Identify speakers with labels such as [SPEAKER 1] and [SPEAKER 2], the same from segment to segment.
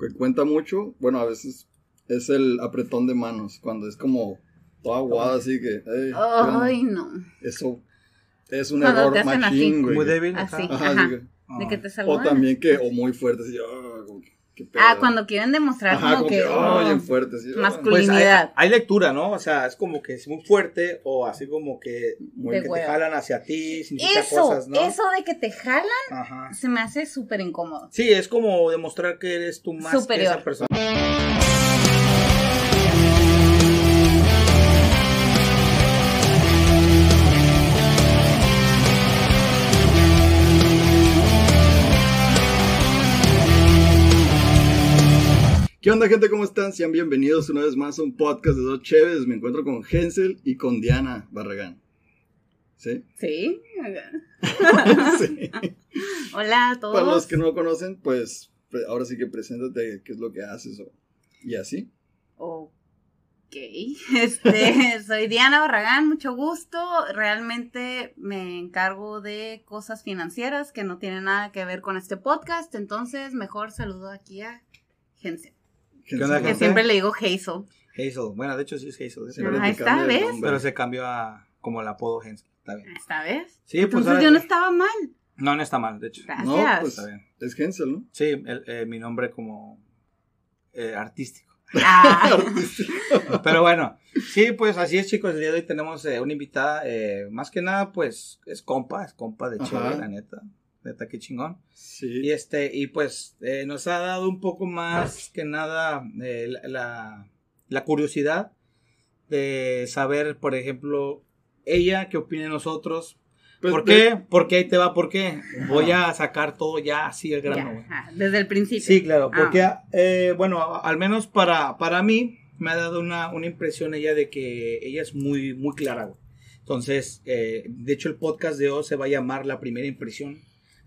[SPEAKER 1] que cuenta mucho, bueno, a veces es el apretón de manos, cuando es como toda aguada, así que, "Ey, ¿qué onda?".
[SPEAKER 2] Ay, no.
[SPEAKER 1] eso es un
[SPEAKER 2] Cuando
[SPEAKER 1] error machín, güey.
[SPEAKER 3] Muy débil.
[SPEAKER 2] Así.
[SPEAKER 3] ajá.
[SPEAKER 1] Ajá,
[SPEAKER 2] Ajá.
[SPEAKER 1] así que-
[SPEAKER 2] De que te
[SPEAKER 1] o también que, o muy fuerte, así, "Ah, como que, qué pedo".
[SPEAKER 2] Ah, cuando quieren demostrar
[SPEAKER 1] Ajá,
[SPEAKER 2] como que.
[SPEAKER 1] "Ah,
[SPEAKER 2] oh,
[SPEAKER 1] bien fuerte, "Ah".
[SPEAKER 3] Pues hay,
[SPEAKER 2] Masculinidad.
[SPEAKER 3] hay lectura, ¿no? O sea, es como que es muy fuerte o así como que, que te jalan hacia ti, significa
[SPEAKER 2] Eso,
[SPEAKER 3] cosas, ¿no?
[SPEAKER 2] eso de que te jalan
[SPEAKER 3] Ajá.
[SPEAKER 2] se me hace súper incómodo.
[SPEAKER 3] Sí, es como demostrar que eres tú más
[SPEAKER 2] Superior.
[SPEAKER 3] que esa persona.
[SPEAKER 1] ¿Qué onda, gente? ¿Cómo están? Sean bienvenidos una vez más a un podcast de Dos Cheves. Me encuentro con Hensel y con Diana Barragán. ¿Sí?
[SPEAKER 2] Sí.
[SPEAKER 1] sí.
[SPEAKER 2] Hola a todos.
[SPEAKER 1] Para los que no conocen, pues pre- ahora sí que preséntate qué es lo que haces o- y así.
[SPEAKER 2] Ok. Este, soy Diana Barragán, mucho gusto. Realmente me encargo de cosas financieras que no tienen nada que ver con este podcast. Entonces, mejor saludo aquí a Jensen.
[SPEAKER 3] Onda,
[SPEAKER 2] Que siempre le digo Hazel.
[SPEAKER 3] Hazel. Bueno, de hecho sí es Hazel.
[SPEAKER 1] Sí,
[SPEAKER 3] pero, se cambió a como el apodo Hazel. Está bien.
[SPEAKER 2] ¿Esta vez?
[SPEAKER 3] Sí, pues
[SPEAKER 2] Entonces
[SPEAKER 3] ahora-
[SPEAKER 2] yo no estaba mal.
[SPEAKER 3] No, no está mal, de hecho.
[SPEAKER 2] Gracias.
[SPEAKER 1] No, pues
[SPEAKER 3] Está bien.
[SPEAKER 1] es Hensel, ¿no?
[SPEAKER 3] Sí, el- eh, mi nombre como eh, artístico.
[SPEAKER 2] Ah,
[SPEAKER 3] Pero bueno, sí, pues así es, chicos. El día de hoy tenemos eh, una invitada. eh, más que nada, pues es compa, es compa de. Cheve, la neta. Neta, qué chingón.
[SPEAKER 1] Sí.
[SPEAKER 3] Y este, y pues eh, nos ha dado un poco más que nada eh, la, la- la curiosidad de saber, por ejemplo, ella qué opina de nosotros.
[SPEAKER 1] Pues,
[SPEAKER 3] ¿Por
[SPEAKER 1] de-
[SPEAKER 3] qué? ¿Por qué ahí te va? ¿Por qué? Voy a sacar todo ya así el
[SPEAKER 2] ya,
[SPEAKER 3] grano. güey.
[SPEAKER 2] ajá, desde el principio.
[SPEAKER 3] Sí, claro,
[SPEAKER 2] Ah.
[SPEAKER 3] porque, eh, bueno, al menos para, para mí me ha dado una, una impresión ella de que ella es muy, muy clara, güey. Entonces, eh, de hecho, el podcast de hoy se va a llamar La Primera Impresión.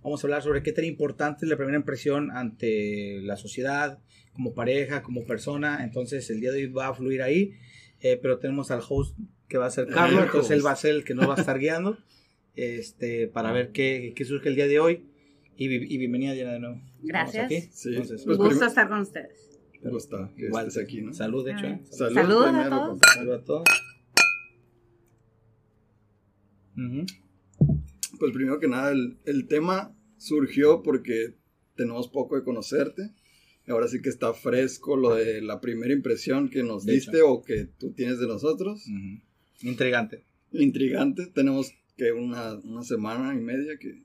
[SPEAKER 3] Vamos a hablar sobre qué tan importante es la primera impresión ante la sociedad, como pareja, como persona. Entonces, el día de hoy va a fluir ahí, eh, pero tenemos al host que va a ser Carlos,
[SPEAKER 1] El
[SPEAKER 3] entonces él va a ser el que nos va a estar guiando este, para ver qué, qué surge el día de hoy. Y, bi- y bienvenida, Diana, de nuevo.
[SPEAKER 2] Gracias.
[SPEAKER 3] aquí.
[SPEAKER 1] Sí,
[SPEAKER 3] Entonces,
[SPEAKER 2] Un
[SPEAKER 1] pues,
[SPEAKER 2] gusto estar con ustedes.
[SPEAKER 1] Me gusta que
[SPEAKER 3] Igual.
[SPEAKER 1] estés aquí, ¿no?
[SPEAKER 3] Salud, de hecho. ¿eh?
[SPEAKER 1] Salud
[SPEAKER 2] Saludos a todos.
[SPEAKER 3] Salud a todos. Ujú.
[SPEAKER 1] Pues primero que nada, el, el tema surgió porque tenemos poco de conocerte. Ahora sí que está fresco lo de la primera impresión que nos
[SPEAKER 3] De
[SPEAKER 1] diste o que tú tienes de nosotros.
[SPEAKER 3] Intrigante.
[SPEAKER 1] Intrigante. Tenemos que una, una semana y media que...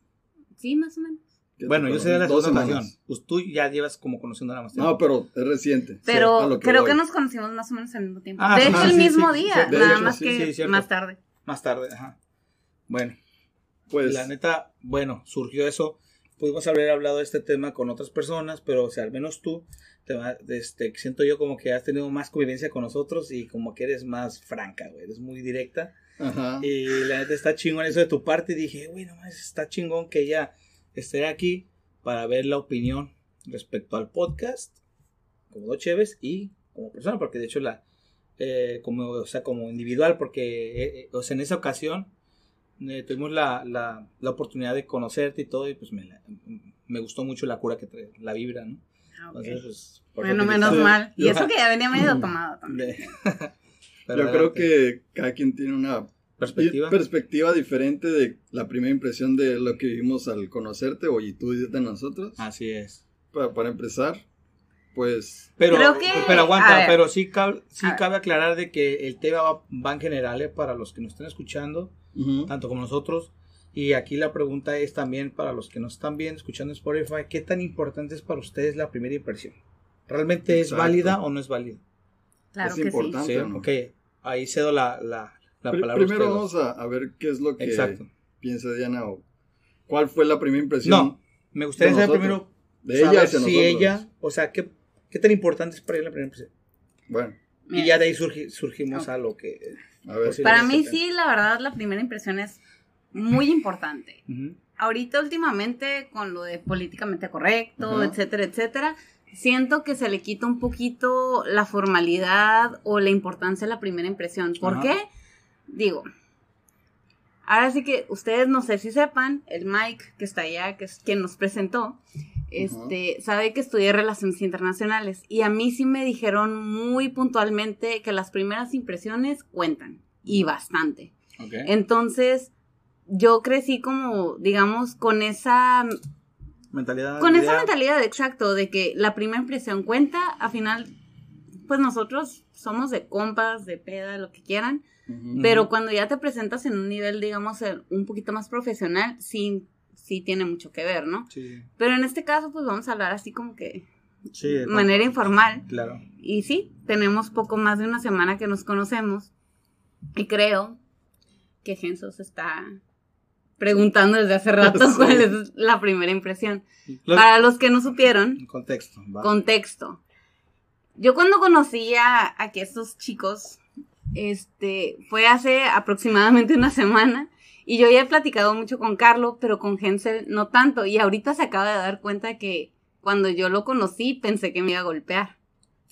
[SPEAKER 2] Sí, más o menos.
[SPEAKER 3] Bueno, yo sé de la segunda ocasión. Pues tú ya llevas como conociendo a la más tiempo.
[SPEAKER 1] No, pero es reciente.
[SPEAKER 2] Pero
[SPEAKER 1] lo que
[SPEAKER 2] creo
[SPEAKER 1] voy.
[SPEAKER 2] que nos conocimos más o menos al mismo tiempo.
[SPEAKER 3] Ah,
[SPEAKER 2] de
[SPEAKER 3] sí,
[SPEAKER 2] hecho,
[SPEAKER 3] sí,
[SPEAKER 2] el
[SPEAKER 3] sí,
[SPEAKER 2] mismo
[SPEAKER 3] sí,
[SPEAKER 2] día,
[SPEAKER 1] sí,
[SPEAKER 2] nada
[SPEAKER 1] hecho,
[SPEAKER 2] más
[SPEAKER 1] sí,
[SPEAKER 2] que
[SPEAKER 3] sí,
[SPEAKER 2] más tarde.
[SPEAKER 3] Más tarde, ajá. Bueno,
[SPEAKER 1] Pues,
[SPEAKER 3] la neta, bueno, surgió eso. Pudimos haber hablado de este tema con otras personas, pero o sea, al menos tú, te va- este, siento yo como que has tenido más convivencia con nosotros y como que eres más franca, güey, eres muy directa.
[SPEAKER 1] ajá.
[SPEAKER 3] Y la neta está chingón eso de tu parte. Y dije, güey, no más, está chingón que ella esté aquí para ver la opinión respecto al podcast, como dos cheves y como persona, porque de hecho la, eh, como, o sea, como individual, porque, eh, eh, o sea, en esa ocasión eh, tuvimos la, la, la oportunidad de conocerte y todo, y pues me, la- me gustó mucho la cura que trae, la vibra, ¿no?
[SPEAKER 2] Ah, ok.
[SPEAKER 3] Entonces, pues,
[SPEAKER 2] Bueno, menos mal. Y eso que ya venía medio tomado también.
[SPEAKER 3] De-
[SPEAKER 1] Yo
[SPEAKER 3] Pero
[SPEAKER 1] creo que cada quien tiene una
[SPEAKER 3] perspectiva.
[SPEAKER 1] perspectiva diferente de la primera impresión de lo que vivimos al conocerte o y tú de nosotros.
[SPEAKER 3] Así es.
[SPEAKER 1] Pa- para empezar, pues
[SPEAKER 3] Pero,
[SPEAKER 2] Creo que-
[SPEAKER 3] pero
[SPEAKER 2] a
[SPEAKER 3] aguanta,
[SPEAKER 2] ver.
[SPEAKER 3] pero sí, cabe, sí cabe aclarar de que el tema va, va en general eh, para los que nos estén escuchando, tanto como nosotros. Y aquí la pregunta es también para los que nos están viendo, escuchando en Spotify, ¿qué tan importante es para ustedes la primera impresión? ¿Realmente es válida o no es válida?
[SPEAKER 2] Claro
[SPEAKER 1] Es
[SPEAKER 2] que
[SPEAKER 1] importante.
[SPEAKER 3] Sí,
[SPEAKER 1] ¿o no?
[SPEAKER 3] ok, ahí cedo la, la, palabra. a
[SPEAKER 1] primero
[SPEAKER 3] ustedes.
[SPEAKER 1] vamos a, a ver qué es lo que
[SPEAKER 3] Exacto.
[SPEAKER 1] piensa Diana o cuál fue la primera impresión
[SPEAKER 3] No, me gustaría saber primero
[SPEAKER 1] de ella
[SPEAKER 3] saber
[SPEAKER 1] hacia
[SPEAKER 3] si
[SPEAKER 1] nosotros.
[SPEAKER 3] ella, o sea, ¿qué, qué tan importante es para ella la primera impresión.
[SPEAKER 1] Bueno,
[SPEAKER 3] Y ya de ahí surgi- surgimos a lo que...
[SPEAKER 1] a ver.
[SPEAKER 3] Sí.
[SPEAKER 2] Para mí sí, la verdad, la primera impresión es muy importante. Ahorita últimamente con lo de políticamente correcto, etcétera, etcétera, siento que se le quita un poquito la formalidad o la importancia de la primera impresión. ¿Por qué? Digo, ahora sí que ustedes no sé si sepan, el Mike que está allá, que es quien nos presentó, este, sabe que estudié relaciones internacionales y a mí sí me dijeron muy puntualmente que las primeras impresiones cuentan y bastante. Entonces, yo crecí como, digamos, con esa
[SPEAKER 3] mentalidad.
[SPEAKER 2] con esa mentalidad, exacto, de que la primera impresión cuenta, al final, pues nosotros somos de compas, de peda, lo que quieran, pero cuando ya te presentas en un nivel, digamos, un poquito más profesional, sí, sí tiene mucho que ver, ¿no?
[SPEAKER 3] Sí,
[SPEAKER 2] Pero en este caso, pues vamos a hablar así como que
[SPEAKER 3] sí.
[SPEAKER 2] de manera informal.
[SPEAKER 3] Claro.
[SPEAKER 2] Y sí, tenemos poco más de una semana que nos conocemos. Y creo que Gensos está preguntando desde hace rato
[SPEAKER 1] Sí.
[SPEAKER 2] cuál es la primera impresión. Para los que no supieron,
[SPEAKER 3] Contexto.
[SPEAKER 2] contexto. Yo cuando conocí a, a estos chicos, este, fue hace aproximadamente una semana. Y yo ya he platicado mucho con Carlo, pero con Hensel no tanto. Y ahorita se acaba de dar cuenta que cuando yo lo conocí pensé que me iba a golpear.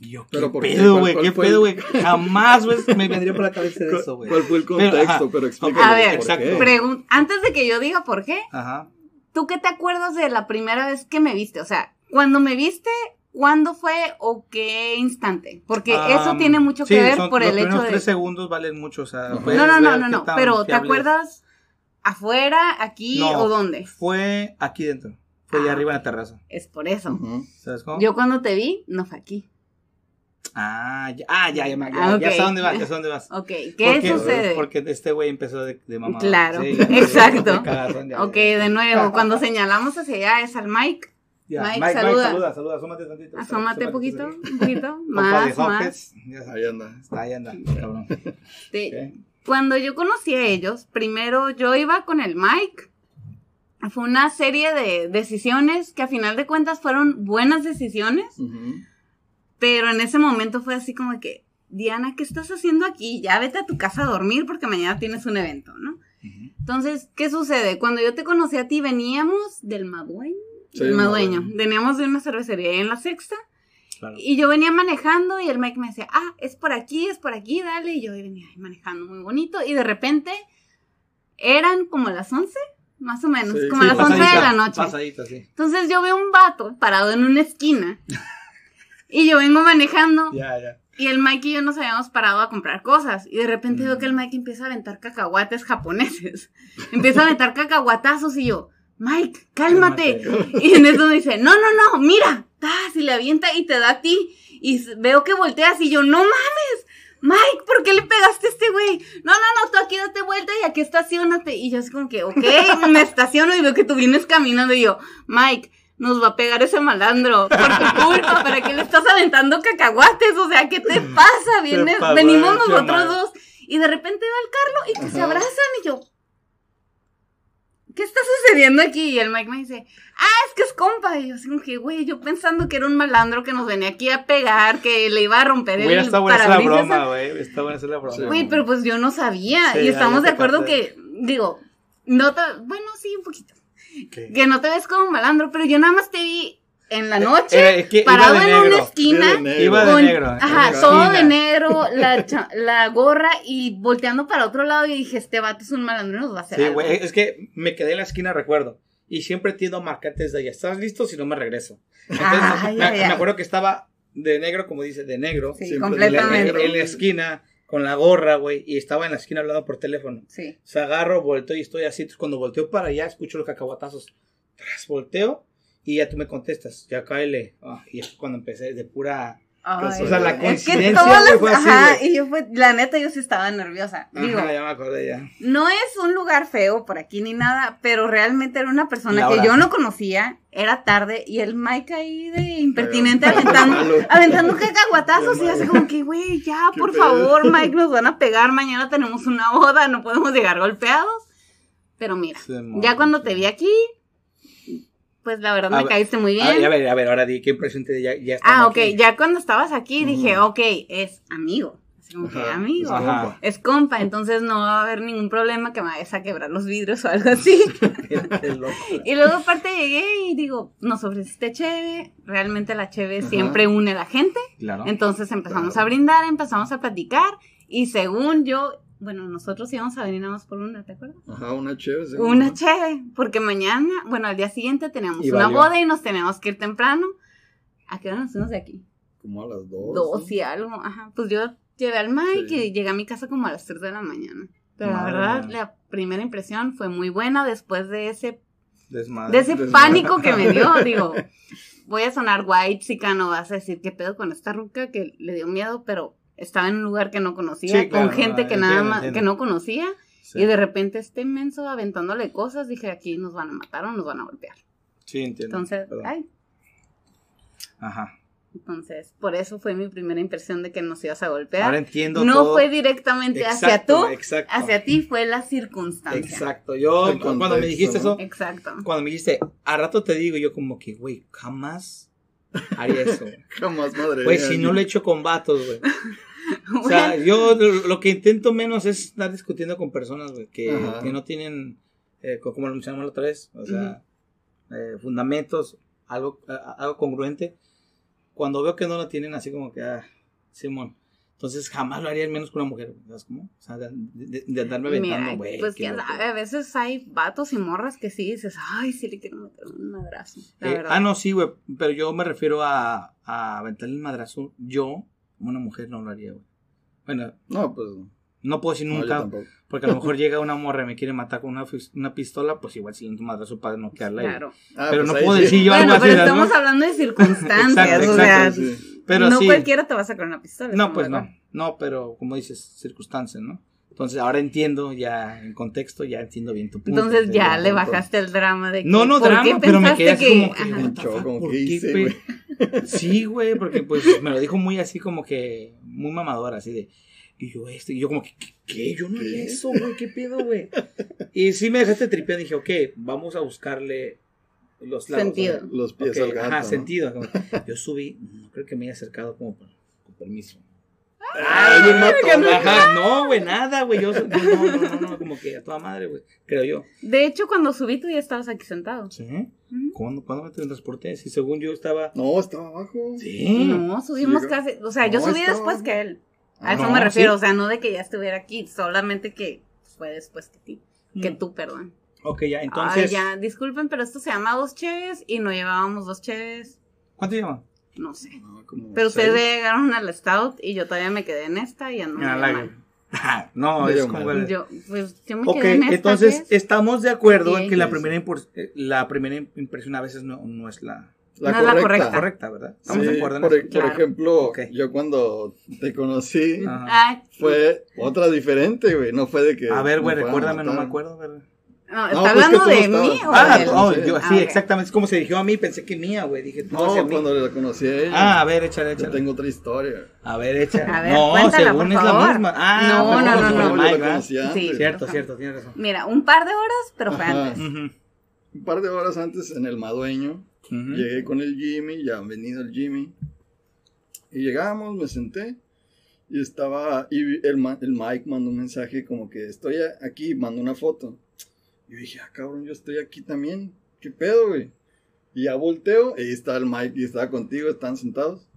[SPEAKER 3] Y yo,
[SPEAKER 1] Pero
[SPEAKER 3] ¿qué
[SPEAKER 1] ¿por qué?
[SPEAKER 3] pedo,
[SPEAKER 1] ¿Cuál-
[SPEAKER 3] güey? ¿Qué
[SPEAKER 1] fue
[SPEAKER 3] pedo, güey? Jamás, güey, me vendría por la cabeza de eso, güey.
[SPEAKER 1] ¿Cuál fue el
[SPEAKER 3] Pero,
[SPEAKER 1] contexto?
[SPEAKER 3] ajá.
[SPEAKER 1] Pero, explícame.
[SPEAKER 2] A ver,
[SPEAKER 1] ¿por qué?
[SPEAKER 2] Antes de que yo diga por qué,
[SPEAKER 3] Ajá.
[SPEAKER 2] ¿tú qué te acuerdas de la primera vez que me viste? O sea, cuando me viste, ¿cuándo fue o qué instante? Porque eso tiene mucho
[SPEAKER 3] sí,
[SPEAKER 2] que ver
[SPEAKER 3] son-
[SPEAKER 2] por
[SPEAKER 3] los
[SPEAKER 2] el hecho de...
[SPEAKER 3] tres segundos valen mucho, o sea.
[SPEAKER 2] No, no, no, no, no, pero ¿te acuerdas afuera, aquí
[SPEAKER 3] No.
[SPEAKER 2] o dónde?
[SPEAKER 3] Fue aquí dentro. Fue allá
[SPEAKER 2] Ah.
[SPEAKER 3] arriba en la terraza.
[SPEAKER 2] Es por eso.
[SPEAKER 3] ¿Sabes cómo?
[SPEAKER 2] Yo cuando te vi, no fue aquí.
[SPEAKER 3] Ah, ya, ah, ya, ya, me- ya,
[SPEAKER 2] Ah,
[SPEAKER 3] ya sé dónde vas, ya sé dónde vas.
[SPEAKER 2] Ok, ¿qué
[SPEAKER 3] Porque-
[SPEAKER 2] sucede?
[SPEAKER 3] Porque este güey empezó de, de mamá.
[SPEAKER 2] Claro,
[SPEAKER 3] Sí, ya,
[SPEAKER 2] exacto.
[SPEAKER 3] de cagazón, ya,
[SPEAKER 2] Ok, de nuevo, cuando señalamos hacia allá es al Mike.
[SPEAKER 3] Ya,
[SPEAKER 2] Mike,
[SPEAKER 3] Mike, Mike,
[SPEAKER 2] saluda.
[SPEAKER 3] saluda, saluda, asómate tantito.
[SPEAKER 2] Asómate un poquito, un poquito, más, más.
[SPEAKER 3] Ya
[SPEAKER 1] Ahí anda.
[SPEAKER 3] Ahí anda, cabrón.
[SPEAKER 2] Sí.
[SPEAKER 3] Ok.
[SPEAKER 2] Cuando yo conocí a ellos, primero yo iba con el Mike. Fue una serie de decisiones que a final de cuentas fueron buenas decisiones, pero en ese momento fue así como que, Diana, ¿qué estás haciendo aquí? Ya vete a tu casa a dormir porque mañana tienes un evento, ¿no? Entonces, ¿qué sucede? Cuando yo te conocí a ti, veníamos del Madueño.
[SPEAKER 1] Sí,
[SPEAKER 2] del Madueño.
[SPEAKER 1] Madueño.
[SPEAKER 2] Veníamos de una cervecería en la sexta.
[SPEAKER 3] Claro.
[SPEAKER 2] Y yo venía manejando y el Mike me decía, ah, es por aquí, es por aquí, dale. Y yo venía manejando muy bonito. Y de repente eran como las 11, más o menos,
[SPEAKER 1] Sí,
[SPEAKER 2] como
[SPEAKER 1] sí,
[SPEAKER 2] las 11 de
[SPEAKER 3] Pasadita,
[SPEAKER 2] la noche.
[SPEAKER 3] Pasadita, sí.
[SPEAKER 2] Entonces yo veo un vato parado en una esquina. y yo vengo manejando.
[SPEAKER 3] Ya, ya.
[SPEAKER 2] Y el Mike y yo nos habíamos parado a comprar cosas. Y de repente veo que el Mike empieza a aventar cacahuates japoneses. empieza a aventar cacahuatazos y yo, Mike, cálmate. Y en eso me dice, no, no, no, mira. Y le avienta y te da a ti. Y veo que volteas y yo, no mames. Mike, ¿por qué le pegaste a este güey? No, no, no, tú aquí date vuelta y aquí estacionate. Y yo así como que, ok, me estaciono y veo que tú vienes caminando y yo, Mike, nos va a pegar ese malandro por tu culpa, ¿para qué le estás aventando cacahuates? O sea, ¿qué te pasa? Vienes, venimos nosotros dos y de repente va el Carlos y que se abrazan y yo, ¿qué está sucediendo aquí? Y el Mike me dice, ah, es que es compa. Y yo así como que, güey, yo pensando que era un malandro que nos venía aquí a pegar, que le iba a romper
[SPEAKER 3] Güey,
[SPEAKER 2] el
[SPEAKER 3] está buena esa la broma, güey. Está buena esa la broma.
[SPEAKER 2] Güey, pero pues yo no sabía.
[SPEAKER 3] Sí,
[SPEAKER 2] y estamos de acuerdo que, digo, no te, bueno, sí, un poquito.
[SPEAKER 3] ¿Qué?
[SPEAKER 2] Que no te ves como un malandro, pero yo nada más te vi en la noche,
[SPEAKER 3] Era- es que iba
[SPEAKER 2] parado
[SPEAKER 3] de
[SPEAKER 2] en
[SPEAKER 3] negro.
[SPEAKER 2] una esquina.
[SPEAKER 1] De negro.
[SPEAKER 3] Iba de
[SPEAKER 2] con-
[SPEAKER 3] negro.
[SPEAKER 2] Ajá,
[SPEAKER 3] la
[SPEAKER 2] todo de negro, la, la gorra y volteando para otro lado y dije, este vato es un malandro nos va a hacer
[SPEAKER 3] Sí,
[SPEAKER 2] algo".
[SPEAKER 3] güey, es que me quedé en la esquina, recuerdo. Y siempre tiendo a marcarte desde allá. ¿Estás listo? Si no, me regreso. Entonces,
[SPEAKER 2] Ay,
[SPEAKER 3] me,
[SPEAKER 2] ay,
[SPEAKER 3] me
[SPEAKER 2] ay.
[SPEAKER 3] acuerdo que estaba de negro, como dice, de negro.
[SPEAKER 2] Sí,
[SPEAKER 1] Siempre
[SPEAKER 3] En la, en-
[SPEAKER 2] completamente.
[SPEAKER 3] en la esquina, con la gorra, güey. Y estaba en la esquina hablando por teléfono.
[SPEAKER 2] Sí.
[SPEAKER 3] O sea, agarro, volteo y estoy así. Entonces, cuando volteo para allá, escucho los cacahuatazos. Tras, volteo y ya tú me contestas. Ya cáele. Ah, y es cuando empecé de pura.
[SPEAKER 2] Ay,
[SPEAKER 1] O sea, la
[SPEAKER 2] es que
[SPEAKER 3] coincidencia, güey,
[SPEAKER 2] las-
[SPEAKER 3] fue así,
[SPEAKER 2] ajá, y yo fue, la neta, yo sí estaba nerviosa. Digo,
[SPEAKER 3] Ajá, ya me acordé ya.
[SPEAKER 2] no es un lugar feo por aquí ni nada, pero realmente era una persona que yo no conocía, era tarde, y el Mike ahí de impertinente
[SPEAKER 1] Pero-
[SPEAKER 2] aventando,
[SPEAKER 1] Malo.
[SPEAKER 2] aventando cacahuatazos, y
[SPEAKER 1] malo.
[SPEAKER 2] como que, güey, ya, por
[SPEAKER 1] pedo.
[SPEAKER 2] favor, Mike, nos van a pegar, mañana tenemos una boda, no podemos llegar golpeados. Pero mira, ya cuando te vi aquí, pues la verdad
[SPEAKER 3] A
[SPEAKER 2] me
[SPEAKER 3] ver,
[SPEAKER 2] caíste muy bien.
[SPEAKER 3] a ver, a ver, ahora di qué impresión te ya, ya
[SPEAKER 2] Ah, ok,
[SPEAKER 3] aquí.
[SPEAKER 2] ya cuando estabas aquí dije, ok, es amigo. Así como que amigo.
[SPEAKER 1] es compa.
[SPEAKER 2] Es compa, entonces no va a haber ningún problema que me vayas a quebrar los vidrios o algo así. Y luego aparte llegué y digo, nos ofreciste cheve, realmente la cheve
[SPEAKER 1] Ajá.
[SPEAKER 2] siempre une a la gente.
[SPEAKER 3] Claro.
[SPEAKER 2] Entonces empezamos
[SPEAKER 1] Claro.
[SPEAKER 2] a brindar, empezamos a platicar y según yo bueno, nosotros íbamos a venir nada más por una, ¿te acuerdas?
[SPEAKER 1] Ajá, una chévere. sí,
[SPEAKER 2] Una chévere, porque mañana, bueno, al día siguiente teníamos
[SPEAKER 3] Y
[SPEAKER 2] una
[SPEAKER 3] valió.
[SPEAKER 2] boda y nos teníamos que ir temprano. ¿A qué hora nos fuimos de aquí?
[SPEAKER 1] Como a las dos.
[SPEAKER 2] Dos y algo, ajá. Pues yo llevé al Mike
[SPEAKER 1] Sí.
[SPEAKER 2] y llegué a mi casa como a las 3 de la mañana. Pero
[SPEAKER 3] Madre
[SPEAKER 2] la verdad, la primera impresión fue muy buena después de ese,
[SPEAKER 3] Desmadre.
[SPEAKER 2] de ese
[SPEAKER 1] Desmadre.
[SPEAKER 2] pánico que me dio. Digo, voy a sonar white, chica, no vas a decir qué pedo con esta ruca que le dio miedo, pero estaba en un lugar que no conocía,
[SPEAKER 3] Sí, claro,
[SPEAKER 2] con gente
[SPEAKER 3] no,
[SPEAKER 2] que nada más,
[SPEAKER 3] entiendo.
[SPEAKER 2] que no conocía.
[SPEAKER 3] Sí.
[SPEAKER 2] Y de repente este inmenso aventándole cosas, dije, aquí nos van a matar o nos van a golpear.
[SPEAKER 3] Sí, entiendo.
[SPEAKER 2] Entonces,
[SPEAKER 3] Perdón.
[SPEAKER 2] ay,
[SPEAKER 3] Ajá.
[SPEAKER 2] entonces, por eso fue mi primera impresión de que nos ibas a golpear.
[SPEAKER 3] Ahora entiendo
[SPEAKER 2] no
[SPEAKER 3] todo.
[SPEAKER 2] fue directamente hacia tú,
[SPEAKER 3] exacto.
[SPEAKER 2] hacia ti fue la circunstancia.
[SPEAKER 3] Exacto. Yo,
[SPEAKER 1] El
[SPEAKER 3] cuando me dijiste
[SPEAKER 1] ¿no?
[SPEAKER 3] eso,
[SPEAKER 2] Exacto.
[SPEAKER 3] cuando me dijiste, a rato te digo, yo como que, güey, jamás haría eso.
[SPEAKER 1] Jamás, madre.
[SPEAKER 3] Güey, si no lo he hecho con vatos, güey. O sea, yo lo que intento menos es estar discutiendo con personas, güey, que, que no tienen, eh, co- como lo mencionamos la otra vez, o sea, eh, fundamentos, algo, algo congruente. Cuando veo que no lo tienen, así como que, ah, Simón. Entonces jamás lo haría menos con una mujer, ¿sabes cómo? O sea, de, de- de andarme aventando, güey.
[SPEAKER 2] pues sabe, a veces hay vatos y morras que sí dices, ay, sí le quiero meter un madrazo. La
[SPEAKER 3] Eh,
[SPEAKER 2] verdad.
[SPEAKER 3] ah, no, sí, güey, pero yo me refiero a, a aventarle el madrazo. Yo, una mujer, no lo haría, güey. Bueno,
[SPEAKER 1] No, pues.
[SPEAKER 3] no puedo decir
[SPEAKER 1] No,
[SPEAKER 3] nunca,
[SPEAKER 1] tampoco.
[SPEAKER 3] porque a lo mejor llega una morra y me quiere matar con una, una pistola, pues igual si un madrazo para noquearla. y-
[SPEAKER 2] Claro.
[SPEAKER 1] Ah,
[SPEAKER 3] Pero
[SPEAKER 1] pues
[SPEAKER 3] no puedo
[SPEAKER 1] sí.
[SPEAKER 3] decir yo algo
[SPEAKER 2] Bueno,
[SPEAKER 3] así.
[SPEAKER 2] pero
[SPEAKER 3] ¿no?
[SPEAKER 2] estamos hablando de circunstancias,
[SPEAKER 3] Exacto,
[SPEAKER 2] o sea,
[SPEAKER 1] sí.
[SPEAKER 3] Pero
[SPEAKER 2] no
[SPEAKER 3] sí.
[SPEAKER 2] cualquiera te va a sacar una pistola.
[SPEAKER 3] No,
[SPEAKER 2] ¿estamos
[SPEAKER 3] pues no. No, pero como dices, circunstancias, ¿no? Entonces ahora entiendo ya en contexto, ya entiendo bien tu punto.
[SPEAKER 2] Entonces ya le bajaste el drama de que,
[SPEAKER 3] No, no,
[SPEAKER 2] ¿por
[SPEAKER 3] drama,
[SPEAKER 2] qué
[SPEAKER 3] pero me quedé así
[SPEAKER 2] que-
[SPEAKER 3] como que,
[SPEAKER 2] Ajá.
[SPEAKER 3] what the
[SPEAKER 1] Shock,
[SPEAKER 3] fuck,
[SPEAKER 1] como
[SPEAKER 3] ¿por
[SPEAKER 1] que
[SPEAKER 3] qué,
[SPEAKER 1] hice,
[SPEAKER 3] pe-
[SPEAKER 1] güey.
[SPEAKER 3] Sí, güey, porque pues me lo dijo muy así como que, muy mamador, así de, y yo este, y yo como que, ¿qué? qué? Yo no haría
[SPEAKER 1] ¿Qué?
[SPEAKER 3] eso, güey, ¿qué pedo, güey? Y sí me dejaste tripear, dije, ok, vamos a buscarle los lados.
[SPEAKER 1] Los pies
[SPEAKER 3] Ok,
[SPEAKER 1] al gato.
[SPEAKER 3] Ajá,
[SPEAKER 1] ¿no?
[SPEAKER 3] sentido. como- yo subí, no creo que me haya acercado como con permiso.
[SPEAKER 1] Ay,
[SPEAKER 3] Ajá, no, güey, nada, güey, yo, no, no, no, no, como que a toda madre, güey, creo yo.
[SPEAKER 2] De hecho, cuando subí tú ya estabas aquí sentado.
[SPEAKER 3] ¿Sí? ¿Cuándo, ¿cuándo me transporté? Si según yo estaba...
[SPEAKER 1] No, estaba abajo.
[SPEAKER 3] Sí.
[SPEAKER 2] No, subimos
[SPEAKER 1] Sí,
[SPEAKER 2] casi, o sea, yo subí
[SPEAKER 1] estaba-
[SPEAKER 2] después que él. A
[SPEAKER 1] Ah,
[SPEAKER 2] eso
[SPEAKER 3] no,
[SPEAKER 2] me refiero,
[SPEAKER 3] sí.
[SPEAKER 2] o sea, no de que ya estuviera aquí, solamente que fue después que ti, que
[SPEAKER 3] Mm.
[SPEAKER 2] tú, perdón.
[SPEAKER 3] Ok, ya,
[SPEAKER 2] Ay,
[SPEAKER 3] entonces...
[SPEAKER 2] ya, disculpen, pero esto se llama dos cheves y no llevábamos dos cheves,
[SPEAKER 3] ¿Cuánto lleva?
[SPEAKER 2] No sé.
[SPEAKER 1] No, como
[SPEAKER 2] Pero ustedes
[SPEAKER 1] seis.
[SPEAKER 2] ya llegaron al stout y yo todavía me quedé en esta y ando
[SPEAKER 3] Ah,
[SPEAKER 2] medio
[SPEAKER 3] la-
[SPEAKER 2] mal.
[SPEAKER 3] no, es como... el-
[SPEAKER 2] Yo, pues, yo me
[SPEAKER 3] Ok,
[SPEAKER 2] quedé en esta.
[SPEAKER 3] entonces estamos de acuerdo en que la primera, eh, la primera impresión a veces no, no es la
[SPEAKER 1] La
[SPEAKER 2] No es la
[SPEAKER 1] correcta.
[SPEAKER 2] correcta.
[SPEAKER 3] correcta, ¿verdad? Estamos
[SPEAKER 1] Sí,
[SPEAKER 3] de acuerdo en
[SPEAKER 1] por,
[SPEAKER 3] eso.
[SPEAKER 1] por
[SPEAKER 2] Claro.
[SPEAKER 1] ejemplo,
[SPEAKER 3] Ok.
[SPEAKER 1] yo cuando te conocí,
[SPEAKER 3] Ajá.
[SPEAKER 2] Ah,
[SPEAKER 1] fue otra diferente, güey. No fue de que.
[SPEAKER 3] A ver, güey,
[SPEAKER 1] a
[SPEAKER 3] recuérdame, no me acuerdo. ¿verdad?
[SPEAKER 2] No,
[SPEAKER 1] No,
[SPEAKER 2] ¿está
[SPEAKER 1] pues
[SPEAKER 2] hablando
[SPEAKER 1] que tú
[SPEAKER 2] de
[SPEAKER 1] no
[SPEAKER 2] mí o
[SPEAKER 3] Ah,
[SPEAKER 2] de él?
[SPEAKER 3] oh,
[SPEAKER 1] sí.
[SPEAKER 3] yo,
[SPEAKER 2] Ah,
[SPEAKER 3] sí,
[SPEAKER 2] ok.
[SPEAKER 3] exactamente. Es como se dirigió a mí, pensé que mía, güey. Dije, tú hacia
[SPEAKER 1] No,
[SPEAKER 3] mí.
[SPEAKER 1] cuando la conocí a ella.
[SPEAKER 3] Ah, a ver, échale,
[SPEAKER 1] yo
[SPEAKER 3] échale.
[SPEAKER 1] tengo otra historia.
[SPEAKER 3] A ver, échale.
[SPEAKER 2] A ver,
[SPEAKER 3] no,
[SPEAKER 2] cuéntala,
[SPEAKER 3] según
[SPEAKER 2] por
[SPEAKER 3] es
[SPEAKER 2] favor.
[SPEAKER 3] la misma. Ah,
[SPEAKER 2] No,
[SPEAKER 3] pues,
[SPEAKER 2] no, no, no.
[SPEAKER 1] yo
[SPEAKER 3] Mike,
[SPEAKER 1] la conocí antes.
[SPEAKER 2] Sí.
[SPEAKER 3] Cierto,
[SPEAKER 2] Ajá.
[SPEAKER 3] cierto, tienes razón.
[SPEAKER 2] Mira, un par de horas, pero fue
[SPEAKER 1] Ajá.
[SPEAKER 2] antes.
[SPEAKER 3] Ujú,
[SPEAKER 1] Un par de horas antes en el Madueño,
[SPEAKER 3] ujú.
[SPEAKER 1] llegué con el Jimmy, ya han venido el Jimmy. Y llegamos, me senté. Y estaba, y el, el Mike mandó un mensaje como que estoy aquí, mandó una foto. Y dije, ah, cabrón, yo estoy aquí también. ¿Qué pedo, güey? Y ya volteo, y ahí está el Mike y estaba contigo, están sentados.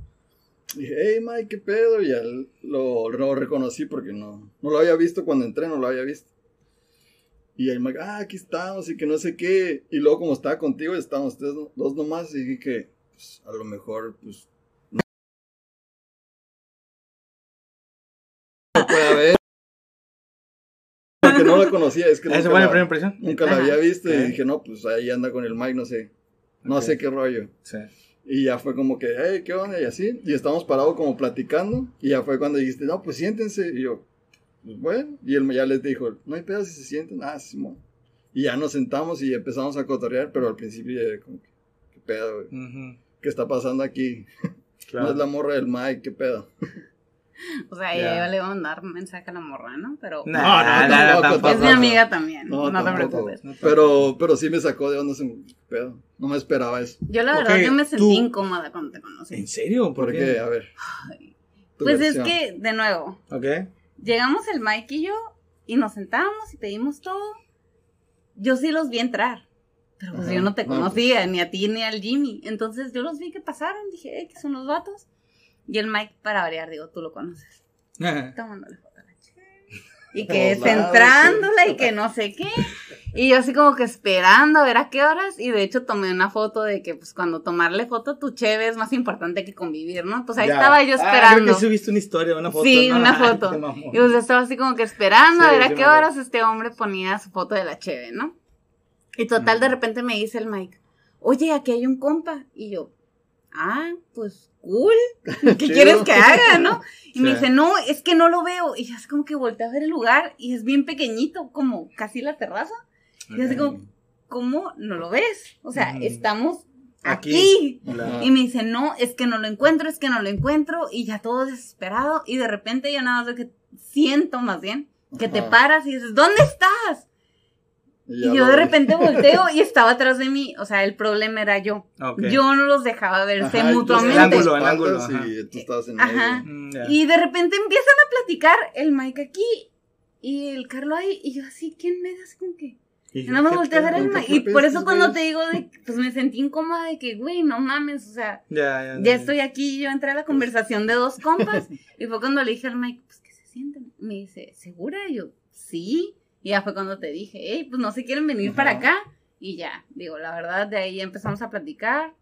[SPEAKER 1] Y dije, hey Mike, ¿qué pedo? Y ya lo, lo reconocí porque no, no lo había visto cuando entré, no lo había visto. Y el Mike, ah, aquí estamos y que no sé qué. Y luego como estaba contigo, estábamos ustedes dos nomás y dije que pues, a lo mejor, pues... No puede haber. No la conocía, es que
[SPEAKER 3] ¿Esa
[SPEAKER 1] nunca
[SPEAKER 3] fue la
[SPEAKER 1] la-
[SPEAKER 3] primera impresión?
[SPEAKER 1] Nunca la
[SPEAKER 2] Ajá.
[SPEAKER 1] había visto y dije, no, pues ahí anda con el Mike, no sé. No sé qué rollo.
[SPEAKER 3] Sí.
[SPEAKER 1] Y ya fue como que, hey, ¿qué onda? Y así. Y estábamos parados como platicando. Y ya fue cuando dijiste, no, pues siéntense. Y yo, pues bueno. Y él ya les dijo, no hay pedo si se sienten. Ah, Simón. Y ya nos sentamos y empezamos a cotorrear. Pero al principio ya como que, ¿qué pedo, güey? ¿Qué está pasando aquí?
[SPEAKER 3] claro.
[SPEAKER 1] No es la morra del Mike, ¿qué pedo?
[SPEAKER 2] O sea,
[SPEAKER 3] Ya.
[SPEAKER 2] ella le iba a mandar un mensaje a la morra, ¿no? Pero
[SPEAKER 1] No, no, tampoco,
[SPEAKER 3] tampoco.
[SPEAKER 2] es mi amiga también, no,
[SPEAKER 1] No,
[SPEAKER 2] te preocupes.
[SPEAKER 3] No,
[SPEAKER 1] Pero, pero sí me sacó de onda ese ¿qué pedo. No me esperaba eso.
[SPEAKER 2] Yo la verdad, yo me sentí
[SPEAKER 3] tú-
[SPEAKER 2] incómoda cuando te conocí.
[SPEAKER 3] ¿En serio? ¿Por,
[SPEAKER 1] ¿Por qué? A ver.
[SPEAKER 2] Pues es que, de nuevo,
[SPEAKER 3] Ok.
[SPEAKER 2] llegamos el Mike y yo y nos sentamos y pedimos todo. Yo sí los vi entrar. Pero pues
[SPEAKER 1] Ajá.
[SPEAKER 2] yo no te
[SPEAKER 1] No,
[SPEAKER 2] conocía, ni a ti ni al Jimmy. Entonces yo los vi que pasaron, dije, eh, que son los vatos. Y el Mike, para variar, digo, tú lo conoces. Tomándole foto a la chica. y que centrándola y que no sé qué. Y yo así como que esperando a ver a qué horas. Y de hecho tomé una foto de que pues cuando tomarle foto a tu cheve es más importante que convivir, ¿no? Pues ahí
[SPEAKER 3] Ya.
[SPEAKER 2] estaba yo
[SPEAKER 3] Ah, creo
[SPEAKER 2] esperando.
[SPEAKER 3] que subiste una historia, una foto.
[SPEAKER 2] Sí,
[SPEAKER 3] ¿no?
[SPEAKER 2] una foto. Y pues yo estaba así como que esperando a
[SPEAKER 3] Sí,
[SPEAKER 2] ver a qué horas este hombre ponía su foto de la cheve, ¿no? Y total, de repente me dice el Mike, oye, aquí hay un compa. Y yo, ah, pues cool. ¿Qué
[SPEAKER 1] Chido.
[SPEAKER 2] quieres que haga, no? Y me dice, no, es que no lo veo. Y yo así como que volteé a ver el lugar y es bien pequeñito, como casi la terraza. Y así como, ¿cómo no lo ves? O sea,
[SPEAKER 3] Ujú.
[SPEAKER 2] estamos
[SPEAKER 3] Aquí.
[SPEAKER 2] aquí.
[SPEAKER 3] Claro.
[SPEAKER 2] Y me dice, no, es que no lo encuentro, es que no lo encuentro. Y ya todo desesperado. Y de repente yo nada más de que siento más bien que te paras y dices, ¿dónde estás? Y, yo de
[SPEAKER 1] vi.
[SPEAKER 2] repente volteo y estaba atrás de mí. O sea, el problema era yo. Yo no los dejaba verse
[SPEAKER 1] Ajá,
[SPEAKER 2] mutuamente.
[SPEAKER 3] El ángulo, el ángulo,
[SPEAKER 1] Y tú estabas en
[SPEAKER 2] Ajá.
[SPEAKER 1] medio.
[SPEAKER 3] Mm.
[SPEAKER 2] Y de repente empiezan a platicar el Mike aquí y el Carlos ahí. Y yo así, ¿quién me da así como que?
[SPEAKER 3] Y
[SPEAKER 2] Y no me
[SPEAKER 3] ¿qué
[SPEAKER 2] volteé a ver el
[SPEAKER 1] ¿Por
[SPEAKER 2] Mike.
[SPEAKER 1] qué
[SPEAKER 2] Y por eso cuando te digo, de, pues me sentí incómoda de que, güey, no mames, o sea,
[SPEAKER 3] Ya, ya.
[SPEAKER 2] ya estoy aquí, yo entré a la conversación de dos compas y fue cuando le dije al Mike, pues que se sienten. Me dice, ¿segura? Y yo, sí. Y ya fue cuando te dije, hey, pues no se quieren venir para acá. Y ya, digo, la verdad, de ahí empezamos a platicar.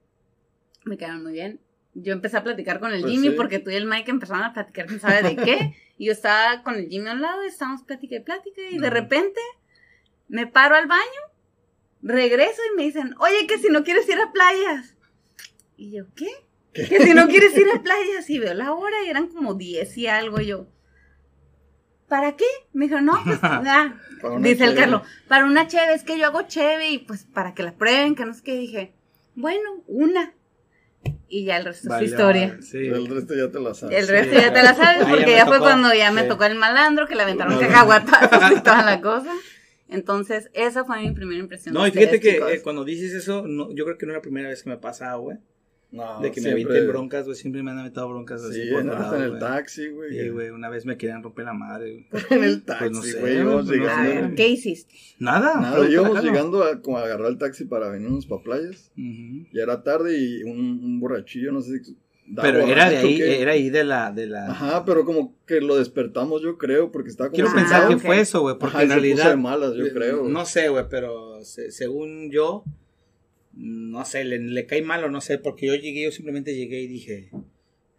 [SPEAKER 2] Me quedaron muy bien. Yo empecé a platicar con el
[SPEAKER 1] Pues
[SPEAKER 2] Jimmy
[SPEAKER 1] sí.
[SPEAKER 2] porque tú y el Mike empezaron a platicar quién sabe de qué. Y yo estaba con el Jimmy a un lado, y estábamos plática y plática. Y de repente me paro al baño, regreso y me dicen, oye, que si no quieres ir a playas. Y yo, ¿qué? Que si no quieres ir a playas. Y veo la hora y eran como 10 y algo. Y yo, ¿para qué? Me dijeron, no, pues, ah,
[SPEAKER 1] una
[SPEAKER 2] Dice el. Carlos, para una cheve, es que yo hago cheve y pues para que la prueben, que no sé qué. Dije, bueno, una. Y ya el resto
[SPEAKER 3] Vale,
[SPEAKER 2] es historia.
[SPEAKER 3] Sí.
[SPEAKER 1] El resto ya te la sabes.
[SPEAKER 2] El resto ya te la sabes
[SPEAKER 3] ya
[SPEAKER 2] porque ya fue
[SPEAKER 3] tocó.
[SPEAKER 2] cuando ya me tocó el malandro, que le aventaron
[SPEAKER 1] No,
[SPEAKER 2] cacahuatazos y toda la cosa. Entonces, esa fue mi primera impresión.
[SPEAKER 3] No,
[SPEAKER 2] de
[SPEAKER 3] y fíjate
[SPEAKER 2] ustedes,
[SPEAKER 3] que eh, cuando dices eso, no, yo creo que no es la primera vez que me ha pasado, güey.
[SPEAKER 1] No,
[SPEAKER 3] De que me
[SPEAKER 1] siempre-
[SPEAKER 3] avienten broncas, güey. Siempre me han aventado broncas así
[SPEAKER 1] Sí,
[SPEAKER 3] por
[SPEAKER 1] en- hasta en el
[SPEAKER 3] güey.
[SPEAKER 1] taxi, güey.
[SPEAKER 3] Sí, güey. Una vez me querían romper la madre, güey.
[SPEAKER 1] En el taxi,
[SPEAKER 3] Pues no sé,
[SPEAKER 1] güey.
[SPEAKER 3] pues no
[SPEAKER 1] llegando.
[SPEAKER 2] A
[SPEAKER 3] sé.
[SPEAKER 2] ver, ¿qué hiciste?
[SPEAKER 3] Nada.
[SPEAKER 1] Nada, íbamos llegando a, como agarrar el taxi para venirnos para playas.
[SPEAKER 3] Ujú.
[SPEAKER 1] Ya era tarde y un, un borrachillo, no sé si.
[SPEAKER 3] Pero era de ahí,
[SPEAKER 1] ¿qué?
[SPEAKER 3] era ahí de la, de la.
[SPEAKER 1] Ajá, pero como que lo despertamos, yo creo, porque estaba como.
[SPEAKER 3] Quiero pensar que fue eso, güey, porque
[SPEAKER 1] Ajá,
[SPEAKER 3] en
[SPEAKER 1] y se puso
[SPEAKER 3] realidad.
[SPEAKER 1] de malas, yo creo.
[SPEAKER 3] No sé, güey, pero se- según yo, no sé, le, le cae mal o no sé, porque yo llegué, yo simplemente llegué y dije,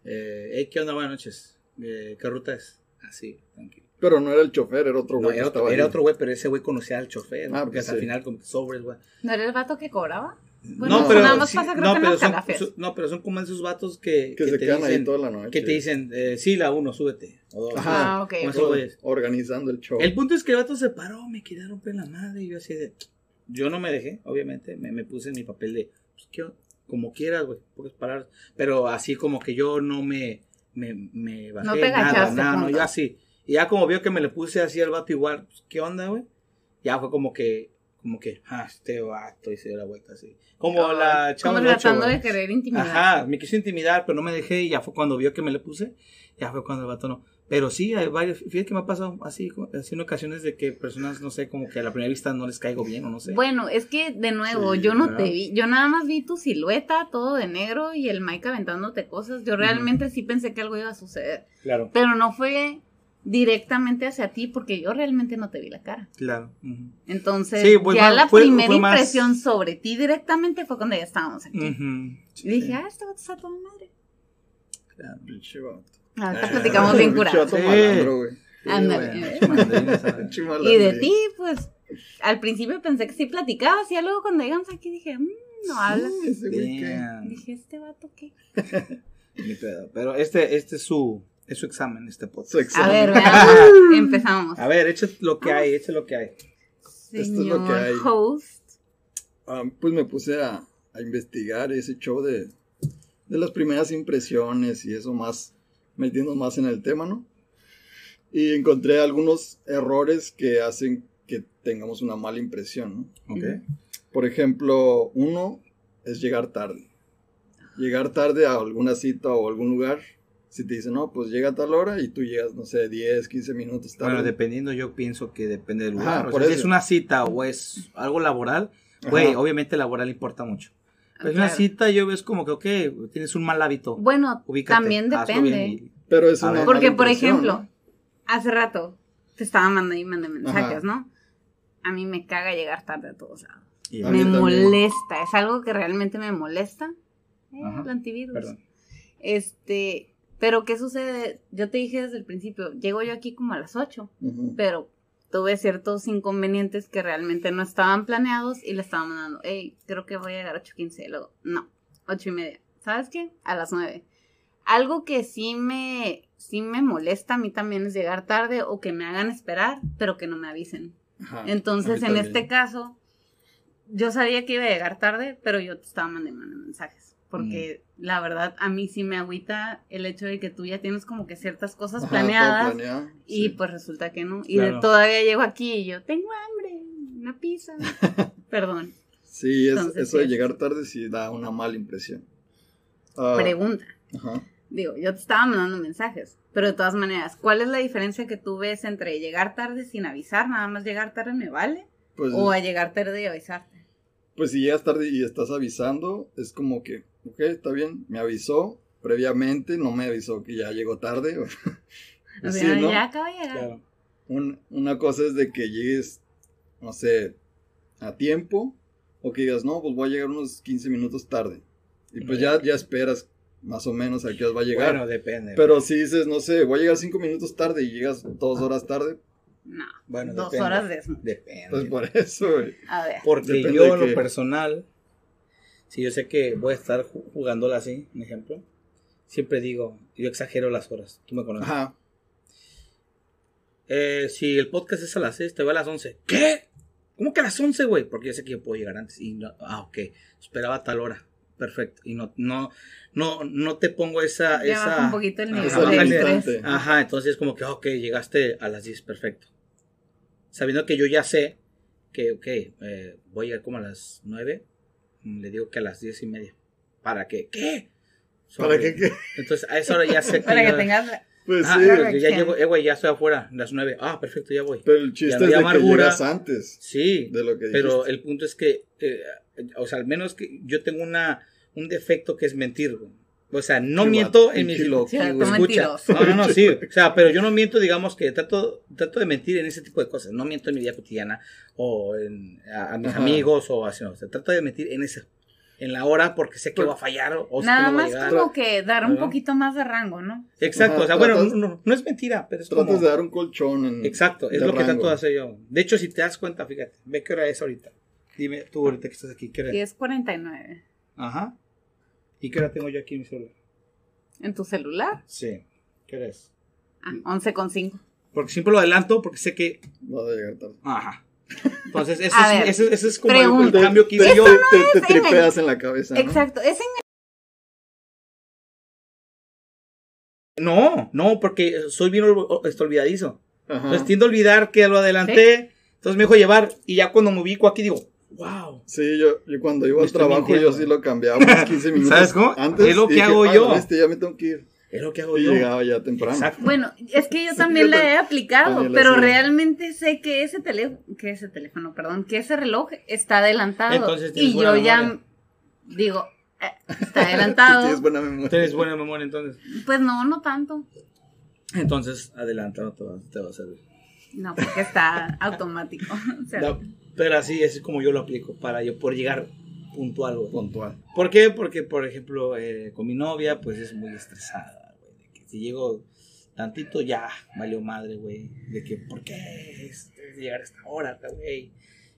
[SPEAKER 3] eh, hey, ¿qué onda? Buenas noches. Eh, ¿Qué ruta es? Así, tranquilo.
[SPEAKER 1] Pero no era el chofer, era otro güey. que
[SPEAKER 3] era otro, era otro güey, pero ese güey conocía al chofer,
[SPEAKER 1] Ah,
[SPEAKER 3] porque
[SPEAKER 1] pues
[SPEAKER 3] hasta al
[SPEAKER 1] sí.
[SPEAKER 3] final como sobres, güey.
[SPEAKER 2] ¿No era el vato que cobraba? Bueno,
[SPEAKER 3] no, pero
[SPEAKER 2] nada más
[SPEAKER 3] sí,
[SPEAKER 2] pasa
[SPEAKER 3] no,
[SPEAKER 2] que en
[SPEAKER 3] pero son, su- no, pero son como esos vatos que,
[SPEAKER 1] Que
[SPEAKER 3] que
[SPEAKER 1] se
[SPEAKER 3] te
[SPEAKER 1] quedan ahí
[SPEAKER 3] dicen,
[SPEAKER 1] toda la noche.
[SPEAKER 3] que te dicen, eh, sí, la uno, súbete. O dos.
[SPEAKER 1] Ajá.
[SPEAKER 2] Ah, ok.
[SPEAKER 3] Como esos.
[SPEAKER 1] Organizando el show.
[SPEAKER 3] El punto es que el vato se paró, me quería romper la madre y yo así de... Yo no me dejé, obviamente, me, me puse en mi papel de, pues, ¿qué como quieras, güey, puedes parar. Pero así como que yo no me, me, me bajé,
[SPEAKER 2] No
[SPEAKER 3] nada, nada, no, yo así. Y ya como vio que me le puse así al vato igual, pues, ¿qué onda, güey? Ya fue como que, como que, ah, este vato, y se dio la vuelta así. Como la chava
[SPEAKER 2] Como
[SPEAKER 3] ocho,
[SPEAKER 2] tratando de querer intimidar.
[SPEAKER 3] Ajá, me quiso intimidar, pero no me dejé y ya fue cuando vio que me le puse, ya fue cuando el vato no. Pero sí, hay varios, fíjate que me ha pasado así, así en ocasiones de que personas, no sé, como que a la primera vista no les caigo bien o no sé.
[SPEAKER 2] Bueno, es que de nuevo,
[SPEAKER 1] Sí,
[SPEAKER 2] yo no
[SPEAKER 3] ¿verdad?
[SPEAKER 2] te vi, yo nada más vi tu silueta, todo de negro y el Mike aventándote cosas. Yo realmente sí pensé que algo iba a suceder,
[SPEAKER 3] Claro,
[SPEAKER 2] pero no fue directamente hacia ti porque yo realmente no te vi la cara.
[SPEAKER 3] claro.
[SPEAKER 2] Entonces,
[SPEAKER 3] Sí, pues,
[SPEAKER 2] ya
[SPEAKER 3] más-
[SPEAKER 2] la
[SPEAKER 3] fue-
[SPEAKER 2] primera
[SPEAKER 3] fue más-
[SPEAKER 2] impresión sobre ti directamente fue cuando ya estábamos aquí.
[SPEAKER 3] Ujú, sí,
[SPEAKER 2] Y dije, ah, este vato está toda madre.
[SPEAKER 3] claro.
[SPEAKER 2] Ahorita
[SPEAKER 3] Ah,
[SPEAKER 2] platicamos bien.
[SPEAKER 1] Pinche
[SPEAKER 2] Y de ti, pues, al principio pensé que sí platicabas y luego cuando llegamos aquí dije, "Mm, no habla.
[SPEAKER 1] Sí, ese güey que-
[SPEAKER 3] Damn,
[SPEAKER 2] Dije, ¿este vato qué?
[SPEAKER 3] ni pedo. Pero este, este es su, es su examen, este podcast.
[SPEAKER 1] Su
[SPEAKER 2] A
[SPEAKER 1] examen.
[SPEAKER 2] ver, veamos. Empezamos.
[SPEAKER 3] A ver, eche lo que hay, eche lo que hay.
[SPEAKER 1] es
[SPEAKER 2] Señor
[SPEAKER 1] lo que hay.
[SPEAKER 2] host.
[SPEAKER 1] Ah, pues me puse a, a investigar ese show de, de las primeras impresiones y eso más, metiendo más en el tema, ¿no? Y encontré algunos errores que hacen que tengamos una mala impresión, ¿no?
[SPEAKER 3] Ok.
[SPEAKER 1] Por ejemplo, uno es llegar tarde. Llegar tarde a alguna cita o algún lugar. Si te dicen, no, pues llega a tal hora y tú llegas, no sé, 10, 15 minutos tarde.
[SPEAKER 3] Bueno, dependiendo, yo pienso que depende del
[SPEAKER 1] Ajá,
[SPEAKER 3] lugar. o
[SPEAKER 1] por
[SPEAKER 3] sea, si es una cita o es algo laboral,
[SPEAKER 1] Ajá.
[SPEAKER 3] güey, obviamente laboral importa mucho. Pero es una
[SPEAKER 2] Claro.
[SPEAKER 3] cita, yo ves como que, ok, tienes un mal hábito.
[SPEAKER 2] Bueno,
[SPEAKER 3] Ubícate,
[SPEAKER 2] también depende.
[SPEAKER 3] y-
[SPEAKER 1] Pero es una
[SPEAKER 2] Porque, por ejemplo, hace rato te estaba mandando y mandé mensajes,
[SPEAKER 1] Ajá.
[SPEAKER 2] ¿no? A mí me caga llegar tarde a todos lados.
[SPEAKER 3] Y-
[SPEAKER 2] Me molesta, es algo que realmente me molesta. Eh, el antivirus.
[SPEAKER 3] Perdón.
[SPEAKER 2] Este, pero ¿qué sucede? Yo te dije desde el principio, llego yo aquí como a las 8,
[SPEAKER 1] Ujú.
[SPEAKER 2] pero tuve ciertos inconvenientes que realmente no estaban planeados y le estaba mandando, hey, creo que voy a llegar a 8.15, luego, no, 8 y media, ¿sabes qué? A las 9. Algo que sí me, sí me molesta a mí también es llegar tarde o que me hagan esperar, pero que no me avisen.
[SPEAKER 1] Ajá,
[SPEAKER 2] Entonces, en este caso, yo sabía que iba a llegar tarde, pero yo te estaba mandando mensajes. Porque
[SPEAKER 1] Mm.
[SPEAKER 2] la verdad, a mí sí me agüita el hecho de que tú ya tienes como que ciertas cosas
[SPEAKER 1] Ajá,
[SPEAKER 2] planeadas
[SPEAKER 1] planeado,
[SPEAKER 2] y
[SPEAKER 1] sí.
[SPEAKER 2] pues resulta que no. Y
[SPEAKER 3] Claro.
[SPEAKER 2] de- todavía llego aquí y yo tengo hambre, una pizza. Perdón.
[SPEAKER 1] Sí, es-
[SPEAKER 2] Entonces,
[SPEAKER 1] eso de llegar tarde sí da una mala impresión. Ah,
[SPEAKER 2] Pregunta.
[SPEAKER 1] ajá.
[SPEAKER 2] Digo, yo te estaba mandando mensajes, pero de todas maneras, ¿cuál es la diferencia que tú ves entre llegar tarde sin avisar, nada más llegar tarde me vale?
[SPEAKER 1] Pues,
[SPEAKER 2] O a llegar tarde y avisarte.
[SPEAKER 1] pues si llegas tarde y estás avisando, es como que, ok, está bien, me avisó previamente, no me avisó que ya llegó tarde.
[SPEAKER 2] O sea,
[SPEAKER 1] sí, ¿no?
[SPEAKER 2] ya acaba de llegar.
[SPEAKER 3] Claro.
[SPEAKER 1] Un- una cosa es de que llegues, no sé, a tiempo, o que digas, no, pues voy a llegar unos 15 minutos tarde. Y pues ya, ya esperas más o menos a qué hora va a llegar.
[SPEAKER 3] Bueno, depende.
[SPEAKER 1] Pero si dices, no sé, voy a llegar 5 minutos tarde y llegas dos horas tarde,
[SPEAKER 2] No.
[SPEAKER 3] Bueno,
[SPEAKER 2] dos
[SPEAKER 3] depende.
[SPEAKER 2] horas de
[SPEAKER 3] Depende.
[SPEAKER 1] pues por eso, güey.
[SPEAKER 2] A ver.
[SPEAKER 3] Porque
[SPEAKER 1] Depende
[SPEAKER 3] yo, en lo personal, si yo sé que voy a estar ju- jugándola así, un ejemplo, siempre digo, yo exagero las horas. Tú me conoces.
[SPEAKER 1] Ajá.
[SPEAKER 3] Eh, si el podcast es a las 6, te voy a las 11. ¿Qué? ¿Cómo que a las 11, güey? Porque yo sé que yo puedo llegar antes. Y no, ah, ok. Esperaba a tal hora. Perfecto. Y no, no, no, no te pongo esa.
[SPEAKER 2] Ya
[SPEAKER 3] esa
[SPEAKER 2] baja un poquito el
[SPEAKER 3] Ajá,
[SPEAKER 2] nivel
[SPEAKER 3] el. Ajá, entonces como que, ok, llegaste a las 10, perfecto. Sabiendo que yo ya sé que, ok, eh, voy a llegar como a las 9, mm, le digo que a las 10 y media. ¿Para qué? ¿Qué?
[SPEAKER 1] ¿Para qué? qué?
[SPEAKER 3] Entonces a esa hora ya sé que...
[SPEAKER 2] Para que
[SPEAKER 3] ya-
[SPEAKER 2] tengas.
[SPEAKER 1] Pues
[SPEAKER 3] Ah,
[SPEAKER 1] sí,
[SPEAKER 3] ya llego, eh, güey, ya estoy afuera, las 9. Ah, perfecto, ya voy.
[SPEAKER 1] pero el chiste es de que
[SPEAKER 3] amargura.
[SPEAKER 1] llegas antes
[SPEAKER 3] Sí,
[SPEAKER 1] de lo que
[SPEAKER 3] pero
[SPEAKER 1] dijiste.
[SPEAKER 3] el punto es que, eh, o sea, al menos que yo tengo una, un defecto que es mentir, güey. O sea, no
[SPEAKER 1] Qué
[SPEAKER 3] miento en mis...
[SPEAKER 1] güey.
[SPEAKER 2] tú
[SPEAKER 3] Escucha, no, no, no, sí, o sea, pero yo no miento, digamos que trato, trato de mentir en ese tipo de cosas, no miento en mi vida cotidiana o en- a, a mis
[SPEAKER 1] Ajá.
[SPEAKER 3] amigos o así, no, o sea, trato de mentir en ese, en la hora porque sé que
[SPEAKER 1] Pero-
[SPEAKER 3] va a fallar o,
[SPEAKER 2] Nada
[SPEAKER 3] que no va a
[SPEAKER 2] más como que dar un poquito más de rango, ¿no?
[SPEAKER 3] Exacto,
[SPEAKER 1] Ajá,
[SPEAKER 3] o sea, bueno,
[SPEAKER 1] tratas-
[SPEAKER 3] no, no, no es mentira, pero es
[SPEAKER 1] Tratas
[SPEAKER 3] como...
[SPEAKER 1] de dar un colchón en...
[SPEAKER 3] Exacto, es lo que trato de hacer yo. De hecho, si te das cuenta, fíjate, ve qué hora es ahorita. Dime tú ahorita que estás aquí, ¿qué hora es?
[SPEAKER 2] 10.49.
[SPEAKER 3] Ajá. ¿Y qué hora tengo yo aquí en mi celular?
[SPEAKER 2] ¿En tu celular?
[SPEAKER 3] Sí. ¿Qué hora es?
[SPEAKER 2] Ah, 11.5.
[SPEAKER 3] Porque siempre lo adelanto porque sé que...
[SPEAKER 1] Vas a llegar tarde.
[SPEAKER 3] Ajá. Entonces, eso, es,
[SPEAKER 2] ver,
[SPEAKER 3] eso, eso es como el- cambio que hice
[SPEAKER 1] te,
[SPEAKER 3] yo.
[SPEAKER 1] te- te- te
[SPEAKER 2] es
[SPEAKER 1] tripeas en la cabeza, ¿no?
[SPEAKER 2] Exacto. Es en
[SPEAKER 3] No, no, porque soy bien este, olvidadizo.
[SPEAKER 1] Ajá.
[SPEAKER 3] Entonces tiendo a olvidar que lo adelanté. Entonces me dejo llevar y ya cuando me ubico aquí digo, wow.
[SPEAKER 1] Sí, yo, yo cuando iba al trabajo
[SPEAKER 3] mintiendo.
[SPEAKER 1] yo sí lo cambiaba unos 15 minutos
[SPEAKER 3] ¿Sabes cómo?
[SPEAKER 1] antes.
[SPEAKER 3] Es lo que
[SPEAKER 1] dije,
[SPEAKER 3] hago
[SPEAKER 1] "Ah,
[SPEAKER 3] yo".
[SPEAKER 1] Este, ya me tengo que ir.
[SPEAKER 3] Es lo que hago
[SPEAKER 1] Y
[SPEAKER 3] yo.
[SPEAKER 1] llegaba ya temprano.
[SPEAKER 3] Exacto.
[SPEAKER 2] Bueno, es que yo también la he aplicado,
[SPEAKER 1] la
[SPEAKER 2] pero realmente sé que ese teléfono, que ese teléfono, perdón, que ese reloj está adelantado.
[SPEAKER 3] Entonces tienes
[SPEAKER 2] y yo ya digo, eh, está adelantado.
[SPEAKER 1] Tienes buena memoria.
[SPEAKER 3] Tienes buena memoria entonces.
[SPEAKER 2] pues no, no tanto.
[SPEAKER 3] Entonces, adelanta, no te va, te va a servir.
[SPEAKER 2] No, porque está automático. O sea,
[SPEAKER 3] No, pero así es como yo lo aplico para yo poder llegar puntual. güey.
[SPEAKER 1] Puntual.
[SPEAKER 3] ¿Por qué? Porque, por ejemplo, eh, con mi novia, pues es muy estresada, güey. De que si llego tantito, ya valió madre, güey. De que, ¿por qué es, es llegar a esta hora, güey?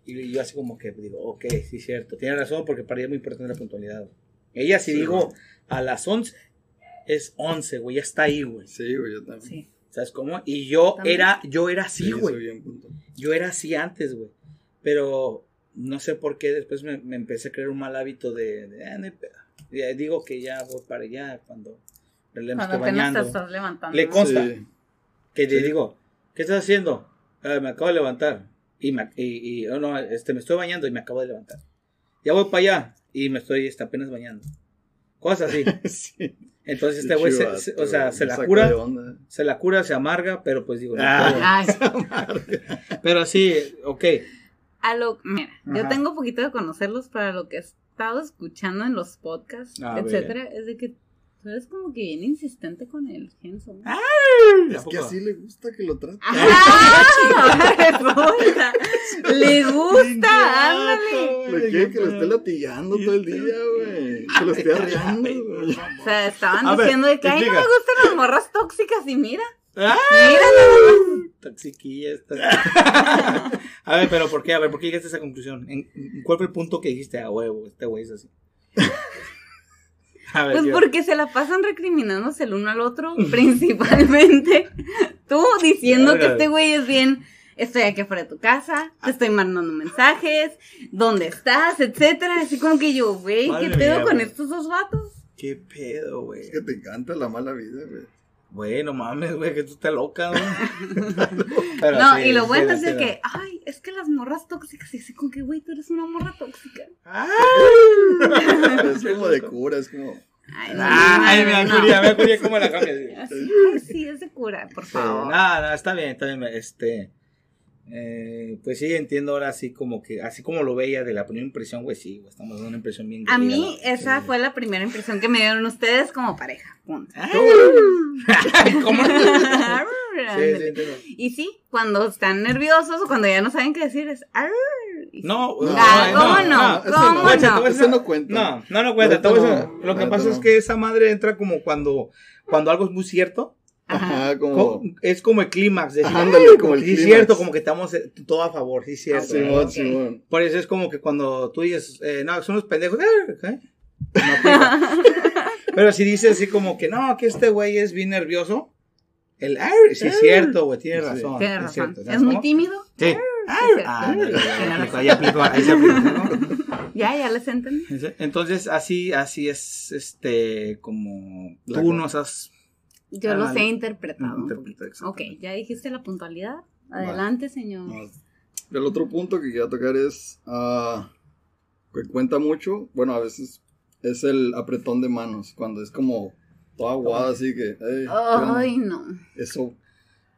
[SPEAKER 3] Y yo así como que digo, ok, sí, cierto. Tiene razón, porque para ella es muy importante la puntualidad. Ella, si
[SPEAKER 1] Sí,
[SPEAKER 3] digo
[SPEAKER 1] güey.
[SPEAKER 3] a las 11, es 11, güey, ya está ahí, güey.
[SPEAKER 1] Sí, güey, yo también.
[SPEAKER 2] sí.
[SPEAKER 3] ¿Sabes cómo? Y yo
[SPEAKER 2] También.
[SPEAKER 3] era, yo era así,
[SPEAKER 1] Sí,
[SPEAKER 3] güey. Yo era así antes, güey. Pero no sé por qué después me, me empecé a crear un mal hábito de, de, "Ah, no hay pedo". Ya digo que ya voy para allá cuando
[SPEAKER 2] Cuando apenas
[SPEAKER 3] bañando.
[SPEAKER 2] te estás levantando.
[SPEAKER 3] Le consta.
[SPEAKER 1] Sí.
[SPEAKER 3] Que le
[SPEAKER 1] Sí.
[SPEAKER 3] digo, ¿qué estás haciendo? "Ah, me acabo de levantar. Y, me, y, y- oh, no, este, me estoy bañando y me acabo de levantar. Ya voy para allá y me estoy este, apenas bañando. Cosas así.
[SPEAKER 1] sí.
[SPEAKER 3] Entonces este güey, se- se- o sea, se la cura, se la cura, se amarga, pero pues digo, no
[SPEAKER 1] Ah.
[SPEAKER 2] Ay,
[SPEAKER 3] Pero sí, ok.
[SPEAKER 2] A lo, mira, yo tengo poquito de conocerlos para lo que he estado escuchando en los podcasts,
[SPEAKER 3] A ver.
[SPEAKER 2] etcétera, es de que Tú eres como que bien insistente con el Genso.
[SPEAKER 3] Ah,
[SPEAKER 1] Es que así le gusta que lo trate.
[SPEAKER 2] ¡Ah! Le gusta, ándale.
[SPEAKER 1] Le quiere que lo esté latigando todo el día, güey. Que lo esté arreando, güey.
[SPEAKER 2] O sea, estaban
[SPEAKER 3] A ver,
[SPEAKER 2] diciendo de que ay, no me gustan las morras tóxicas y mira.
[SPEAKER 3] ¡Ah!
[SPEAKER 2] Mira
[SPEAKER 3] Toxiquilla esta. a ver, pero ¿por qué? A ver, ¿por qué llegaste a esa conclusión? ¿En, cuál fue el punto que dijiste a huevo? Este güey es así. A ver,
[SPEAKER 2] Pues porque se la pasan recriminándose el uno al otro, principalmente. Tú diciendo que este güey es bien, estoy aquí afuera de tu casa, te estoy mandando mensajes, ¿dónde estás? etcétera. Así como que yo, güey, ¿qué pedo
[SPEAKER 3] mía,
[SPEAKER 2] con estos dos vatos?
[SPEAKER 3] ¿Qué pedo, güey?
[SPEAKER 1] Es que te encanta la mala vida, güey.
[SPEAKER 3] Bueno, mames, güey, que tú estás loca, güey. Pero
[SPEAKER 2] no,
[SPEAKER 3] sí,
[SPEAKER 2] y lo bueno
[SPEAKER 3] sí,
[SPEAKER 2] es
[SPEAKER 3] sí,
[SPEAKER 2] que, ay, es que las morras tóxicas, y así como que, güey, tú eres una morra tóxica.
[SPEAKER 1] Es como de cura, es como.
[SPEAKER 2] Ay, no,
[SPEAKER 3] Ay,
[SPEAKER 2] no,
[SPEAKER 3] me
[SPEAKER 2] no,
[SPEAKER 3] acuria, me acuria cómo la cambia.
[SPEAKER 2] Sí, es de cura, por
[SPEAKER 3] Sí,
[SPEAKER 2] favor.
[SPEAKER 3] nada, nada, está bien, está bien. Este, eh, pues sí, entiendo ahora así como que, así como lo veía de la primera impresión, güey, sí, estamos dando una impresión bien
[SPEAKER 2] A
[SPEAKER 3] querida,
[SPEAKER 2] mí
[SPEAKER 3] la-
[SPEAKER 2] esa
[SPEAKER 3] sí.
[SPEAKER 2] fue la primera impresión que me dieron ustedes como pareja. Punto.
[SPEAKER 3] ¿Cómo? sí, sí,
[SPEAKER 2] Ándale.
[SPEAKER 3] entiendo.
[SPEAKER 2] Y sí, cuando están nerviosos o cuando ya no saben qué decir es "Arr". Y-
[SPEAKER 3] No,
[SPEAKER 2] Ah, ¿cómo no?
[SPEAKER 1] no,
[SPEAKER 2] ¿Cómo
[SPEAKER 1] no,
[SPEAKER 2] no?
[SPEAKER 1] Ese no cuenta.
[SPEAKER 3] No, no, no cuenta.
[SPEAKER 1] No,
[SPEAKER 3] Lo que pasa es
[SPEAKER 1] no.
[SPEAKER 3] que esa madre entra como cuando, cuando algo es muy cierto.
[SPEAKER 2] Ajá.
[SPEAKER 1] Como.
[SPEAKER 3] Es como el clímax. de decir,
[SPEAKER 1] Ándale,
[SPEAKER 3] "Ay,
[SPEAKER 1] como el
[SPEAKER 3] sí,
[SPEAKER 1] clímax".
[SPEAKER 3] cierto, como que estamos eh, todo a favor, sí, cierto.
[SPEAKER 1] Simón. Simón.
[SPEAKER 3] Por eso es como que cuando tú dices, eh, no, son unos pendejos, eh, aplica. Pero si dices así como que no, que este güey es bien nervioso, el "Ay", sí es cierto, güey, tienes
[SPEAKER 1] Sí.
[SPEAKER 3] razón.
[SPEAKER 2] Tienes
[SPEAKER 3] es
[SPEAKER 2] razón.
[SPEAKER 3] cierto,
[SPEAKER 2] Es
[SPEAKER 3] ¿sabes
[SPEAKER 2] muy tímido.
[SPEAKER 3] Sí. Ah.
[SPEAKER 2] Ya, ya les entendí.
[SPEAKER 3] Entonces, así, así es, este, como tú nos has...
[SPEAKER 2] Yo
[SPEAKER 3] Ah,
[SPEAKER 2] los he interpretado. un poquito. Ok, ya dijiste la puntualidad. Adelante, señor.
[SPEAKER 1] El otro punto que quería tocar es. ah, que cuenta mucho. Bueno, a veces es el apretón de manos. Cuando es como toda aguada, así que.
[SPEAKER 2] Ay, no.
[SPEAKER 1] Eso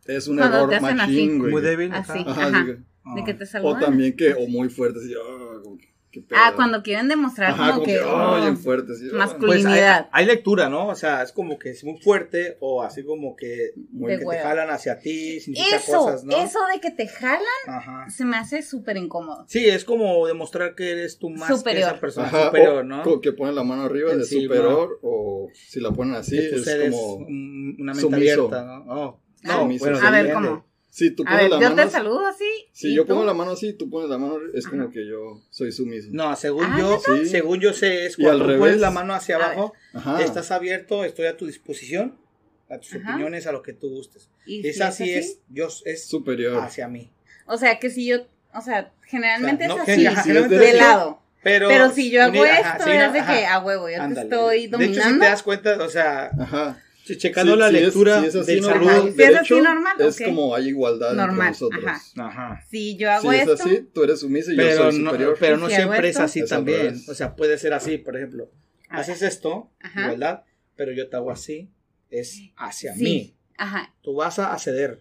[SPEAKER 1] es un
[SPEAKER 2] Cuando
[SPEAKER 1] error machín, güey.
[SPEAKER 3] Muy débil.
[SPEAKER 2] Así.
[SPEAKER 3] acá.
[SPEAKER 1] Ajá,
[SPEAKER 2] Ajá.
[SPEAKER 1] así que-.
[SPEAKER 2] De que te
[SPEAKER 1] O también que, o muy fuerte, así, ah, como que.
[SPEAKER 2] Ah, cuando quieren demostrar
[SPEAKER 1] Ajá,
[SPEAKER 2] como
[SPEAKER 1] como
[SPEAKER 2] que.
[SPEAKER 1] que,
[SPEAKER 2] oh,
[SPEAKER 1] bien fuerte.
[SPEAKER 3] Pues hay,
[SPEAKER 2] Masculinidad.
[SPEAKER 3] hay lectura, ¿no? O sea, es como que es muy fuerte o así como que,
[SPEAKER 1] muy
[SPEAKER 2] De
[SPEAKER 3] que te jalan hacia ti,
[SPEAKER 2] Eso,
[SPEAKER 3] cosas, ¿no?
[SPEAKER 2] eso de que te jalan
[SPEAKER 3] Ajá.
[SPEAKER 2] se me hace súper incómodo.
[SPEAKER 3] Sí, es como demostrar que eres tú más
[SPEAKER 2] Superior.
[SPEAKER 3] que esa persona
[SPEAKER 1] Ajá,
[SPEAKER 3] superior,
[SPEAKER 1] o
[SPEAKER 3] ¿no?
[SPEAKER 1] co- que ponen la mano arriba de superior, o si la ponen así, es como.
[SPEAKER 3] un- una mente
[SPEAKER 1] sumiso.
[SPEAKER 3] abierta, ¿no? Oh,
[SPEAKER 2] Ah,
[SPEAKER 3] no, bueno.
[SPEAKER 2] A ver. ¿cómo?
[SPEAKER 1] Si tú
[SPEAKER 2] A
[SPEAKER 1] pones
[SPEAKER 2] ver,
[SPEAKER 1] la
[SPEAKER 2] yo
[SPEAKER 1] mano.
[SPEAKER 2] te
[SPEAKER 1] así-
[SPEAKER 2] saludo así.
[SPEAKER 1] Si yo
[SPEAKER 2] tú-
[SPEAKER 1] pongo la mano así, tú pones la mano, es como que yo soy sumiso.
[SPEAKER 3] No, según
[SPEAKER 2] Ah,
[SPEAKER 3] yo.
[SPEAKER 1] Sí.
[SPEAKER 3] según yo sé, es cuando tú
[SPEAKER 1] revés.
[SPEAKER 3] pones la mano hacia abajo, estás abierto, estoy a tu disposición, a tus
[SPEAKER 2] Ajá.
[SPEAKER 3] opiniones, a lo que tú gustes.
[SPEAKER 2] Y
[SPEAKER 3] Esa
[SPEAKER 2] si
[SPEAKER 3] sí es, yo, es
[SPEAKER 1] superior.
[SPEAKER 3] hacia mí.
[SPEAKER 2] O sea, que si yo. O sea, generalmente
[SPEAKER 3] O sea, no,
[SPEAKER 2] es así.
[SPEAKER 3] generalmente
[SPEAKER 1] es
[SPEAKER 2] de lado.
[SPEAKER 3] Pero,
[SPEAKER 2] Pero si yo hago
[SPEAKER 3] uni- ajá,
[SPEAKER 2] esto,
[SPEAKER 3] sí,
[SPEAKER 2] es
[SPEAKER 3] no,
[SPEAKER 2] de
[SPEAKER 3] ajá,
[SPEAKER 2] que a huevo, yo te estoy
[SPEAKER 3] De hecho, si
[SPEAKER 2] dominando.
[SPEAKER 3] te das cuenta, o sea,
[SPEAKER 1] Ajá.
[SPEAKER 3] Che- checando
[SPEAKER 1] Sí,
[SPEAKER 3] la
[SPEAKER 1] si es-
[SPEAKER 3] lectura
[SPEAKER 1] si es así
[SPEAKER 3] del
[SPEAKER 1] normal,
[SPEAKER 3] saludo.
[SPEAKER 2] Si es así normal,
[SPEAKER 1] es como hay igualdad
[SPEAKER 2] Normal,
[SPEAKER 1] entre nosotros.
[SPEAKER 2] ajá.
[SPEAKER 3] Ajá.
[SPEAKER 2] Si yo hago
[SPEAKER 1] Si es
[SPEAKER 2] esto.
[SPEAKER 1] así, tú eres sumiso y yo
[SPEAKER 3] Pero
[SPEAKER 1] soy
[SPEAKER 3] no,
[SPEAKER 1] superior.
[SPEAKER 3] pero no siempre es
[SPEAKER 2] esto,
[SPEAKER 3] así
[SPEAKER 1] es
[SPEAKER 3] también. O sea, puede ser así, por ejemplo. Haces esto,
[SPEAKER 2] Ajá.
[SPEAKER 3] ¿verdad? Pero yo te hago así, es hacia
[SPEAKER 2] Sí.
[SPEAKER 3] mí.
[SPEAKER 2] Ajá.
[SPEAKER 3] Tú vas a acceder.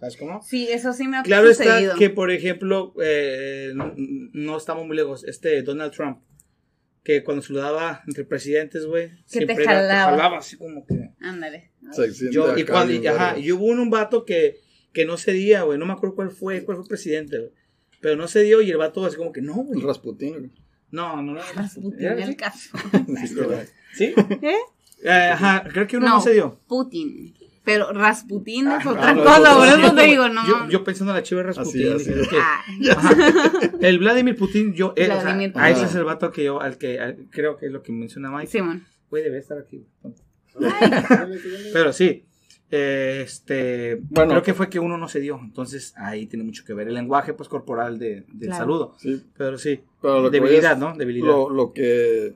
[SPEAKER 3] ¿Sabes cómo?
[SPEAKER 2] Sí, eso sí me ha
[SPEAKER 3] Claro
[SPEAKER 2] sucedido.
[SPEAKER 3] está que, por ejemplo, eh, no, no estamos muy lejos. Este Donald Trump, que cuando saludaba entre presidentes, güey, siempre era-
[SPEAKER 2] jalaba.
[SPEAKER 3] así como que.
[SPEAKER 2] Ándale.
[SPEAKER 3] Yo, y, cuando, y- ajá,
[SPEAKER 1] verga.
[SPEAKER 3] y hubo un, un vato que, que no cedía, güey. No me acuerdo cuál fue, cuál fue el presidente, güey. Pero no cedió y el vato así como que no, güey.
[SPEAKER 1] Rasputín. güey.
[SPEAKER 3] No, no, no.
[SPEAKER 2] Rasputin,
[SPEAKER 3] ¿Era
[SPEAKER 2] el caso.
[SPEAKER 1] Sí.
[SPEAKER 3] ¿Sí?
[SPEAKER 2] ¿Eh?
[SPEAKER 3] Eh, ajá, creo que uno no,
[SPEAKER 2] No.
[SPEAKER 3] cedió.
[SPEAKER 2] Putin. Pero Rasputin es
[SPEAKER 3] Ah,
[SPEAKER 2] otra
[SPEAKER 1] no,
[SPEAKER 2] cosa, por
[SPEAKER 1] no,
[SPEAKER 2] eso te digo, no.
[SPEAKER 3] Yo, yo pensando en la chiva de Rasputin.
[SPEAKER 1] Así,
[SPEAKER 3] dije,
[SPEAKER 1] así.
[SPEAKER 3] ok.
[SPEAKER 2] Ah.
[SPEAKER 3] El Vladimir Putin, yo. eh, o sea,
[SPEAKER 2] Vladimir
[SPEAKER 3] a ese es el vato que yo, al que al- creo que es lo que menciona Mike.
[SPEAKER 2] Simón.
[SPEAKER 3] Güey, debe estar aquí. Pero sí. eh, este.
[SPEAKER 1] Bueno.
[SPEAKER 3] Creo que fue que uno no se dio. Entonces ahí tiene mucho que ver. El lenguaje, pues, corporal de, del
[SPEAKER 2] Claro.
[SPEAKER 3] saludo.
[SPEAKER 1] Sí,
[SPEAKER 3] Pero sí.
[SPEAKER 1] pero lo que voy
[SPEAKER 3] Debilidad,
[SPEAKER 1] es-
[SPEAKER 3] ¿no? Debilidad.
[SPEAKER 1] Lo, lo que.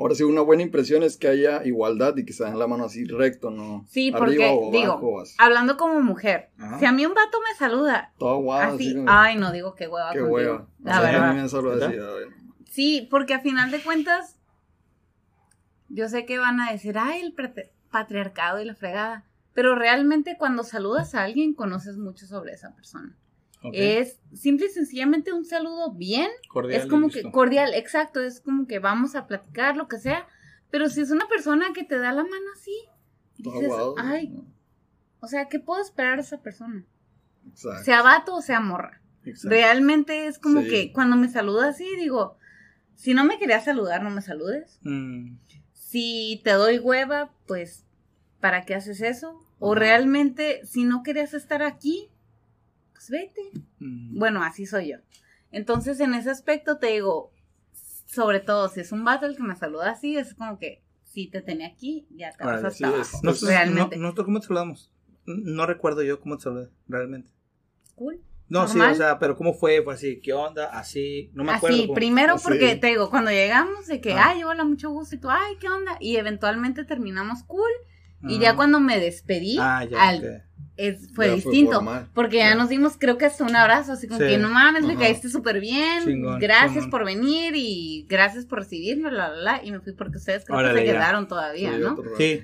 [SPEAKER 1] Ahora sí, una buena impresión es que haya igualdad y que se den la mano así recto, ¿no?
[SPEAKER 2] Sí,
[SPEAKER 1] Arriba
[SPEAKER 2] porque,
[SPEAKER 1] o
[SPEAKER 2] digo,
[SPEAKER 1] así.
[SPEAKER 2] hablando como mujer,
[SPEAKER 3] Ajá.
[SPEAKER 2] si a mí un vato me saluda
[SPEAKER 1] Todo guau,
[SPEAKER 2] así,
[SPEAKER 1] así. como,
[SPEAKER 2] ay, no digo que hueva
[SPEAKER 1] qué hueva.
[SPEAKER 2] La verdad.
[SPEAKER 1] a mí me saluda así,
[SPEAKER 3] ¿Verdad?
[SPEAKER 1] ay, no.
[SPEAKER 2] Sí, porque a final de cuentas, yo sé que van a decir, ay, el patri- patriarcado y la fregada. Pero realmente cuando saludas a alguien conoces mucho sobre esa persona. Es simple y sencillamente un saludo bien.
[SPEAKER 3] Cordial
[SPEAKER 2] es como que cordial, exacto. Es como que vamos a platicar lo que sea. Pero si es una persona que te da la mano así,
[SPEAKER 1] Todo
[SPEAKER 2] dices, ay, o sea, ¿qué puedo esperar de esa persona?
[SPEAKER 1] Exacto.
[SPEAKER 2] Sea vato o sea morra.
[SPEAKER 3] Exacto.
[SPEAKER 2] Realmente es como
[SPEAKER 1] Sí.
[SPEAKER 2] que cuando me saluda así, digo, si no me querías saludar, no me saludes.
[SPEAKER 3] Mm,
[SPEAKER 2] Si te doy hueva, pues, ¿para qué haces eso? O realmente, si no querías estar aquí, pues vete.
[SPEAKER 3] mm.
[SPEAKER 2] Bueno, así soy yo. Entonces, en ese aspecto te digo, sobre todo si es un vato el que me saluda así, es como que si te tenía aquí, ya te vas hasta
[SPEAKER 1] sí,
[SPEAKER 2] abajo.
[SPEAKER 1] es-
[SPEAKER 3] Nosotros,
[SPEAKER 2] realmente.
[SPEAKER 3] no- nosotros, ¿cómo te saludamos? No recuerdo yo cómo te saludé, realmente.
[SPEAKER 2] Cool.
[SPEAKER 3] No, sí,
[SPEAKER 2] Normal.
[SPEAKER 3] o sea, pero ¿cómo fue? Fue así, ¿qué onda? Así, no me acuerdo.
[SPEAKER 2] Así,
[SPEAKER 3] cómo-
[SPEAKER 2] primero
[SPEAKER 1] Así.
[SPEAKER 2] porque te digo, cuando llegamos, de que,
[SPEAKER 3] Ah.
[SPEAKER 2] ay, hola, mucho gusto, y tú, ay, ¿qué onda? Y eventualmente terminamos cool. Y
[SPEAKER 3] Ah.
[SPEAKER 2] ya cuando me despedí,
[SPEAKER 3] Ah, ya,
[SPEAKER 2] al-. Es, fue
[SPEAKER 1] Ya fue
[SPEAKER 2] distinto. porque ya nos dimos, creo que hasta un abrazo, así como
[SPEAKER 3] Sí.
[SPEAKER 2] que no mames, me caíste súper bien.
[SPEAKER 3] Chingón,
[SPEAKER 2] gracias
[SPEAKER 3] chingón.
[SPEAKER 2] por venir y gracias por recibirme, la, la, la. Y me fui porque ustedes creo
[SPEAKER 3] Órale,
[SPEAKER 2] que se
[SPEAKER 3] ya.
[SPEAKER 2] quedaron todavía,
[SPEAKER 1] Sí,
[SPEAKER 2] ¿no?
[SPEAKER 3] Sí,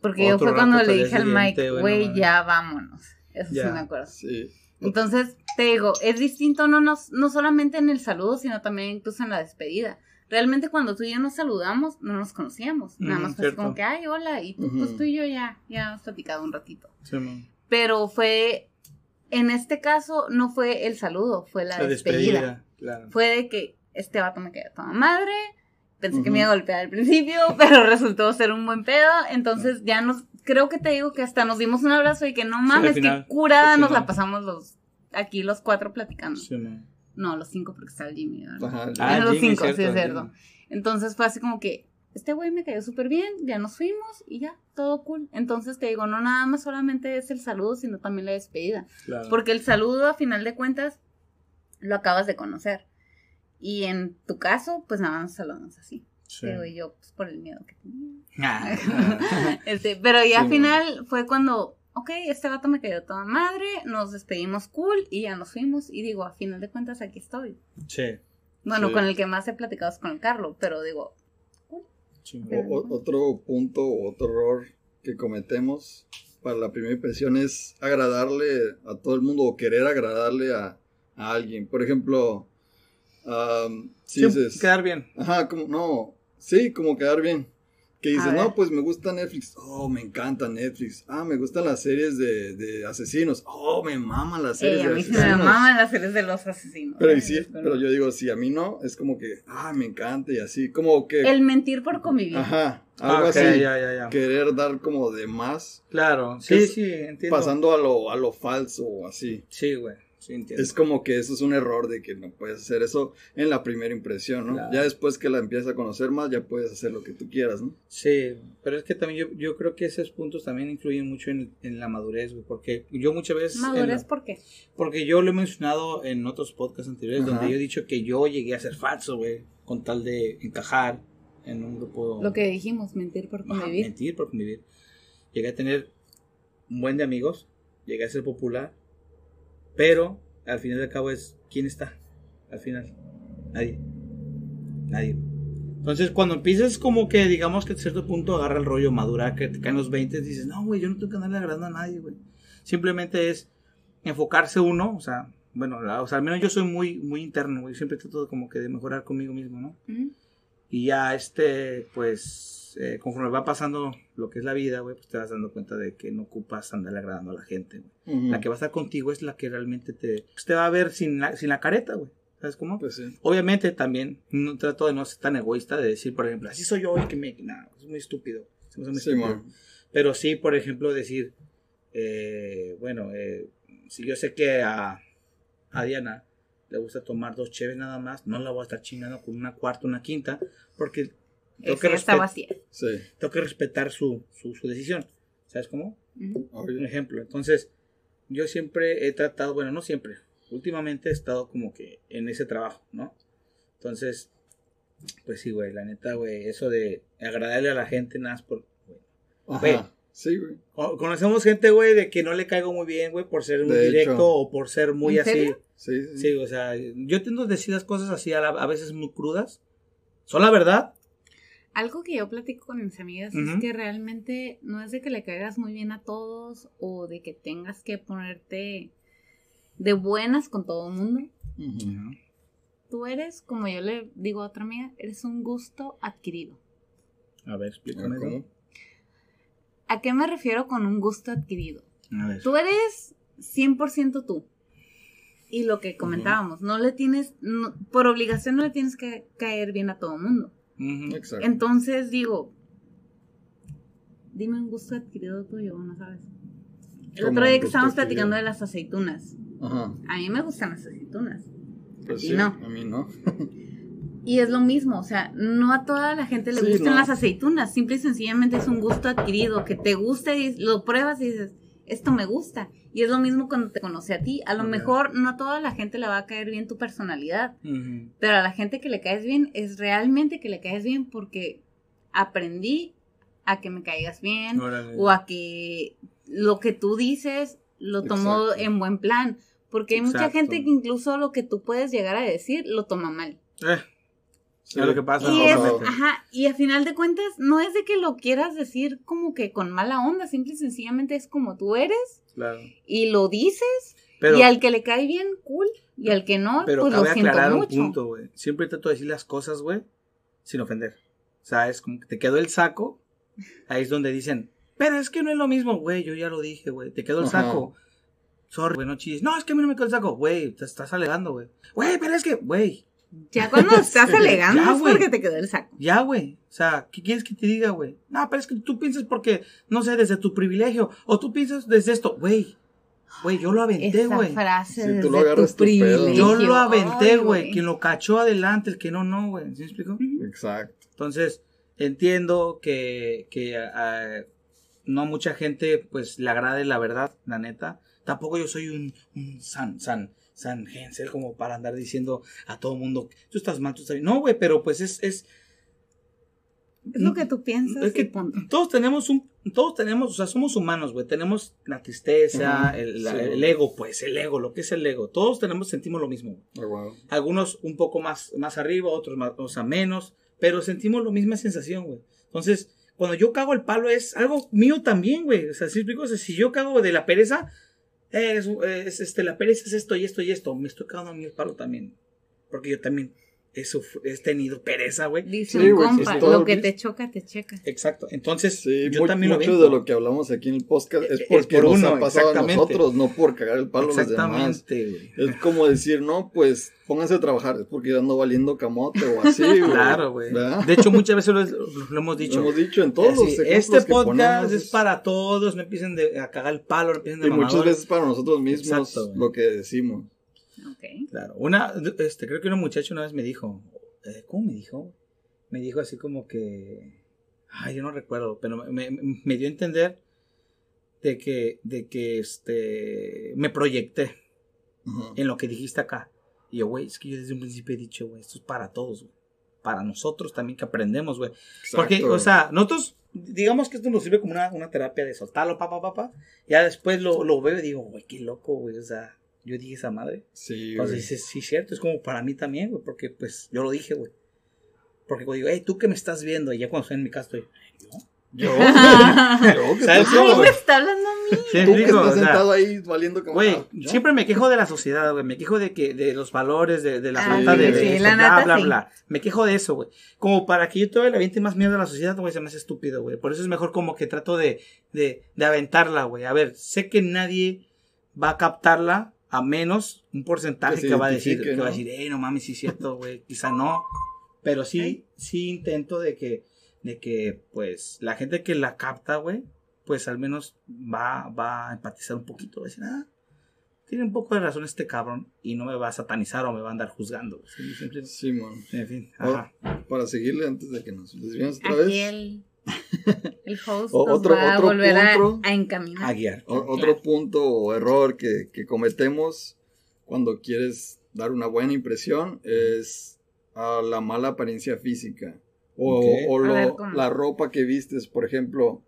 [SPEAKER 2] Porque yo fue cuando le dije al Mike,
[SPEAKER 3] güey, no
[SPEAKER 2] ya vámonos. Eso
[SPEAKER 3] Ya.
[SPEAKER 2] sí me acuerdo.
[SPEAKER 1] Sí.
[SPEAKER 2] Entonces, te digo, es distinto no, nos- no solamente en el saludo, sino también incluso en la despedida. Realmente cuando tú y yo nos saludamos, no nos conocíamos. Nada más fue así
[SPEAKER 3] cierto.
[SPEAKER 2] como que, ay, hola, y tú, pues tú y yo ya, ya hemos platicado un ratito.
[SPEAKER 3] sí.
[SPEAKER 2] Pero fue, en este caso, no fue el saludo, fue la,
[SPEAKER 3] La
[SPEAKER 2] despedida.
[SPEAKER 3] despedida, claro.
[SPEAKER 2] Fue de que este vato me quedó toda madre, pensé que me iba a golpear al principio, pero resultó ser un buen pedo, entonces ya nos, creo que te digo que hasta nos dimos un abrazo y que no mames,
[SPEAKER 3] final,
[SPEAKER 2] que curada
[SPEAKER 3] sí,
[SPEAKER 2] nos la pasamos los, aquí los cuatro platicando.
[SPEAKER 3] Sí.
[SPEAKER 2] No, los cinco porque está el Jimmy, ¿verdad?
[SPEAKER 1] Ajá.
[SPEAKER 3] Ah,
[SPEAKER 2] los
[SPEAKER 3] Jimmy,
[SPEAKER 2] cinco, sí, es cierto. Entonces fue así como que, este güey me cayó súper bien, ya nos fuimos y ya, todo cool. Entonces te digo, no nada más solamente es el saludo, sino también la despedida.
[SPEAKER 3] Claro.
[SPEAKER 2] Porque el saludo, a final de cuentas, lo acabas de conocer. Y en tu caso, pues nada más saludamos así.
[SPEAKER 3] Sí.
[SPEAKER 2] Digo, y yo, pues por el miedo que tenía.
[SPEAKER 3] Ah,
[SPEAKER 2] Este, pero ya
[SPEAKER 1] Sí,
[SPEAKER 2] al final fue cuando, ok, este gato me cayó toda madre, nos despedimos cool y ya nos fuimos. Y digo, a final de cuentas aquí estoy.
[SPEAKER 3] sí.
[SPEAKER 2] Bueno,
[SPEAKER 1] Sí.
[SPEAKER 2] con el que más he platicado es con el Carlos, pero digo.
[SPEAKER 1] O- otro punto, otro error que cometemos para la primera impresión es agradarle a todo el mundo o querer agradarle a, a alguien. Por ejemplo, si
[SPEAKER 3] Sí,
[SPEAKER 1] dices,
[SPEAKER 3] quedar bien.
[SPEAKER 1] ajá, como, no, sí, como quedar bien. Que dices,
[SPEAKER 2] A
[SPEAKER 1] no, pues me gusta Netflix. Oh, me encanta Netflix. Ah, me gustan las series de, de asesinos. Oh, me maman las series
[SPEAKER 2] Ey, a
[SPEAKER 1] de
[SPEAKER 2] mí se me
[SPEAKER 1] asesinos.
[SPEAKER 2] maman las series de los asesinos.
[SPEAKER 1] Pero, y sí, pero yo digo, si a mí no, es como que, ah, me encanta y así, como que,
[SPEAKER 2] El mentir por convivir.
[SPEAKER 1] ajá,
[SPEAKER 3] Ah,
[SPEAKER 1] algo así,
[SPEAKER 3] ya, ya, ya.
[SPEAKER 1] querer dar como de más,
[SPEAKER 3] Claro, sí, sí, entiendo.
[SPEAKER 1] pasando a lo, a lo falso o así.
[SPEAKER 3] Sí, güey, sí entiendo.
[SPEAKER 1] Es como que eso es un error de que no puedes hacer eso en la primera impresión, ¿no?
[SPEAKER 3] Claro.
[SPEAKER 1] Ya después que la empiezas a conocer más, ya puedes hacer lo que tú quieras, ¿no?
[SPEAKER 3] Sí, pero es que también yo, yo creo que esos puntos también influyen mucho en, en la madurez, güey, porque yo muchas veces...
[SPEAKER 2] Madurez,
[SPEAKER 3] la-
[SPEAKER 2] ¿por qué?
[SPEAKER 3] porque yo lo he mencionado en otros podcasts anteriores
[SPEAKER 1] Ajá.
[SPEAKER 3] donde yo he dicho que yo llegué a ser falso, güey, con tal de encajar en un grupo...
[SPEAKER 2] Lo que dijimos, mentir por
[SPEAKER 3] Ajá,
[SPEAKER 2] convivir.
[SPEAKER 3] mentir por convivir. Llegué a tener un buen de amigos, llegué a ser popular, pero al final del cabo es quién está. Al final, nadie. Nadie. Entonces, cuando empiezas como que, digamos que a cierto punto agarra el rollo madura, que te caen los 20, dices, no, güey, yo no tengo que andarle agradando a nadie, güey. Simplemente es enfocarse uno, o sea, bueno, o sea, al menos yo soy muy, muy interno, güey. Siempre trato como que de mejorar conmigo mismo, ¿no?
[SPEAKER 2] Ujú.
[SPEAKER 3] Y ya este, pues, eh, conforme va pasando lo que es la vida, güey, pues te vas dando cuenta de que no ocupas andarle agradando a la gente, güey. La que va a estar contigo es la que realmente te, pues, te va a ver sin la, sin la careta, güey. ¿Sabes cómo?
[SPEAKER 1] Pues sí.
[SPEAKER 3] Obviamente también no trato de no ser tan egoísta de decir, por ejemplo, así soy yo y que me... Nada, es muy estúpido. Hace muy
[SPEAKER 1] Sí,
[SPEAKER 3] estúpido.
[SPEAKER 1] man.
[SPEAKER 3] Pero sí, por ejemplo, decir, eh, bueno, eh, si yo sé que a, a Diana le gusta tomar dos cheves nada más, no la voy a estar chingando con una cuarta, una quinta, porque tengo que, respet-
[SPEAKER 2] vacía.
[SPEAKER 1] Sí,
[SPEAKER 3] tengo que respetar su, su, su decisión. ¿Sabes cómo?
[SPEAKER 2] Ujú.
[SPEAKER 3] Un ejemplo. Entonces, yo siempre he tratado, bueno, no siempre, últimamente he estado como que en ese trabajo, ¿no? Entonces, pues sí, güey, la neta, güey, eso de agradarle a la gente nada más por... güey.
[SPEAKER 1] Sí, güey.
[SPEAKER 3] Co- Conocemos gente, güey, de que no le caigo muy bien, güey, por ser muy
[SPEAKER 1] De
[SPEAKER 3] directo
[SPEAKER 1] hecho.
[SPEAKER 3] o por ser muy
[SPEAKER 2] ¿En
[SPEAKER 3] así.
[SPEAKER 2] serio?
[SPEAKER 1] Sí, sí.
[SPEAKER 3] Sí, o sea, yo decir las cosas así a, la- a veces muy crudas. Son la verdad.
[SPEAKER 2] Algo que yo platico con mis amigas es que realmente no es de que le caigas muy bien a todos o de que tengas que ponerte de buenas con todo el mundo. Tú eres, como yo le digo a otra amiga, eres un gusto adquirido.
[SPEAKER 3] A ver, explícame.
[SPEAKER 1] ¿Cómo?
[SPEAKER 2] ¿A qué me refiero con un gusto adquirido? Tú eres 100% tú. Y lo que comentábamos, no le tienes, no- por obligación no le tienes que caer bien a todo mundo.
[SPEAKER 1] Exacto.
[SPEAKER 2] Entonces digo, dime un gusto adquirido tuyo, ¿no sabes? El
[SPEAKER 1] ¿Cómo
[SPEAKER 2] otro día que estábamos
[SPEAKER 1] adquirido?
[SPEAKER 2] platicando de las aceitunas.
[SPEAKER 1] Ajá.
[SPEAKER 2] A mí me gustan las aceitunas.
[SPEAKER 1] Pues
[SPEAKER 2] ti
[SPEAKER 1] sí,
[SPEAKER 2] no.
[SPEAKER 1] a mí no.
[SPEAKER 2] Y es lo mismo, o sea, no a toda la gente le
[SPEAKER 1] Sí,
[SPEAKER 2] gustan
[SPEAKER 1] no.
[SPEAKER 2] las aceitunas, simple y sencillamente es un gusto adquirido, que te gusta y lo pruebas y dices, esto me gusta. Y es lo mismo cuando te conoce a ti. A lo mejor no a toda la gente le va a caer bien tu personalidad, pero a la gente que le caes bien es realmente que le caes bien porque aprendí a que me caigas bien
[SPEAKER 3] Órale.
[SPEAKER 2] o a que lo que tú dices lo
[SPEAKER 1] Exacto.
[SPEAKER 2] en buen plan. Porque hay mucha gente que incluso lo que tú puedes llegar a decir lo toma mal.
[SPEAKER 3] Eh,
[SPEAKER 1] Sí.
[SPEAKER 3] es lo que pasa.
[SPEAKER 2] Y, es, ajá, y a final de cuentas, no es de que lo quieras decir como que con mala onda, simple y sencillamente es como tú eres
[SPEAKER 3] Claro.
[SPEAKER 2] y lo dices
[SPEAKER 3] Pero,
[SPEAKER 2] y al que le cae bien, cool, y al que no,
[SPEAKER 3] pero
[SPEAKER 2] pues lo
[SPEAKER 3] cabe
[SPEAKER 2] siento
[SPEAKER 3] aclarar un
[SPEAKER 2] mucho.
[SPEAKER 3] punto, güey. Siempre trato de decir las cosas, güey, sin ofender. O sea, es como que te quedó el saco. Ahí es donde dicen, pero es que no es lo mismo, güey. Yo ya lo dije, güey. Te quedó el
[SPEAKER 1] Ajá.
[SPEAKER 3] saco. Sorry, güey, no chilles. No, es que a mí no me quedó el saco. Güey, te estás alegando, güey. Güey, pero es que, güey,
[SPEAKER 2] Ya cuando estás alegando
[SPEAKER 3] ya,
[SPEAKER 2] es porque te quedó el saco.
[SPEAKER 3] ya, güey. O sea, ¿qué quieres que te diga, güey? No, pero es que tú piensas porque, no sé, desde tu privilegio. O tú piensas desde esto. Güey, güey, yo lo aventé,
[SPEAKER 2] Esa
[SPEAKER 3] güey.
[SPEAKER 2] frase
[SPEAKER 1] Si tú lo agarras
[SPEAKER 2] tu privilegio.
[SPEAKER 3] Yo lo aventé, güey. Quien lo cachó adelante, el que no, no, güey. ¿Sí me explico?
[SPEAKER 1] Exacto.
[SPEAKER 3] Entonces, entiendo que, que no mucha gente, pues, le agrade la verdad, la neta. Tampoco yo soy un, un san, san, san Hensel como para andar diciendo a todo mundo, tú estás mal, tú estás bien. No, güey, pero pues es, es,
[SPEAKER 2] Es lo que tú piensas
[SPEAKER 3] es que todos tenemos un, todos tenemos, o sea, somos humanos, güey. Tenemos la tristeza,
[SPEAKER 1] Ujú,
[SPEAKER 3] el, la-
[SPEAKER 1] sí,
[SPEAKER 3] el ego, pues, el ego, lo que es el ego. Todos tenemos, sentimos lo mismo.
[SPEAKER 1] Ah, wow.
[SPEAKER 3] Algunos un poco más, más arriba, otros más, o sea, menos, pero sentimos la misma sensación, güey. Entonces, cuando yo cago el palo es algo mío también, güey. O sea, ¿sí explico? O sea, si yo cago de la pereza, es, es, este, la pereza es esto y esto y esto. Me estoy cagando a mí el palo también. Porque yo también he, sufr- he tenido pereza, güey.
[SPEAKER 2] Dice
[SPEAKER 1] Sí,
[SPEAKER 2] un compa,
[SPEAKER 1] es
[SPEAKER 2] lo que
[SPEAKER 1] lo
[SPEAKER 2] te choca, te checa.
[SPEAKER 3] Exacto. Entonces,
[SPEAKER 1] Sí,
[SPEAKER 3] yo
[SPEAKER 1] mu-
[SPEAKER 3] también lo
[SPEAKER 1] mucho de lo que hablamos aquí en el podcast es
[SPEAKER 3] Es
[SPEAKER 1] porque
[SPEAKER 3] por
[SPEAKER 1] nos
[SPEAKER 3] uno,
[SPEAKER 1] ha pasado a nosotros, no por cagar el palo a los demás.
[SPEAKER 3] Exactamente, güey.
[SPEAKER 1] Es como decir, no, pues pónganse a trabajar, es porque yo ando valiendo camote o así, güey.
[SPEAKER 3] Claro, güey. De hecho, muchas veces lo, lo hemos
[SPEAKER 1] Lo
[SPEAKER 3] dicho.
[SPEAKER 1] hemos dicho en todos
[SPEAKER 3] Así,
[SPEAKER 1] los
[SPEAKER 3] este
[SPEAKER 1] que
[SPEAKER 3] podcast
[SPEAKER 1] ponemos,
[SPEAKER 3] es para todos, no empiecen de, a cagar el palo, no empiecen de
[SPEAKER 1] Y muchas
[SPEAKER 3] mamadores.
[SPEAKER 1] veces para nosotros mismos
[SPEAKER 3] Exacto,
[SPEAKER 1] lo que decimos.
[SPEAKER 2] Ok.
[SPEAKER 3] Claro, una, este, creo que una muchacha una vez me dijo, eh, ¿cómo me dijo? Me dijo así como que, ay, yo no recuerdo, pero me, me- me dio a entender de que, de que, este, me proyecté en lo que dijiste acá. Y yo, güey, es que yo desde un principio he dicho, güey, esto es para todos, güey. Para nosotros también que aprendemos, güey. Porque, o sea, nosotros, digamos que esto nos sirve como una, una terapia de soltarlo, papá, papá. Ya después lo, lo veo y digo, güey, qué loco, güey. O sea, yo dije esa madre.
[SPEAKER 1] Sí,
[SPEAKER 3] Entonces
[SPEAKER 1] güey.
[SPEAKER 3] dices, sí, cierto, es como para mí también, güey, porque pues yo lo dije, güey. Porque cuando digo, hey, tú que me estás viendo, y ya cuando estoy en mi casa estoy, ¿yo?
[SPEAKER 1] Yo, yo que
[SPEAKER 3] ¿Sabes
[SPEAKER 1] estás-
[SPEAKER 3] cómo,
[SPEAKER 2] Ay, me
[SPEAKER 3] güey?
[SPEAKER 2] está hablando a mí.
[SPEAKER 3] Sí,
[SPEAKER 1] tú que estás
[SPEAKER 3] o sea,
[SPEAKER 1] sentado ahí valiendo como
[SPEAKER 3] Güey, siempre me quejo de la sociedad, güey. Me quejo de que, de los valores, de, de la
[SPEAKER 2] Ah,
[SPEAKER 3] falta de,
[SPEAKER 1] sí,
[SPEAKER 3] de
[SPEAKER 1] sí,
[SPEAKER 2] la
[SPEAKER 3] bla,
[SPEAKER 2] neta,
[SPEAKER 3] bla,
[SPEAKER 2] sí.
[SPEAKER 3] bla. Me quejo de eso, güey. Como para que yo todavía le aviente más miedo a la sociedad, güey, se me hace estúpido, güey. Por eso es mejor como que trato de, de, de aventarla, güey. A ver, sé que nadie va a captarla a menos un porcentaje
[SPEAKER 1] Que
[SPEAKER 3] va a decir, que va a decir, eh, no mames, sí es cierto, güey. Quizá no. Pero sí, sí intento de que, de que, pues, la gente que la capta, güey, pues al menos va, va a empatizar un poquito. Va a decir, ah, tiene un poco de razón este cabrón y no me va a satanizar o me va a andar juzgando. Sí, siempre-
[SPEAKER 1] Sí, man.
[SPEAKER 3] en fin,
[SPEAKER 1] Oh,
[SPEAKER 3] ajá.
[SPEAKER 1] Para seguirle antes de que nos desviemos otra
[SPEAKER 2] Aquí
[SPEAKER 1] vez.
[SPEAKER 2] el, el host
[SPEAKER 1] O-
[SPEAKER 2] nos
[SPEAKER 1] otro-
[SPEAKER 2] va a
[SPEAKER 1] otro
[SPEAKER 2] volver a,
[SPEAKER 1] punto.
[SPEAKER 2] a encaminar.
[SPEAKER 3] A guiar.
[SPEAKER 1] O- otro punto o error que, que cometemos cuando quieres dar una buena impresión es a la mala apariencia física. O, la ropa que vistes, por ejemplo.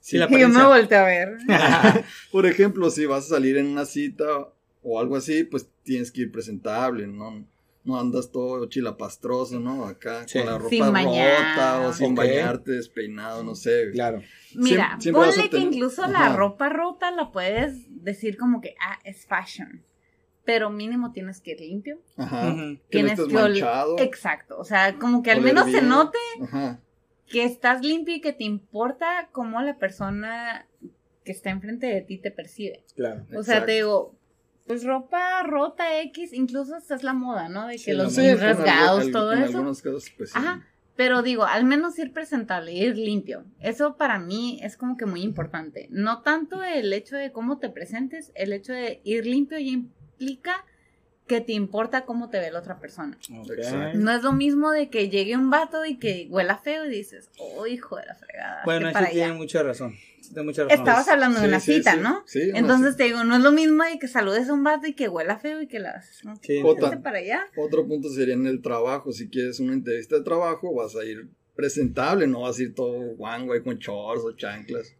[SPEAKER 3] Sí, la
[SPEAKER 2] Y yo me
[SPEAKER 3] apariencia.
[SPEAKER 2] volteé a ver.
[SPEAKER 1] Por ejemplo, si vas a salir en una cita o algo así, pues tienes que ir presentable, ¿no? No andas todo chilapastroso, ¿no? Acá
[SPEAKER 3] Sí.
[SPEAKER 1] con la ropa
[SPEAKER 2] Sin bañar.
[SPEAKER 1] rota o sin
[SPEAKER 3] Ok.
[SPEAKER 1] bañarte, despeinado, no sé.
[SPEAKER 3] Claro.
[SPEAKER 2] Mira, ponle que incluso la ropa rota la puedes decir como que, ah, es fashion. Pero mínimo tienes que ir limpio.
[SPEAKER 1] Ajá. Que no
[SPEAKER 2] Tienes
[SPEAKER 1] estés
[SPEAKER 2] que
[SPEAKER 1] manchado.
[SPEAKER 2] Exacto. O sea, como que al menos se note
[SPEAKER 1] Ajá.
[SPEAKER 2] que estás limpio y que te importa cómo la persona que está enfrente de ti te percibe.
[SPEAKER 3] Claro.
[SPEAKER 2] O sea,
[SPEAKER 1] Exacto.
[SPEAKER 2] te digo, pues ropa rota X, incluso hasta es la moda, ¿no? De que
[SPEAKER 3] Sí,
[SPEAKER 2] los jeans rasgados, todo
[SPEAKER 1] en
[SPEAKER 2] eso.
[SPEAKER 1] algunos casos, pues sí.
[SPEAKER 2] Ajá. Pero digo, al menos ir presentable, ir limpio. Eso para mí es como que muy importante. No tanto el hecho de cómo te presentes, el hecho de ir limpio ya implica que te importa cómo te ve la otra persona. No es lo mismo de que llegue un vato y que huela feo y dices, oh, hijo de la fregada.
[SPEAKER 3] Bueno, eso tiene
[SPEAKER 2] allá".
[SPEAKER 3] mucha razón. Mucha razón.
[SPEAKER 2] Estabas hablando de una
[SPEAKER 1] sí,
[SPEAKER 2] cita,
[SPEAKER 1] sí.
[SPEAKER 2] ¿no?
[SPEAKER 1] Sí,
[SPEAKER 2] Entonces te digo, no es lo mismo de que saludes a un vato y que huela feo y que la ¿no?
[SPEAKER 1] Otra.
[SPEAKER 2] Para allá.
[SPEAKER 1] Otro punto sería en el trabajo. Si quieres una entrevista de trabajo, vas a ir presentable, no vas a ir todo guango ahí con shorts o chanclas.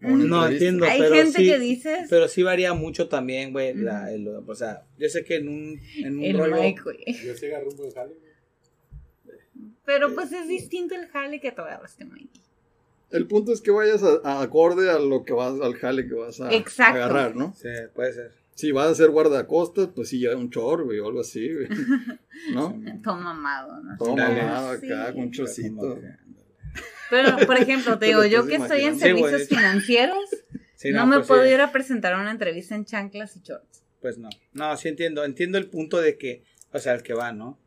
[SPEAKER 3] No, entiendo.
[SPEAKER 2] Hay
[SPEAKER 3] pero
[SPEAKER 2] gente
[SPEAKER 3] sí,
[SPEAKER 2] que dices,
[SPEAKER 3] Pero sí varía mucho también, güey. la-
[SPEAKER 2] Ujú.
[SPEAKER 3] el- o sea, yo sé que en un, en un
[SPEAKER 2] el
[SPEAKER 3] rollo.
[SPEAKER 2] Mike, güey.
[SPEAKER 4] Yo sí agarré un buen jale, güey.
[SPEAKER 2] Pero pues es distinto el jale que te agarraste, Mike.
[SPEAKER 1] El punto es que vayas a, a acorde a lo que vas, al jale que vas a
[SPEAKER 2] Exacto.
[SPEAKER 1] agarrar, ¿no?
[SPEAKER 3] Sí, puede ser.
[SPEAKER 1] Si vas a ser guardacostas, pues sí, lleva un chor, güey, o algo así, güey. ¿No?
[SPEAKER 2] Todo mamado, ¿no?
[SPEAKER 1] Todo
[SPEAKER 3] Dale.
[SPEAKER 1] mamado
[SPEAKER 2] Sí.
[SPEAKER 1] acá, con un chorcito.
[SPEAKER 2] Pero, por ejemplo, te digo, yo que estoy en.
[SPEAKER 3] Sí,
[SPEAKER 2] servicios financieros,
[SPEAKER 3] Sí,
[SPEAKER 2] no, me
[SPEAKER 3] pues
[SPEAKER 2] puedo
[SPEAKER 3] sí.
[SPEAKER 2] ir a presentar una entrevista en chanclas y shorts.
[SPEAKER 3] Pues no. No, sí entiendo. Entiendo el punto de que, o sea, el que va, ¿no?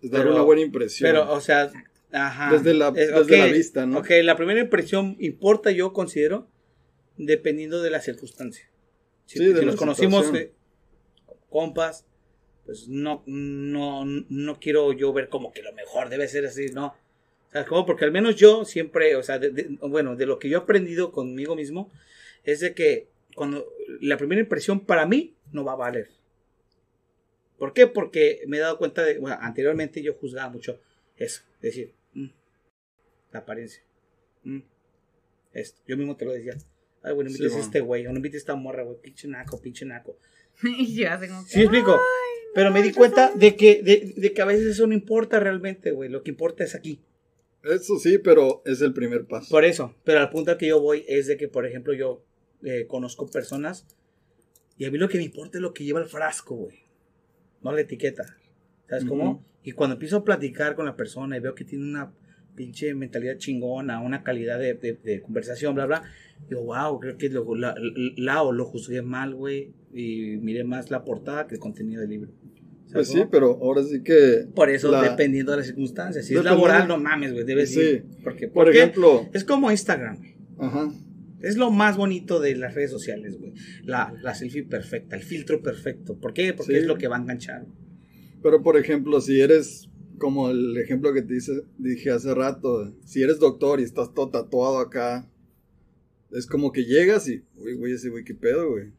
[SPEAKER 1] Es dar
[SPEAKER 3] Pero-
[SPEAKER 1] una buena impresión.
[SPEAKER 3] Pero, o sea, ajá.
[SPEAKER 1] Desde la-
[SPEAKER 3] Eh,
[SPEAKER 1] desde la
[SPEAKER 3] ok,
[SPEAKER 1] vista, ¿no?
[SPEAKER 3] Ok, la primera impresión importa, yo considero, dependiendo de la circunstancia. Si,
[SPEAKER 1] Sí, de
[SPEAKER 3] si
[SPEAKER 1] la
[SPEAKER 3] nos conocimos eh, compas, pues no, no, no quiero yo ver como que lo mejor debe ser así, ¿no? O sea, como porque al menos yo siempre, o sea, de- de- bueno, de lo que yo he aprendido conmigo mismo, es de que cuando la primera impresión para mí no va a valer. ¿Por qué? Porque me he dado cuenta de, bueno, anteriormente yo juzgaba mucho eso, es decir, la apariencia. mm, esto, yo mismo te lo decía. Ay, bueno,
[SPEAKER 1] Sí,
[SPEAKER 3] invites a
[SPEAKER 1] bueno.
[SPEAKER 3] este güey, o no invites a esta morra, güey, pinche naco, pinche naco.
[SPEAKER 2] y yo así como que,
[SPEAKER 3] ¿Sí me explico? Pero me di cuenta
[SPEAKER 2] soy-
[SPEAKER 3] de que, de, de que a veces eso no importa realmente, güey. Lo que importa es aquí.
[SPEAKER 1] Eso sí, pero es el primer paso.
[SPEAKER 3] Por eso. Pero al punto al que yo voy es de que, por ejemplo, yo eh, conozco personas y a mí lo que me importa es lo que lleva el frasco, güey. No la etiqueta. ¿Sabes cómo? Y cuando empiezo a platicar con la persona y veo que tiene una pinche mentalidad chingona, una calidad de, de- de conversación, bla, bla, digo, wow, creo que lo, la, la- o lo juzgué mal, güey, y miré más la portada que el contenido del libro. ¿Sabes
[SPEAKER 1] Pues sí, pero ahora sí que,
[SPEAKER 3] Por eso,
[SPEAKER 1] La-
[SPEAKER 3] dependiendo de las circunstancias. Si es laboral, no mames, güey, debes
[SPEAKER 1] Sí.
[SPEAKER 3] ir. Porque,
[SPEAKER 1] por
[SPEAKER 3] porque
[SPEAKER 1] ejemplo,
[SPEAKER 3] es como Instagram, güey.
[SPEAKER 1] ajá,
[SPEAKER 3] Es lo más bonito de las redes sociales, güey. La, la selfie perfecta, el filtro perfecto. ¿Por qué? Porque
[SPEAKER 1] Sí.
[SPEAKER 3] es lo que va a enganchar.
[SPEAKER 1] pero por ejemplo, si eres como el ejemplo que te dije hace rato, si eres doctor y estás todo tatuado acá, es como que llegas y, uy, güey, ese güey, ¿qué pedo, güey?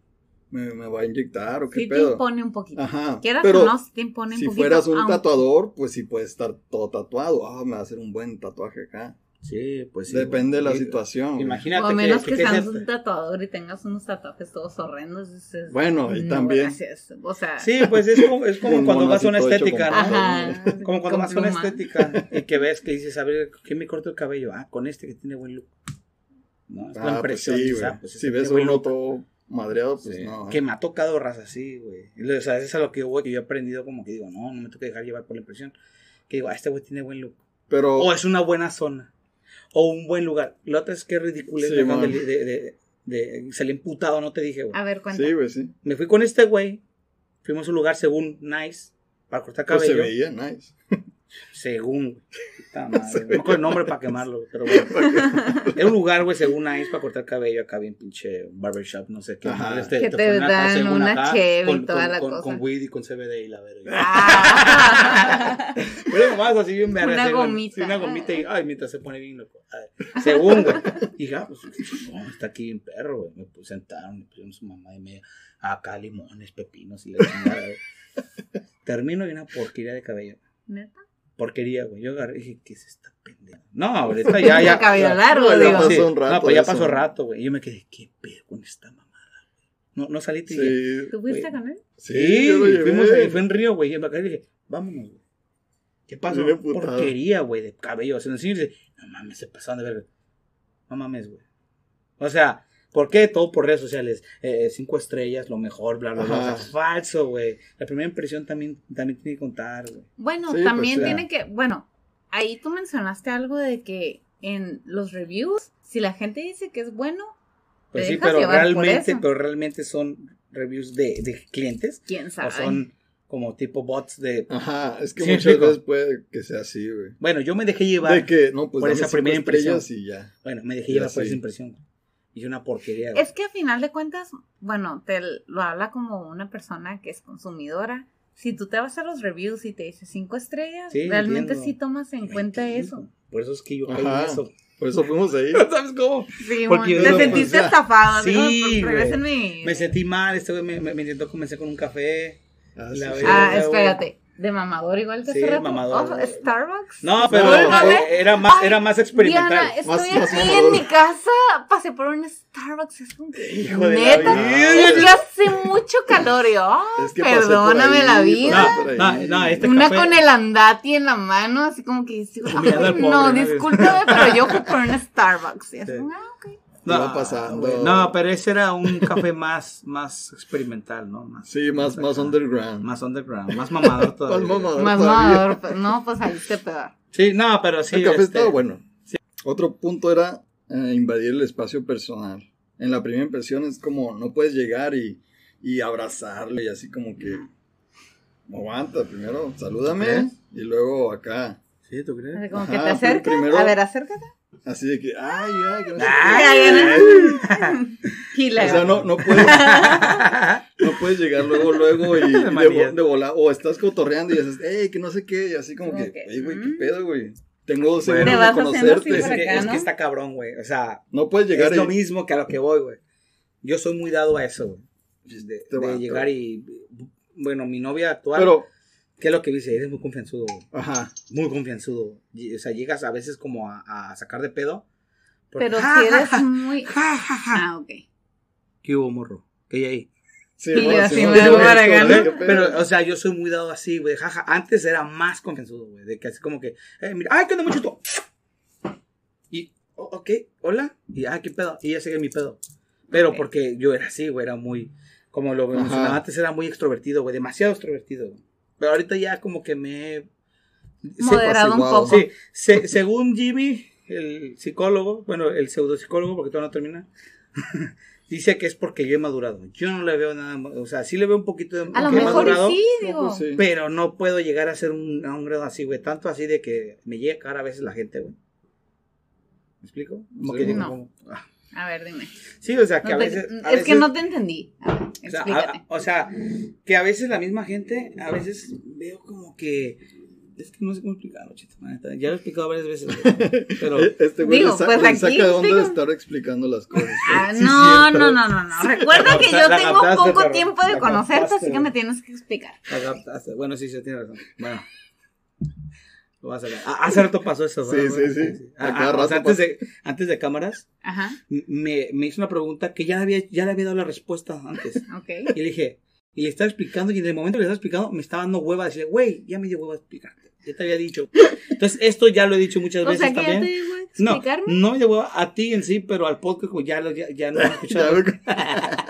[SPEAKER 1] ¿Me, me va a inyectar o qué
[SPEAKER 2] Sí te
[SPEAKER 1] pedo?
[SPEAKER 2] impone un poquito.
[SPEAKER 1] Ajá,
[SPEAKER 2] Quieras
[SPEAKER 1] pero
[SPEAKER 2] o no, sí te impone un
[SPEAKER 1] si
[SPEAKER 2] poquito.
[SPEAKER 1] fueras un
[SPEAKER 2] aunque-
[SPEAKER 1] tatuador, pues sí puedes estar todo tatuado, ah, me va a hacer un buen tatuaje acá.
[SPEAKER 3] Sí, pues sí.
[SPEAKER 1] Depende de la
[SPEAKER 3] güey.
[SPEAKER 1] situación.
[SPEAKER 3] Imagínate
[SPEAKER 2] O a menos que,
[SPEAKER 3] que
[SPEAKER 2] seas
[SPEAKER 3] seas-
[SPEAKER 2] un tatuador y tengas unos tatuajes todos horrendos. dices,
[SPEAKER 1] Bueno, y
[SPEAKER 2] "No,
[SPEAKER 1] también.
[SPEAKER 2] gracias". O sea,
[SPEAKER 3] Sí, pues es como, es como cuando vas a una estética, ¿no?
[SPEAKER 2] Ajá.
[SPEAKER 3] Como cuando vas a una estética y que ves que dices, a ver, ¿quién me corta el cabello? Ah, con este que tiene buen look. No, es la
[SPEAKER 1] Ah, pues
[SPEAKER 3] impresión.
[SPEAKER 1] sí,
[SPEAKER 3] o sea,
[SPEAKER 1] güey.
[SPEAKER 3] pues,
[SPEAKER 1] si ves uno todo madreado, pues
[SPEAKER 3] Sí,
[SPEAKER 1] no.
[SPEAKER 3] Que me ha tocado raza así, güey. Y O sea, eso es a lo que yo voy, que yo he aprendido como que digo, no, no me tengo que dejar llevar por la impresión. Que digo, ah, este güey tiene buen look.
[SPEAKER 1] Pero,
[SPEAKER 3] O es una buena zona. O un buen lugar. La otra es que es ridículo.
[SPEAKER 1] Sí,
[SPEAKER 3] de, de, de, emputado, no te dije, güey.
[SPEAKER 2] A ver, cuenta.
[SPEAKER 1] sí, güey, sí.
[SPEAKER 3] Me fui con este güey. Fuimos a un lugar según nice. Para cortar
[SPEAKER 1] Pues se
[SPEAKER 3] cabello.
[SPEAKER 1] veía nice.
[SPEAKER 3] Según. Puta madre, No me acuerdo el nombre para quemarlo, pero bueno. Era un lugar, güey, según nice para cortar cabello acá bien pinche barbershop, no sé qué.
[SPEAKER 1] Ajá.
[SPEAKER 3] madres
[SPEAKER 2] Que te
[SPEAKER 3] acá,
[SPEAKER 2] dan una
[SPEAKER 3] acá,
[SPEAKER 2] cheve y
[SPEAKER 3] con,
[SPEAKER 2] toda
[SPEAKER 3] con-
[SPEAKER 2] la
[SPEAKER 3] con-
[SPEAKER 2] cosa.
[SPEAKER 3] Con weed y con CBD y la verga.
[SPEAKER 2] Ah.
[SPEAKER 3] Nomás así bien verga,
[SPEAKER 2] Una gomita.
[SPEAKER 3] Sí, una gomita y, ay, mientras se pone bien loco. Según, güey. Y dije, ah, pues, no, está aquí bien perro, güey. Me puse- sentaron, me pusieron su mamá y media. Acá limones, pepinos y la chingada. Termino y una porquería de cabello.
[SPEAKER 2] ¿Neta?
[SPEAKER 3] Porquería, güey. Yo agarré y dije, ¿qué es esta pendeja? No, ahorita ya, ya.
[SPEAKER 2] Cabello
[SPEAKER 3] ya-
[SPEAKER 2] largo,
[SPEAKER 1] ya
[SPEAKER 2] digo.
[SPEAKER 1] pasó un rato
[SPEAKER 3] No, pues ya
[SPEAKER 1] eso.
[SPEAKER 3] pasó rato, güey. Y yo me quedé, ¿qué pedo con esta mamada, güey? No, no salí y dije,
[SPEAKER 1] Sí,
[SPEAKER 2] ¿Tú fuiste con él?
[SPEAKER 1] sí,
[SPEAKER 3] Sí,
[SPEAKER 1] yo lo llevé.
[SPEAKER 3] fuimos ahí, fue en Río, güey. Y en acá dije, vámonos, güey. ¿Qué pasó? Porquería, güey, de cabello. O sea, el dice, no mames, se pasaron de ver. No mames, güey. O sea, ¿por qué? Todo por redes sociales. Eh, cinco estrellas, lo mejor, bla, bla, bla. O falso, güey. La primera impresión también, también tiene que contar, güey.
[SPEAKER 2] Bueno,
[SPEAKER 1] Sí,
[SPEAKER 2] también
[SPEAKER 1] pues,
[SPEAKER 2] tiene que, bueno, ahí tú mencionaste algo de que en los reviews, si la gente dice que es bueno,
[SPEAKER 3] Pues
[SPEAKER 2] te
[SPEAKER 3] sí,
[SPEAKER 2] dejas
[SPEAKER 3] pero realmente,
[SPEAKER 2] eso.
[SPEAKER 3] pero realmente son reviews de, de clientes.
[SPEAKER 2] quién
[SPEAKER 3] O
[SPEAKER 2] sabe.
[SPEAKER 3] son como tipo bots de.
[SPEAKER 1] Ajá, es que
[SPEAKER 3] Sí,
[SPEAKER 1] muchas veces puede que sea así, güey.
[SPEAKER 3] Bueno, yo me dejé llevar.
[SPEAKER 1] De que, no, pues
[SPEAKER 3] por esa primera impresión.
[SPEAKER 1] y ya.
[SPEAKER 3] Bueno, me dejé
[SPEAKER 1] Ya
[SPEAKER 3] llevar por esa impresión. Hice una porquería. güey.
[SPEAKER 2] Es que a final de cuentas, bueno, te lo habla como una persona que es consumidora. Si tú te vas a los reviews y te dice cinco estrellas,
[SPEAKER 3] Sí,
[SPEAKER 2] realmente
[SPEAKER 3] entiendo.
[SPEAKER 2] sí tomas en cuenta
[SPEAKER 3] entiendo.
[SPEAKER 2] eso.
[SPEAKER 3] Por eso es que yo caí en eso.
[SPEAKER 1] Por eso fuimos ahí.
[SPEAKER 3] ¿Sabes cómo?
[SPEAKER 2] Sí,
[SPEAKER 3] Porque
[SPEAKER 2] te
[SPEAKER 3] digo,
[SPEAKER 2] sentiste estafado.
[SPEAKER 3] sí, güey.
[SPEAKER 2] regrésenme.
[SPEAKER 3] Me sentí mal, este güey me, me- me intentó convencer con un café.
[SPEAKER 1] Ah, sí.
[SPEAKER 2] Ah, espérate. De mamador igual te
[SPEAKER 3] Sí,
[SPEAKER 2] hace rato?
[SPEAKER 3] mamador,
[SPEAKER 2] Oh. Starbucks.
[SPEAKER 3] No, pero eh, era más,
[SPEAKER 2] Ay,
[SPEAKER 3] era más experimental.
[SPEAKER 2] Diana, estoy
[SPEAKER 1] Más- más
[SPEAKER 2] aquí
[SPEAKER 1] mamador.
[SPEAKER 2] en mi casa, pasé por un Starbucks, es como que,
[SPEAKER 3] Hijo de la
[SPEAKER 2] neta,
[SPEAKER 3] vida.
[SPEAKER 2] es que hace mucho calor y yo, "Ah,
[SPEAKER 1] Es que por
[SPEAKER 2] perdóname
[SPEAKER 1] ahí,
[SPEAKER 2] la vida.
[SPEAKER 3] No, no, este
[SPEAKER 2] Una
[SPEAKER 3] café-
[SPEAKER 2] con el andati en la mano, así como que dice, "Ay,
[SPEAKER 3] Mirando al pobre,
[SPEAKER 2] no, discúlpame, pero yo fui por un Starbucks. Y así,
[SPEAKER 3] Sí.
[SPEAKER 2] ah, ok.
[SPEAKER 1] Iba pasando.
[SPEAKER 3] No, pero ese era un café más, más experimental, ¿no? Más,
[SPEAKER 1] Sí, más, más underground.
[SPEAKER 3] más underground, más mamador todavía.
[SPEAKER 1] Más mamador.
[SPEAKER 2] Más
[SPEAKER 1] todavía.
[SPEAKER 2] mamador, no, pues ahí te peor.
[SPEAKER 3] Sí, no, pero sí.
[SPEAKER 1] el café
[SPEAKER 3] este,
[SPEAKER 1] estaba bueno. Otro punto era eh, invadir el espacio personal. En la primera impresión es como no puedes llegar y, y abrazarle y así como que aguanta primero, salúdame y luego acá.
[SPEAKER 3] Sí, ¿tú crees?
[SPEAKER 2] Como
[SPEAKER 1] Ajá,
[SPEAKER 2] que te acercas,
[SPEAKER 1] primero-
[SPEAKER 2] a ver, acércate.
[SPEAKER 1] Así de que, ay, ay, que no sé
[SPEAKER 3] Ay,
[SPEAKER 1] qué.
[SPEAKER 2] ay, Y
[SPEAKER 1] O sea, no, no puedes, no puedes llegar luego, luego y, y de, de volar, o estás cotorreando y dices, hey, que no sé qué, y así como que, hey, güey, qué
[SPEAKER 2] mm.
[SPEAKER 1] pedo, güey. Tengo
[SPEAKER 3] Te
[SPEAKER 1] segundos de conocerte.
[SPEAKER 3] Es que,
[SPEAKER 2] acá,
[SPEAKER 3] es
[SPEAKER 2] ¿no?
[SPEAKER 3] que está cabrón, güey. O sea,
[SPEAKER 1] No puedes llegar
[SPEAKER 3] es lo mismo que a lo que voy, güey. Yo soy muy dado a eso, güey. De,
[SPEAKER 1] Este
[SPEAKER 3] de
[SPEAKER 1] vato.
[SPEAKER 3] llegar y. Bueno, mi novia actual.
[SPEAKER 1] Pero,
[SPEAKER 3] ¿Qué es lo que dice? Eres muy confianzudo, güey.
[SPEAKER 1] ajá.
[SPEAKER 3] Muy confianzudo. O sea, llegas a veces como a, a sacar de pedo. porque-
[SPEAKER 2] Pero
[SPEAKER 3] Ja,
[SPEAKER 2] si eres
[SPEAKER 3] ja,
[SPEAKER 2] muy...
[SPEAKER 3] ja, ja, ja.
[SPEAKER 2] Ah, ok.
[SPEAKER 3] ¿Qué hubo, morro? ¿Qué hay ahí?
[SPEAKER 1] Sí,
[SPEAKER 2] Y
[SPEAKER 1] bueno,
[SPEAKER 2] así
[SPEAKER 1] sí,
[SPEAKER 2] me
[SPEAKER 1] no,
[SPEAKER 2] para ¿no?
[SPEAKER 1] pedo.
[SPEAKER 3] Pero, o sea, yo soy muy dado así, güey. Jaja. Antes era más confianzudo, güey. De que así como que, eh, mira, ay, ¿qué onda, mucho Y, oh, ok, hola. Y, ah, ¿qué pedo? Y ya sigue mi pedo. Pero porque yo era así, güey. Era muy, como lo mencionaba antes, era muy extrovertido, güey. Demasiado extrovertido, güey. Pero ahorita ya como que me he...
[SPEAKER 2] Moderado un poco.
[SPEAKER 3] Sí, se- según Jimmy, el psicólogo, bueno, el pseudopsicólogo, porque todavía no termina, dice que es porque yo he madurado. Yo no le veo nada, o sea, sí le veo un poquito de
[SPEAKER 2] A lo
[SPEAKER 3] que he
[SPEAKER 2] mejor
[SPEAKER 3] madurado,
[SPEAKER 2] sí, digo.
[SPEAKER 3] pero no puedo llegar a ser un, a un grado así, güey. Tanto así de que me llega a cagar a veces la gente, güey. ¿Me explico? Como
[SPEAKER 1] Sí.
[SPEAKER 3] que digo,
[SPEAKER 2] No.
[SPEAKER 3] como- ah.
[SPEAKER 2] A ver, dime.
[SPEAKER 3] Sí, o sea, que
[SPEAKER 2] No
[SPEAKER 3] a veces... a
[SPEAKER 2] es que no te entendí. A ver,
[SPEAKER 3] o sea,
[SPEAKER 2] explícate.
[SPEAKER 3] a- o sea, que a veces la misma gente, a veces veo como que... Es que no sé cómo explicarlo, chito. Ya lo he explicado varias veces, pero...
[SPEAKER 1] Eh, Este güey
[SPEAKER 2] Digo,
[SPEAKER 1] le, sa-
[SPEAKER 2] pues
[SPEAKER 1] le
[SPEAKER 2] aquí
[SPEAKER 1] saca de onda de
[SPEAKER 2] explica.
[SPEAKER 1] estar explicando las cosas.
[SPEAKER 2] Ah,
[SPEAKER 3] sí,
[SPEAKER 2] no, no, no, no, no. Recuerda que yo tengo poco tiempo de conocerte, así que me tienes que explicar.
[SPEAKER 3] Adaptaste. Bueno, sí, sí, tiene razón. Bueno. Lo vas a ver. Ah, hace rato pasó eso,
[SPEAKER 1] Sí,
[SPEAKER 3] ¿verdad?
[SPEAKER 1] sí, sí.
[SPEAKER 3] Ah, ah, o sea,
[SPEAKER 1] rato
[SPEAKER 3] antes, de, antes de cámaras,
[SPEAKER 2] Ajá,
[SPEAKER 3] me, me hizo una pregunta que ya le, había, ya le había dado la respuesta antes. Y le dije, y le estaba explicando, y en el momento que le estaba explicando, me estaba dando hueva. Decirle, güey, ya me dio hueva a explicarte. Ya te había dicho. Entonces, esto ya lo he dicho muchas
[SPEAKER 2] O
[SPEAKER 3] veces
[SPEAKER 2] sea que ya
[SPEAKER 3] también.
[SPEAKER 2] te
[SPEAKER 3] No,
[SPEAKER 2] explicarme.
[SPEAKER 3] no me dio hueva a ti en sí, pero al podcast como ya, lo, ya, ya no lo he escuchado.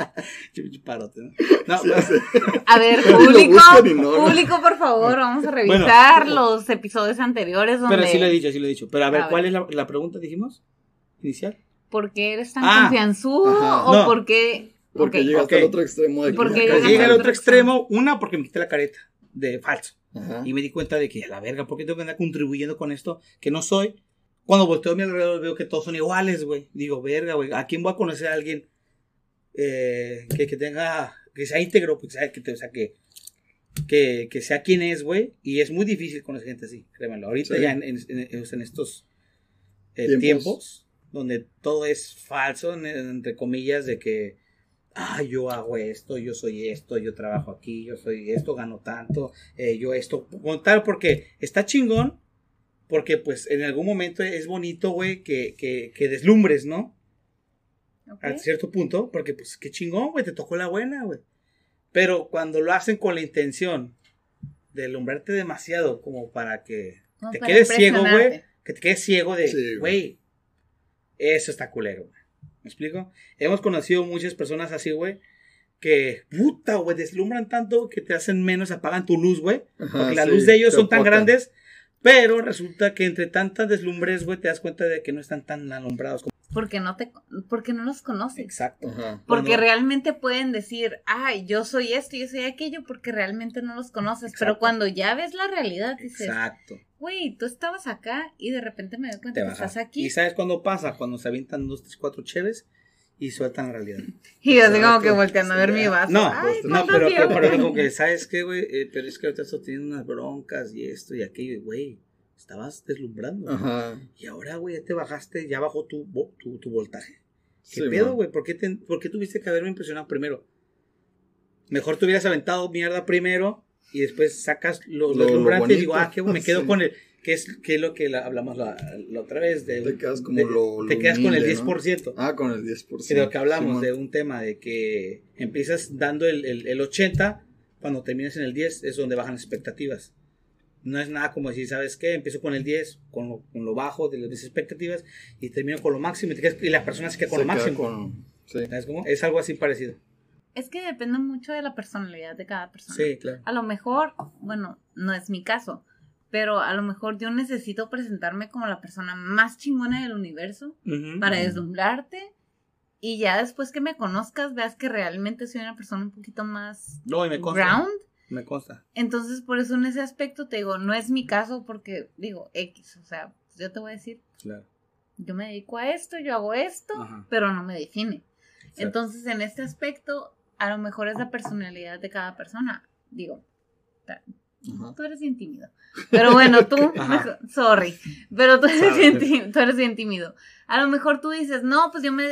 [SPEAKER 3] Parote, ¿no? No,
[SPEAKER 1] sí, sí.
[SPEAKER 2] A ver, público,
[SPEAKER 1] no,
[SPEAKER 2] público, por favor, vamos a revisar
[SPEAKER 3] Bueno.
[SPEAKER 2] los episodios anteriores donde...
[SPEAKER 3] pero sí lo he dicho, sí lo he dicho. Pero a ver,
[SPEAKER 2] A
[SPEAKER 3] ¿cuál
[SPEAKER 2] ver.
[SPEAKER 3] es la, la pregunta, dijimos? Inicial.
[SPEAKER 2] ¿Por qué eres tan
[SPEAKER 3] Ah.
[SPEAKER 2] confianzudo
[SPEAKER 1] Ajá.
[SPEAKER 2] o
[SPEAKER 3] No.
[SPEAKER 2] por qué...?
[SPEAKER 1] Porque
[SPEAKER 2] Ok.
[SPEAKER 1] llega hasta el
[SPEAKER 3] ok.
[SPEAKER 1] otro extremo de que
[SPEAKER 2] Porque Llega
[SPEAKER 3] al
[SPEAKER 2] al
[SPEAKER 3] otro
[SPEAKER 2] otro
[SPEAKER 3] extremo, una porque me quité la careta de falso.
[SPEAKER 1] Ajá.
[SPEAKER 3] Y me di cuenta de que, a la verga, ¿por qué tengo que andar contribuyendo con esto que no soy? Cuando volteo a mi alrededor veo que todos son iguales, güey. Digo, verga, güey, ¿a quién voy a conocer a alguien eh, que, que tenga, que sea íntegro, pues, que, o sea, que, que, que sea quien es, güey? Y es muy difícil conocer gente así, créemelo. Ahorita
[SPEAKER 1] Sí.
[SPEAKER 3] ya en, en- en- en estos eh,
[SPEAKER 1] Tiempos.
[SPEAKER 3] tiempos. donde todo es falso, en- entre comillas, de que, ah, yo hago esto, yo soy esto, yo trabajo aquí, yo soy esto, gano tanto, eh, yo esto, con tal, porque está chingón, porque pues en algún momento es bonito, güey, que, que, que deslumbres, ¿no?
[SPEAKER 2] Ok.
[SPEAKER 3] A cierto punto, porque pues qué chingón, güey, te tocó la buena, güey. Pero cuando lo hacen con la intención de alumbrarte demasiado como para que
[SPEAKER 2] Como
[SPEAKER 3] te
[SPEAKER 2] para
[SPEAKER 3] quedes ciego, güey, que te quedes ciego de,
[SPEAKER 1] güey.
[SPEAKER 3] eso está culero, güey. ¿Me explico? Hemos conocido muchas personas así, güey, que, puta, güey, deslumbran tanto que te hacen menos, apagan tu luz, güey. Porque la luz de ellos son tan grandes, Pero resulta que entre tantas deslumbres, güey, te das cuenta de que no están tan alumbrados como.
[SPEAKER 2] Porque no te, porque no los conoces.
[SPEAKER 3] Exacto.
[SPEAKER 1] Ajá.
[SPEAKER 2] Porque
[SPEAKER 3] Bueno.
[SPEAKER 2] realmente pueden decir, ay, yo soy esto, yo soy aquello, porque realmente no los conoces. Pero cuando ya ves la realidad, dices,
[SPEAKER 3] Exacto.
[SPEAKER 2] güey, tú estabas acá y de repente me doy cuenta
[SPEAKER 3] Te
[SPEAKER 2] que estás aquí.
[SPEAKER 3] ¿Y sabes cuándo pasa? Cuando se avientan dos, tres, cuatro cheves y sueltan la realidad.
[SPEAKER 2] Y yo así como que volteando a ver mi vaso.
[SPEAKER 3] No,
[SPEAKER 2] Ay,
[SPEAKER 3] no,
[SPEAKER 2] ¿cuánto
[SPEAKER 3] pero, pero, pero como que, ¿sabes qué, güey? Eh, pero es que ahorita estoy teniendo unas broncas y esto y aquello, y, güey. Estabas deslumbrando.
[SPEAKER 1] Ajá.
[SPEAKER 3] Y ahora, güey, ya te bajaste, ya bajó tu, tu, tu voltaje. ¿Qué
[SPEAKER 1] Sí,
[SPEAKER 3] pedo, güey? ¿Por, qué ¿Por qué tuviste que haberme impresionado primero? Mejor te hubieras aventado mierda primero y después sacas los
[SPEAKER 1] Lo- lo
[SPEAKER 3] deslumbrantes y digo, ah, qué bueno, me quedo
[SPEAKER 1] Sí.
[SPEAKER 3] con el. Que es, que es lo que la- hablamos la, la otra vez. De,
[SPEAKER 1] Te quedas como
[SPEAKER 3] de-
[SPEAKER 1] lo-
[SPEAKER 3] Te quedas con el
[SPEAKER 1] humilde, ¿no?
[SPEAKER 3] 10%.
[SPEAKER 1] Ah, con el 10%.
[SPEAKER 3] Que de lo que hablamos, de un tema de que empiezas dando el, el, el 80, cuando terminas en el 10 es donde bajan las expectativas. No es nada como decir, ¿sabes qué? Empiezo con el 10, con lo, con lo bajo de las expectativas, y termino con lo máximo, y, te quedas- y la persona se queda con
[SPEAKER 1] Se
[SPEAKER 3] lo
[SPEAKER 1] queda
[SPEAKER 3] máximo.
[SPEAKER 1] con- sí.
[SPEAKER 3] ¿Sabes cómo? Es algo así parecido.
[SPEAKER 2] Es que depende mucho de la personalidad de cada persona.
[SPEAKER 3] Sí, claro.
[SPEAKER 2] A lo mejor, bueno, no es mi caso, pero a lo mejor yo necesito presentarme como la persona más chingona del universo
[SPEAKER 3] Ujú.
[SPEAKER 2] para deslumbrarte y ya después que me conozcas veas que realmente soy una persona un poquito más
[SPEAKER 3] No, y me consta.
[SPEAKER 2] ground.
[SPEAKER 3] Me consta.
[SPEAKER 2] Entonces, por eso en ese aspecto te digo, no es mi caso porque digo X, o sea, yo te voy a decir,
[SPEAKER 3] Claro.
[SPEAKER 2] yo me dedico a esto, yo hago esto,
[SPEAKER 3] Ajá.
[SPEAKER 2] pero no me define.
[SPEAKER 3] Exacto.
[SPEAKER 2] Entonces, en este aspecto, a lo mejor es la personalidad de cada persona. Digo,
[SPEAKER 1] Ajá.
[SPEAKER 2] tú eres bien tímido. Pero bueno, tú, mejor- sorry, pero tú eres, bien, tú eres bien tímido. A lo mejor tú dices, no, pues yo me,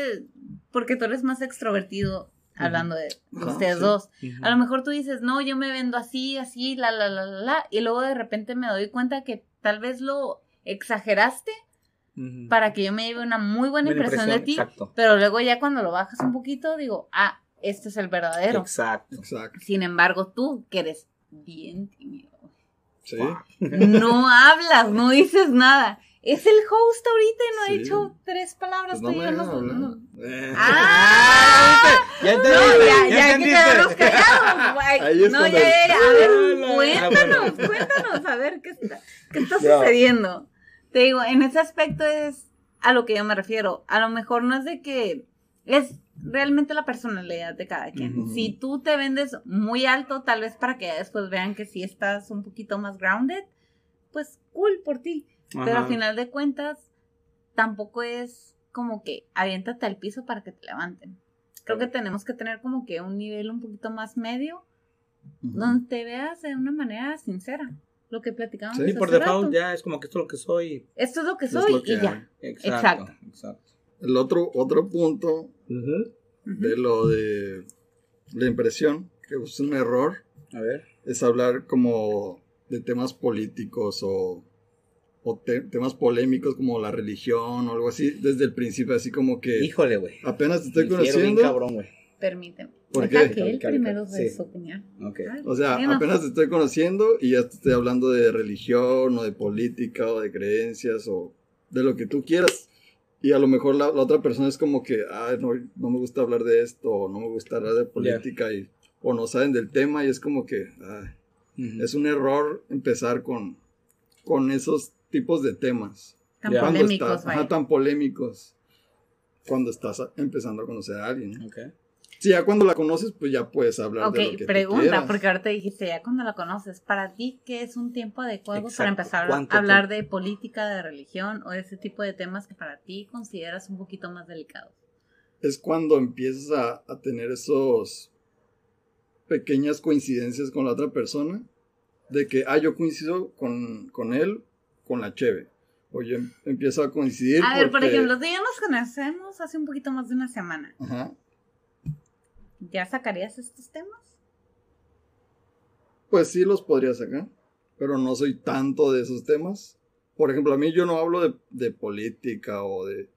[SPEAKER 2] porque tú eres más extrovertido, hablando de, ustedes
[SPEAKER 1] sí.
[SPEAKER 2] dos. A lo mejor tú dices, no, yo me vendo así, así, la, la, la, la, la, y luego de repente me doy cuenta que tal vez lo exageraste para que yo me lleve una muy buena
[SPEAKER 3] Buena
[SPEAKER 2] impresión, de ti,
[SPEAKER 3] Exacto.
[SPEAKER 2] pero luego ya cuando lo bajas un poquito, digo, ah, este es el verdadero.
[SPEAKER 3] Exacto.
[SPEAKER 1] Exacto.
[SPEAKER 2] Sin embargo, tú, que eres bien tímido,
[SPEAKER 1] Sí.
[SPEAKER 2] no hablas, no dices nada. Es el host ahorita y no ha
[SPEAKER 1] Sí.
[SPEAKER 2] dicho tres palabras.
[SPEAKER 1] Pues no me
[SPEAKER 2] ya
[SPEAKER 1] dejan
[SPEAKER 2] no- no-
[SPEAKER 1] Eh.
[SPEAKER 2] ¡Ah!
[SPEAKER 3] Ya
[SPEAKER 2] No,
[SPEAKER 3] entendiste,
[SPEAKER 2] ya, ya hay que quedarnos callados, No, ya, ya, ya. A ver, cuéntanos, cuéntanos, a ver qué está, qué está
[SPEAKER 3] Ya.
[SPEAKER 2] sucediendo. Te digo, en ese aspecto es a lo que yo me refiero. A lo mejor no es de que es realmente la personalidad de cada quien.
[SPEAKER 1] Ujú.
[SPEAKER 2] Si tú te vendes muy alto, tal vez para que ya después vean que si estás un poquito más grounded, pues cool por ti. Pero
[SPEAKER 3] Ajá.
[SPEAKER 2] a final de cuentas, tampoco es como que aviéntate al piso para que te levanten. Creo que tenemos que tener como que un nivel un poquito más medio, donde te veas de una manera sincera. Lo que platicábamos.
[SPEAKER 1] Sí,
[SPEAKER 3] Y por
[SPEAKER 2] hace
[SPEAKER 3] default
[SPEAKER 2] rato.
[SPEAKER 3] ya es como que esto es lo que soy.
[SPEAKER 2] Esto es lo que
[SPEAKER 1] Es
[SPEAKER 2] soy
[SPEAKER 1] lo que
[SPEAKER 2] y ya.
[SPEAKER 3] Exacto.
[SPEAKER 2] Exacto.
[SPEAKER 3] Exacto.
[SPEAKER 1] El otro, otro punto de lo de la impresión, que es un error,
[SPEAKER 3] A ver.
[SPEAKER 1] es hablar como de temas políticos o, o te- temas polémicos como la religión o algo así, desde el principio, así como que
[SPEAKER 3] Híjole, güey.
[SPEAKER 1] apenas te estoy conociendo.
[SPEAKER 3] cabrón, güey.
[SPEAKER 2] Permíteme.
[SPEAKER 1] ¿Por qué?
[SPEAKER 2] que él primero dé
[SPEAKER 3] Sí.
[SPEAKER 2] su opinión.
[SPEAKER 3] Ok.
[SPEAKER 2] Ay,
[SPEAKER 1] O sea, apenas te estoy conociendo y ya te estoy hablando de religión o de política o de creencias o de lo que tú quieras. Y a lo mejor la, la otra persona es como que, ah, no, no me gusta hablar de esto o no me gusta hablar de política y, o no saben del tema y es como que, ah,
[SPEAKER 3] Ujú.
[SPEAKER 1] es un error empezar con, con esos tipos de temas.
[SPEAKER 2] Tan polémicos,
[SPEAKER 1] estás-
[SPEAKER 2] vaya.
[SPEAKER 1] ajá, tan polémicos cuando estás a- empezando a conocer a alguien. ¿no?
[SPEAKER 3] Ok.
[SPEAKER 1] Sí, ya cuando la conoces, pues ya puedes hablar de lo
[SPEAKER 2] Ok,
[SPEAKER 1] que tú
[SPEAKER 2] pregunta,
[SPEAKER 1] quieras.
[SPEAKER 2] porque ahorita dijiste ya cuando la conoces, ¿para ti qué es un tiempo adecuado
[SPEAKER 3] Exacto,
[SPEAKER 2] para empezar a
[SPEAKER 3] ¿cuánto
[SPEAKER 2] hablar de política, de religión o ese tipo de temas que para ti consideras un poquito más delicados?
[SPEAKER 1] es cuando empiezas a, a tener esos pequeñas coincidencias con la otra persona, de que, ah, yo coincido con, con él, con la cheve, o yo em- empiezo a coincidir.
[SPEAKER 2] A ver, por ejemplo, tú y yo nos conocemos hace un poquito más de una semana.
[SPEAKER 1] Ajá.
[SPEAKER 2] ¿Ya sacarías estos temas?
[SPEAKER 1] Pues sí los podría sacar, pero no soy tanto de esos temas. Por ejemplo, a mí yo no hablo de, de política o de...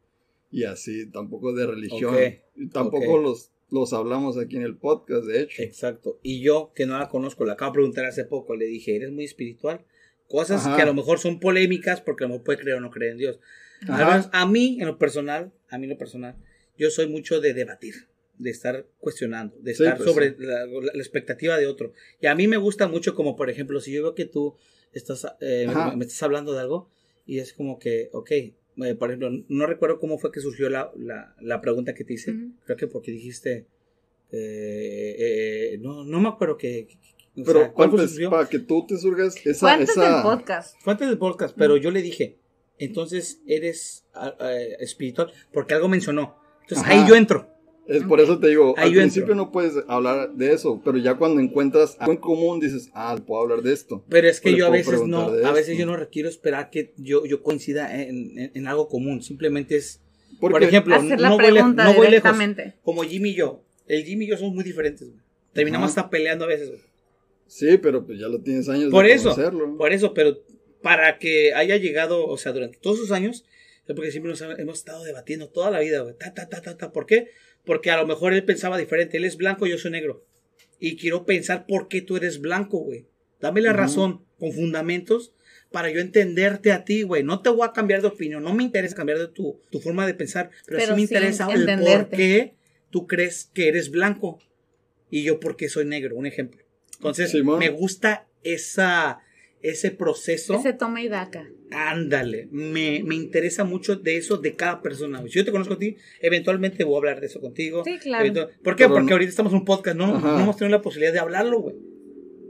[SPEAKER 1] Y así, tampoco de religión.
[SPEAKER 3] Ok,
[SPEAKER 1] Y tampoco los, los hablamos aquí en el podcast, de hecho.
[SPEAKER 3] Exacto. Y yo, que no la conozco, la acabo de preguntar hace poco, le dije, ¿eres muy espiritual? Cosas
[SPEAKER 1] Ajá.
[SPEAKER 3] que a lo mejor son polémicas porque a lo mejor puede creer o no creer en Dios. Menos a mí, en lo personal, a mí en lo personal, yo soy mucho de debatir. de estar cuestionando, de
[SPEAKER 1] Sí,
[SPEAKER 3] estar
[SPEAKER 1] pues,
[SPEAKER 3] sobre
[SPEAKER 1] sí.
[SPEAKER 3] la, la- la expectativa de otro. Y a mí me gusta mucho como, por ejemplo, si yo veo que tú estás, eh, me, me estás hablando de algo y es como que, ok, eh, por ejemplo, no recuerdo cómo fue que surgió la, la, la pregunta que te hice,
[SPEAKER 2] Ujú.
[SPEAKER 3] creo que porque dijiste, eh, eh, no, no me acuerdo que... o
[SPEAKER 1] Pero
[SPEAKER 3] sea, ¿cuál fue
[SPEAKER 1] antes,
[SPEAKER 3] surgió?
[SPEAKER 1] para que tú te surgas esa...
[SPEAKER 2] Fue antes
[SPEAKER 1] esa...
[SPEAKER 2] del podcast.
[SPEAKER 3] Fue antes del podcast, pero yo le dije, entonces eres ah, espiritual, porque algo mencionó. Entonces
[SPEAKER 1] Ajá.
[SPEAKER 3] ahí yo entro.
[SPEAKER 1] Es por eso te digo,
[SPEAKER 3] Ahí
[SPEAKER 1] al principio
[SPEAKER 3] entro.
[SPEAKER 1] no puedes hablar de eso, pero ya cuando encuentras algo en común dices, ah, puedo hablar de esto.
[SPEAKER 3] Pero es que yo a veces no, a veces yo no requiero esperar que yo, yo coincida en, en- en algo común. Simplemente es,
[SPEAKER 1] Porque,
[SPEAKER 3] por ejemplo,
[SPEAKER 2] Hacer la
[SPEAKER 3] no voy,
[SPEAKER 2] pregunta
[SPEAKER 3] no voy lejos. Como Jimmy y yo. El Jimmy y yo somos muy diferentes. güey. Terminamos
[SPEAKER 1] Ajá.
[SPEAKER 3] hasta peleando a veces. güey.
[SPEAKER 1] Sí, pero pues ya lo tienes años
[SPEAKER 3] Por
[SPEAKER 1] de
[SPEAKER 3] eso,
[SPEAKER 1] conocerlo.
[SPEAKER 3] por eso, pero para que haya llegado, o sea, durante todos esos años, es porque siempre nos ha- hemos estado debatiendo toda la vida, güey. Ta, ta, ta, ta, ta. ¿Por qué? Porque a lo mejor él pensaba diferente. Él es blanco, yo soy negro. Y quiero pensar por qué tú eres blanco, güey. Dame la razón con fundamentos para yo entenderte a ti, güey. No te voy a cambiar de opinión. No me interesa cambiar de tu, tu forma de pensar. Pero,
[SPEAKER 2] Pero
[SPEAKER 3] sí me
[SPEAKER 2] sí
[SPEAKER 3] interesa el por qué tú crees que eres blanco. Y yo porque soy negro. Un ejemplo. Entonces,
[SPEAKER 1] Simón.
[SPEAKER 3] me gusta esa, ese proceso.
[SPEAKER 2] Ese toma y daca.
[SPEAKER 3] Ándale, me, me interesa mucho de eso de cada persona. Si yo te conozco a ti, eventualmente voy a hablar de eso contigo.
[SPEAKER 2] Sí, claro.
[SPEAKER 3] ¿Por qué?
[SPEAKER 1] Pero
[SPEAKER 3] Porque
[SPEAKER 1] no-
[SPEAKER 3] ahorita estamos en un podcast, no, no hemos tenido la posibilidad de hablarlo, güey.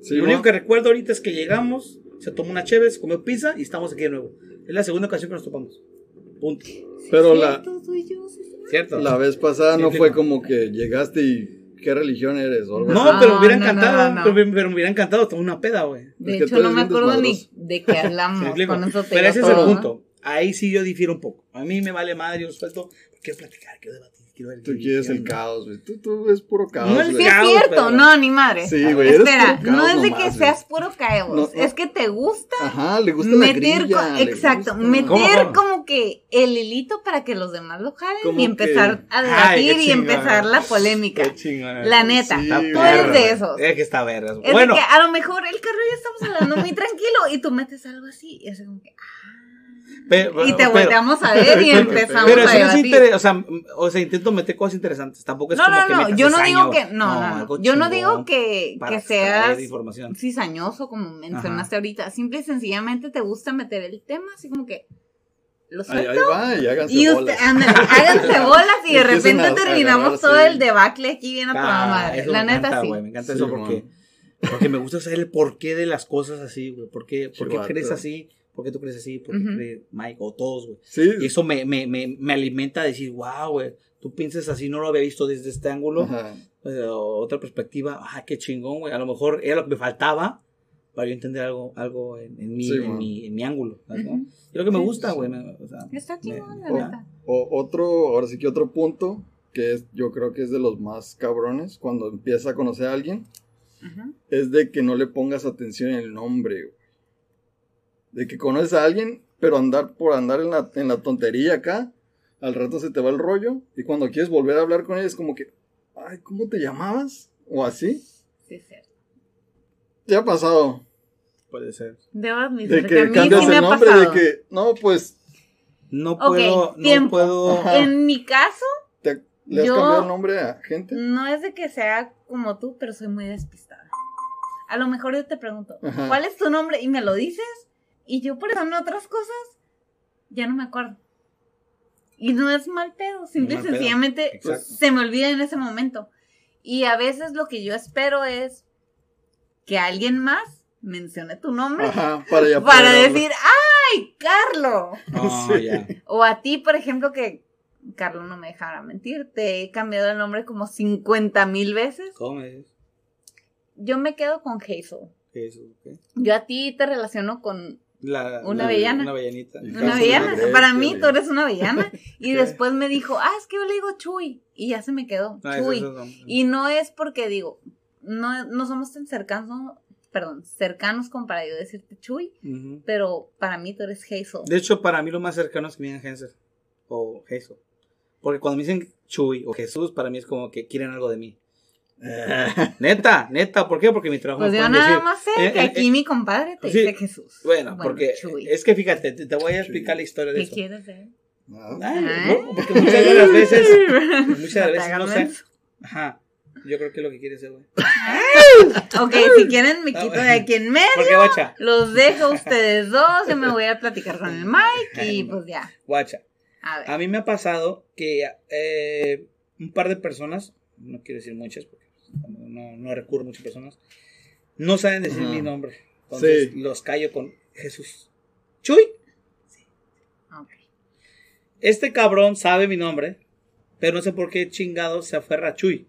[SPEAKER 1] Sí,
[SPEAKER 3] Lo único que recuerdo ahorita es que llegamos, se tomó una chévez, comió pizza y estamos aquí de nuevo. Es la segunda ocasión que nos topamos. Punto.
[SPEAKER 1] Pero la,
[SPEAKER 2] Cierto, soy yo, sí, sí.
[SPEAKER 3] ¿Cierto?
[SPEAKER 1] la vez pasada no fue como que llegaste y ¿qué religión eres? O algo
[SPEAKER 3] no,
[SPEAKER 1] así.
[SPEAKER 2] No,
[SPEAKER 3] pero me hubiera
[SPEAKER 2] no, no,
[SPEAKER 3] encantado,
[SPEAKER 2] no, no.
[SPEAKER 3] Pero, pero me hubiera encantado tomar una peda, güey.
[SPEAKER 2] De
[SPEAKER 1] Es que
[SPEAKER 2] hecho, no me acuerdo ni de qué
[SPEAKER 3] ¿Sí
[SPEAKER 2] hablamos.
[SPEAKER 3] explico?
[SPEAKER 2] Con eso te
[SPEAKER 3] Pero ese es el
[SPEAKER 2] ¿no?
[SPEAKER 3] punto. Ahí sí yo difiero un poco. A mí me vale madre, yo suelto. Quiero platicar, quiero debatir, quiero ver.
[SPEAKER 1] Tú
[SPEAKER 3] qué-
[SPEAKER 1] quieres el caos, güey. Tú, tú es puro caos,
[SPEAKER 3] No es.
[SPEAKER 2] Sí, es cierto,
[SPEAKER 3] pero-
[SPEAKER 2] no, ni madre.
[SPEAKER 1] Sí, güey,
[SPEAKER 2] Espera,
[SPEAKER 1] puro
[SPEAKER 2] no es de
[SPEAKER 1] nomás,
[SPEAKER 2] que seas puro caos,
[SPEAKER 1] No, no.
[SPEAKER 2] es que te gusta
[SPEAKER 1] Ajá, le gusta la
[SPEAKER 2] meter,
[SPEAKER 1] grilla.
[SPEAKER 2] co-
[SPEAKER 1] le
[SPEAKER 2] exacto,
[SPEAKER 1] gusta.
[SPEAKER 2] meter como que el hilito para que los demás lo jalen
[SPEAKER 1] Como
[SPEAKER 2] y empezar
[SPEAKER 1] que-
[SPEAKER 2] a debatir y empezar la polémica.
[SPEAKER 3] Qué chingón.
[SPEAKER 2] La neta,
[SPEAKER 1] Sí,
[SPEAKER 2] tú eres de esos.
[SPEAKER 3] Es que está vergas.
[SPEAKER 2] Es
[SPEAKER 3] Bueno,
[SPEAKER 2] de que a lo mejor el carro ya estamos hablando muy tranquilo y tú metes algo así y es como que
[SPEAKER 3] pero-
[SPEAKER 2] y te
[SPEAKER 3] pero-
[SPEAKER 2] volteamos a ver y empezamos
[SPEAKER 3] Pero
[SPEAKER 2] a
[SPEAKER 3] eso no es
[SPEAKER 2] debatir.
[SPEAKER 3] interesante, o sea, o sea, intento meter cosas interesantes, tampoco es
[SPEAKER 2] No,
[SPEAKER 3] como
[SPEAKER 2] no,
[SPEAKER 3] que
[SPEAKER 2] no, yo no digo que no, no, no. Yo no digo que, que seas cizañoso como mencionaste ahorita, simple y sencillamente te gusta meter el tema así como que lo
[SPEAKER 1] Ahí,
[SPEAKER 2] suelto
[SPEAKER 1] ahí va y háganse
[SPEAKER 2] y usted,
[SPEAKER 1] bolas.
[SPEAKER 2] ándale, háganse bolas y de repente
[SPEAKER 1] a
[SPEAKER 2] terminamos todo el debacle aquí bien a toda
[SPEAKER 3] Ah,
[SPEAKER 2] madre.
[SPEAKER 3] eso
[SPEAKER 2] La
[SPEAKER 3] me
[SPEAKER 2] neta
[SPEAKER 3] encanta,
[SPEAKER 2] sí.
[SPEAKER 3] güey, me encanta
[SPEAKER 1] Sí,
[SPEAKER 3] eso porque, porque me gusta saber el porqué de las cosas así, güey. ¿Por qué, por qué crees así? ¿Por qué tú crees así? ¿Por qué
[SPEAKER 2] Ujú.
[SPEAKER 3] cree Mike o todos, güey?
[SPEAKER 1] Sí,
[SPEAKER 3] Y eso me, me, me, me alimenta a decir, wow, güey, tú piensas así, no lo había visto desde este ángulo,
[SPEAKER 1] Ajá.
[SPEAKER 3] eh, o otra perspectiva, ah, qué chingón, güey. A lo mejor era lo que me faltaba para yo entender algo, algo en, en, mi,
[SPEAKER 1] Sí,
[SPEAKER 3] en, mi, en mi ángulo. Y lo que me
[SPEAKER 2] Sí,
[SPEAKER 3] gusta, güey. o sea,
[SPEAKER 2] Está chingón, la neta.
[SPEAKER 1] O otro, ahora sí que otro punto, que es, yo creo que es de los más cabrones, cuando empieza a conocer a alguien, es de que no le pongas atención en el nombre, güey. De que conoces a alguien, pero andar por andar en la, en la tontería acá, al rato se te va el rollo, y cuando quieres volver a hablar con ella es como que, ay, ¿cómo te llamabas? O así.
[SPEAKER 2] Sí, es cierto.
[SPEAKER 1] ¿Te ha pasado?
[SPEAKER 3] Puede ser.
[SPEAKER 2] Debo
[SPEAKER 1] De
[SPEAKER 2] admitir que,
[SPEAKER 1] que
[SPEAKER 2] a mí
[SPEAKER 1] cambias
[SPEAKER 2] sí me
[SPEAKER 1] el
[SPEAKER 2] ha
[SPEAKER 1] nombre,
[SPEAKER 2] pasado.
[SPEAKER 1] de que, no, pues,
[SPEAKER 3] No puedo, no
[SPEAKER 2] tiempo.
[SPEAKER 3] puedo.
[SPEAKER 1] Ajá.
[SPEAKER 2] En mi caso,
[SPEAKER 1] te- ¿le has
[SPEAKER 2] Yo-
[SPEAKER 1] cambiado el nombre a gente?
[SPEAKER 2] no es de que sea como tú, pero soy muy despistada. A lo mejor yo te pregunto,
[SPEAKER 1] Ajá.
[SPEAKER 2] ¿cuál es tu nombre? Y me lo dices, y yo por eso en otras cosas ya no me acuerdo. Y no es mal pedo, simple y sencillamente
[SPEAKER 3] Exacto.
[SPEAKER 2] se me olvida en ese momento. Y a veces lo que yo espero es que alguien más mencione tu nombre
[SPEAKER 1] Ajá, para ya
[SPEAKER 2] decir, ¡ay, Carlos!
[SPEAKER 3] Ah,
[SPEAKER 1] Sí.
[SPEAKER 2] O a ti, por ejemplo, que Carlos no me dejará mentir, te he cambiado el nombre como 50 mil veces.
[SPEAKER 3] ¿Cómo dices?
[SPEAKER 2] Yo me quedo con Hazel.
[SPEAKER 3] ¿Qué es? ¿Qué?
[SPEAKER 2] Yo a ti te relaciono con
[SPEAKER 3] La,
[SPEAKER 2] Una
[SPEAKER 3] la-
[SPEAKER 2] avellana.
[SPEAKER 3] Una avellanita.
[SPEAKER 2] Una
[SPEAKER 1] Hazel
[SPEAKER 2] avellana. Para mí tú eres una avellana. Y
[SPEAKER 3] ¿Qué?
[SPEAKER 2] después me dijo, ah, es que yo le digo Chuy. Y ya se me quedó.
[SPEAKER 3] Ah, eso-
[SPEAKER 2] Chuy.
[SPEAKER 3] eso.
[SPEAKER 2] Y no es porque digo, no, no somos tan cercanos, perdón, cercanos como para yo decirte Chuy, pero para mí tú eres Hazel.
[SPEAKER 3] De hecho, para mí lo más cercano es que me digan Hansel o Jesús. Porque cuando me dicen Chuy o Jesús, para mí es como que quieren algo de mí. Neta, neta, ¿por qué? Porque mi trabajo
[SPEAKER 2] Pues yo nada
[SPEAKER 3] decir-
[SPEAKER 2] más sé
[SPEAKER 3] eh,
[SPEAKER 2] que
[SPEAKER 3] eh,
[SPEAKER 2] aquí
[SPEAKER 3] eh,
[SPEAKER 2] mi compadre te
[SPEAKER 3] sí.
[SPEAKER 2] dice Jesús.
[SPEAKER 3] Bueno, porque
[SPEAKER 2] Chuy.
[SPEAKER 3] es que fíjate, te, te voy a explicar la historia de
[SPEAKER 2] ¿Qué
[SPEAKER 3] eso.
[SPEAKER 2] quieres de él?
[SPEAKER 1] Ah,
[SPEAKER 2] Ah.
[SPEAKER 3] no, porque muchas de las veces, muchas de las veces no sé. Ajá. Yo creo que es lo que quiere ese güey.
[SPEAKER 2] Ok, si quieren me quito de aquí en medio.
[SPEAKER 3] ¿Por qué, guacha?
[SPEAKER 2] Los dejo a ustedes dos. Yo me voy a platicar con el Mike y pues ya.
[SPEAKER 3] Guacha.
[SPEAKER 2] A ver.
[SPEAKER 3] A mí me ha pasado que un par de personas, no quiero decir muchas, porque no, no recurro a muchas personas, no saben decir
[SPEAKER 1] Ajá.
[SPEAKER 3] mi nombre. Entonces
[SPEAKER 1] Sí.
[SPEAKER 3] los callo con Jesús. Chuy.
[SPEAKER 2] Ok.
[SPEAKER 3] Este cabrón sabe mi nombre, pero no sé por qué chingado se aferra a Chuy.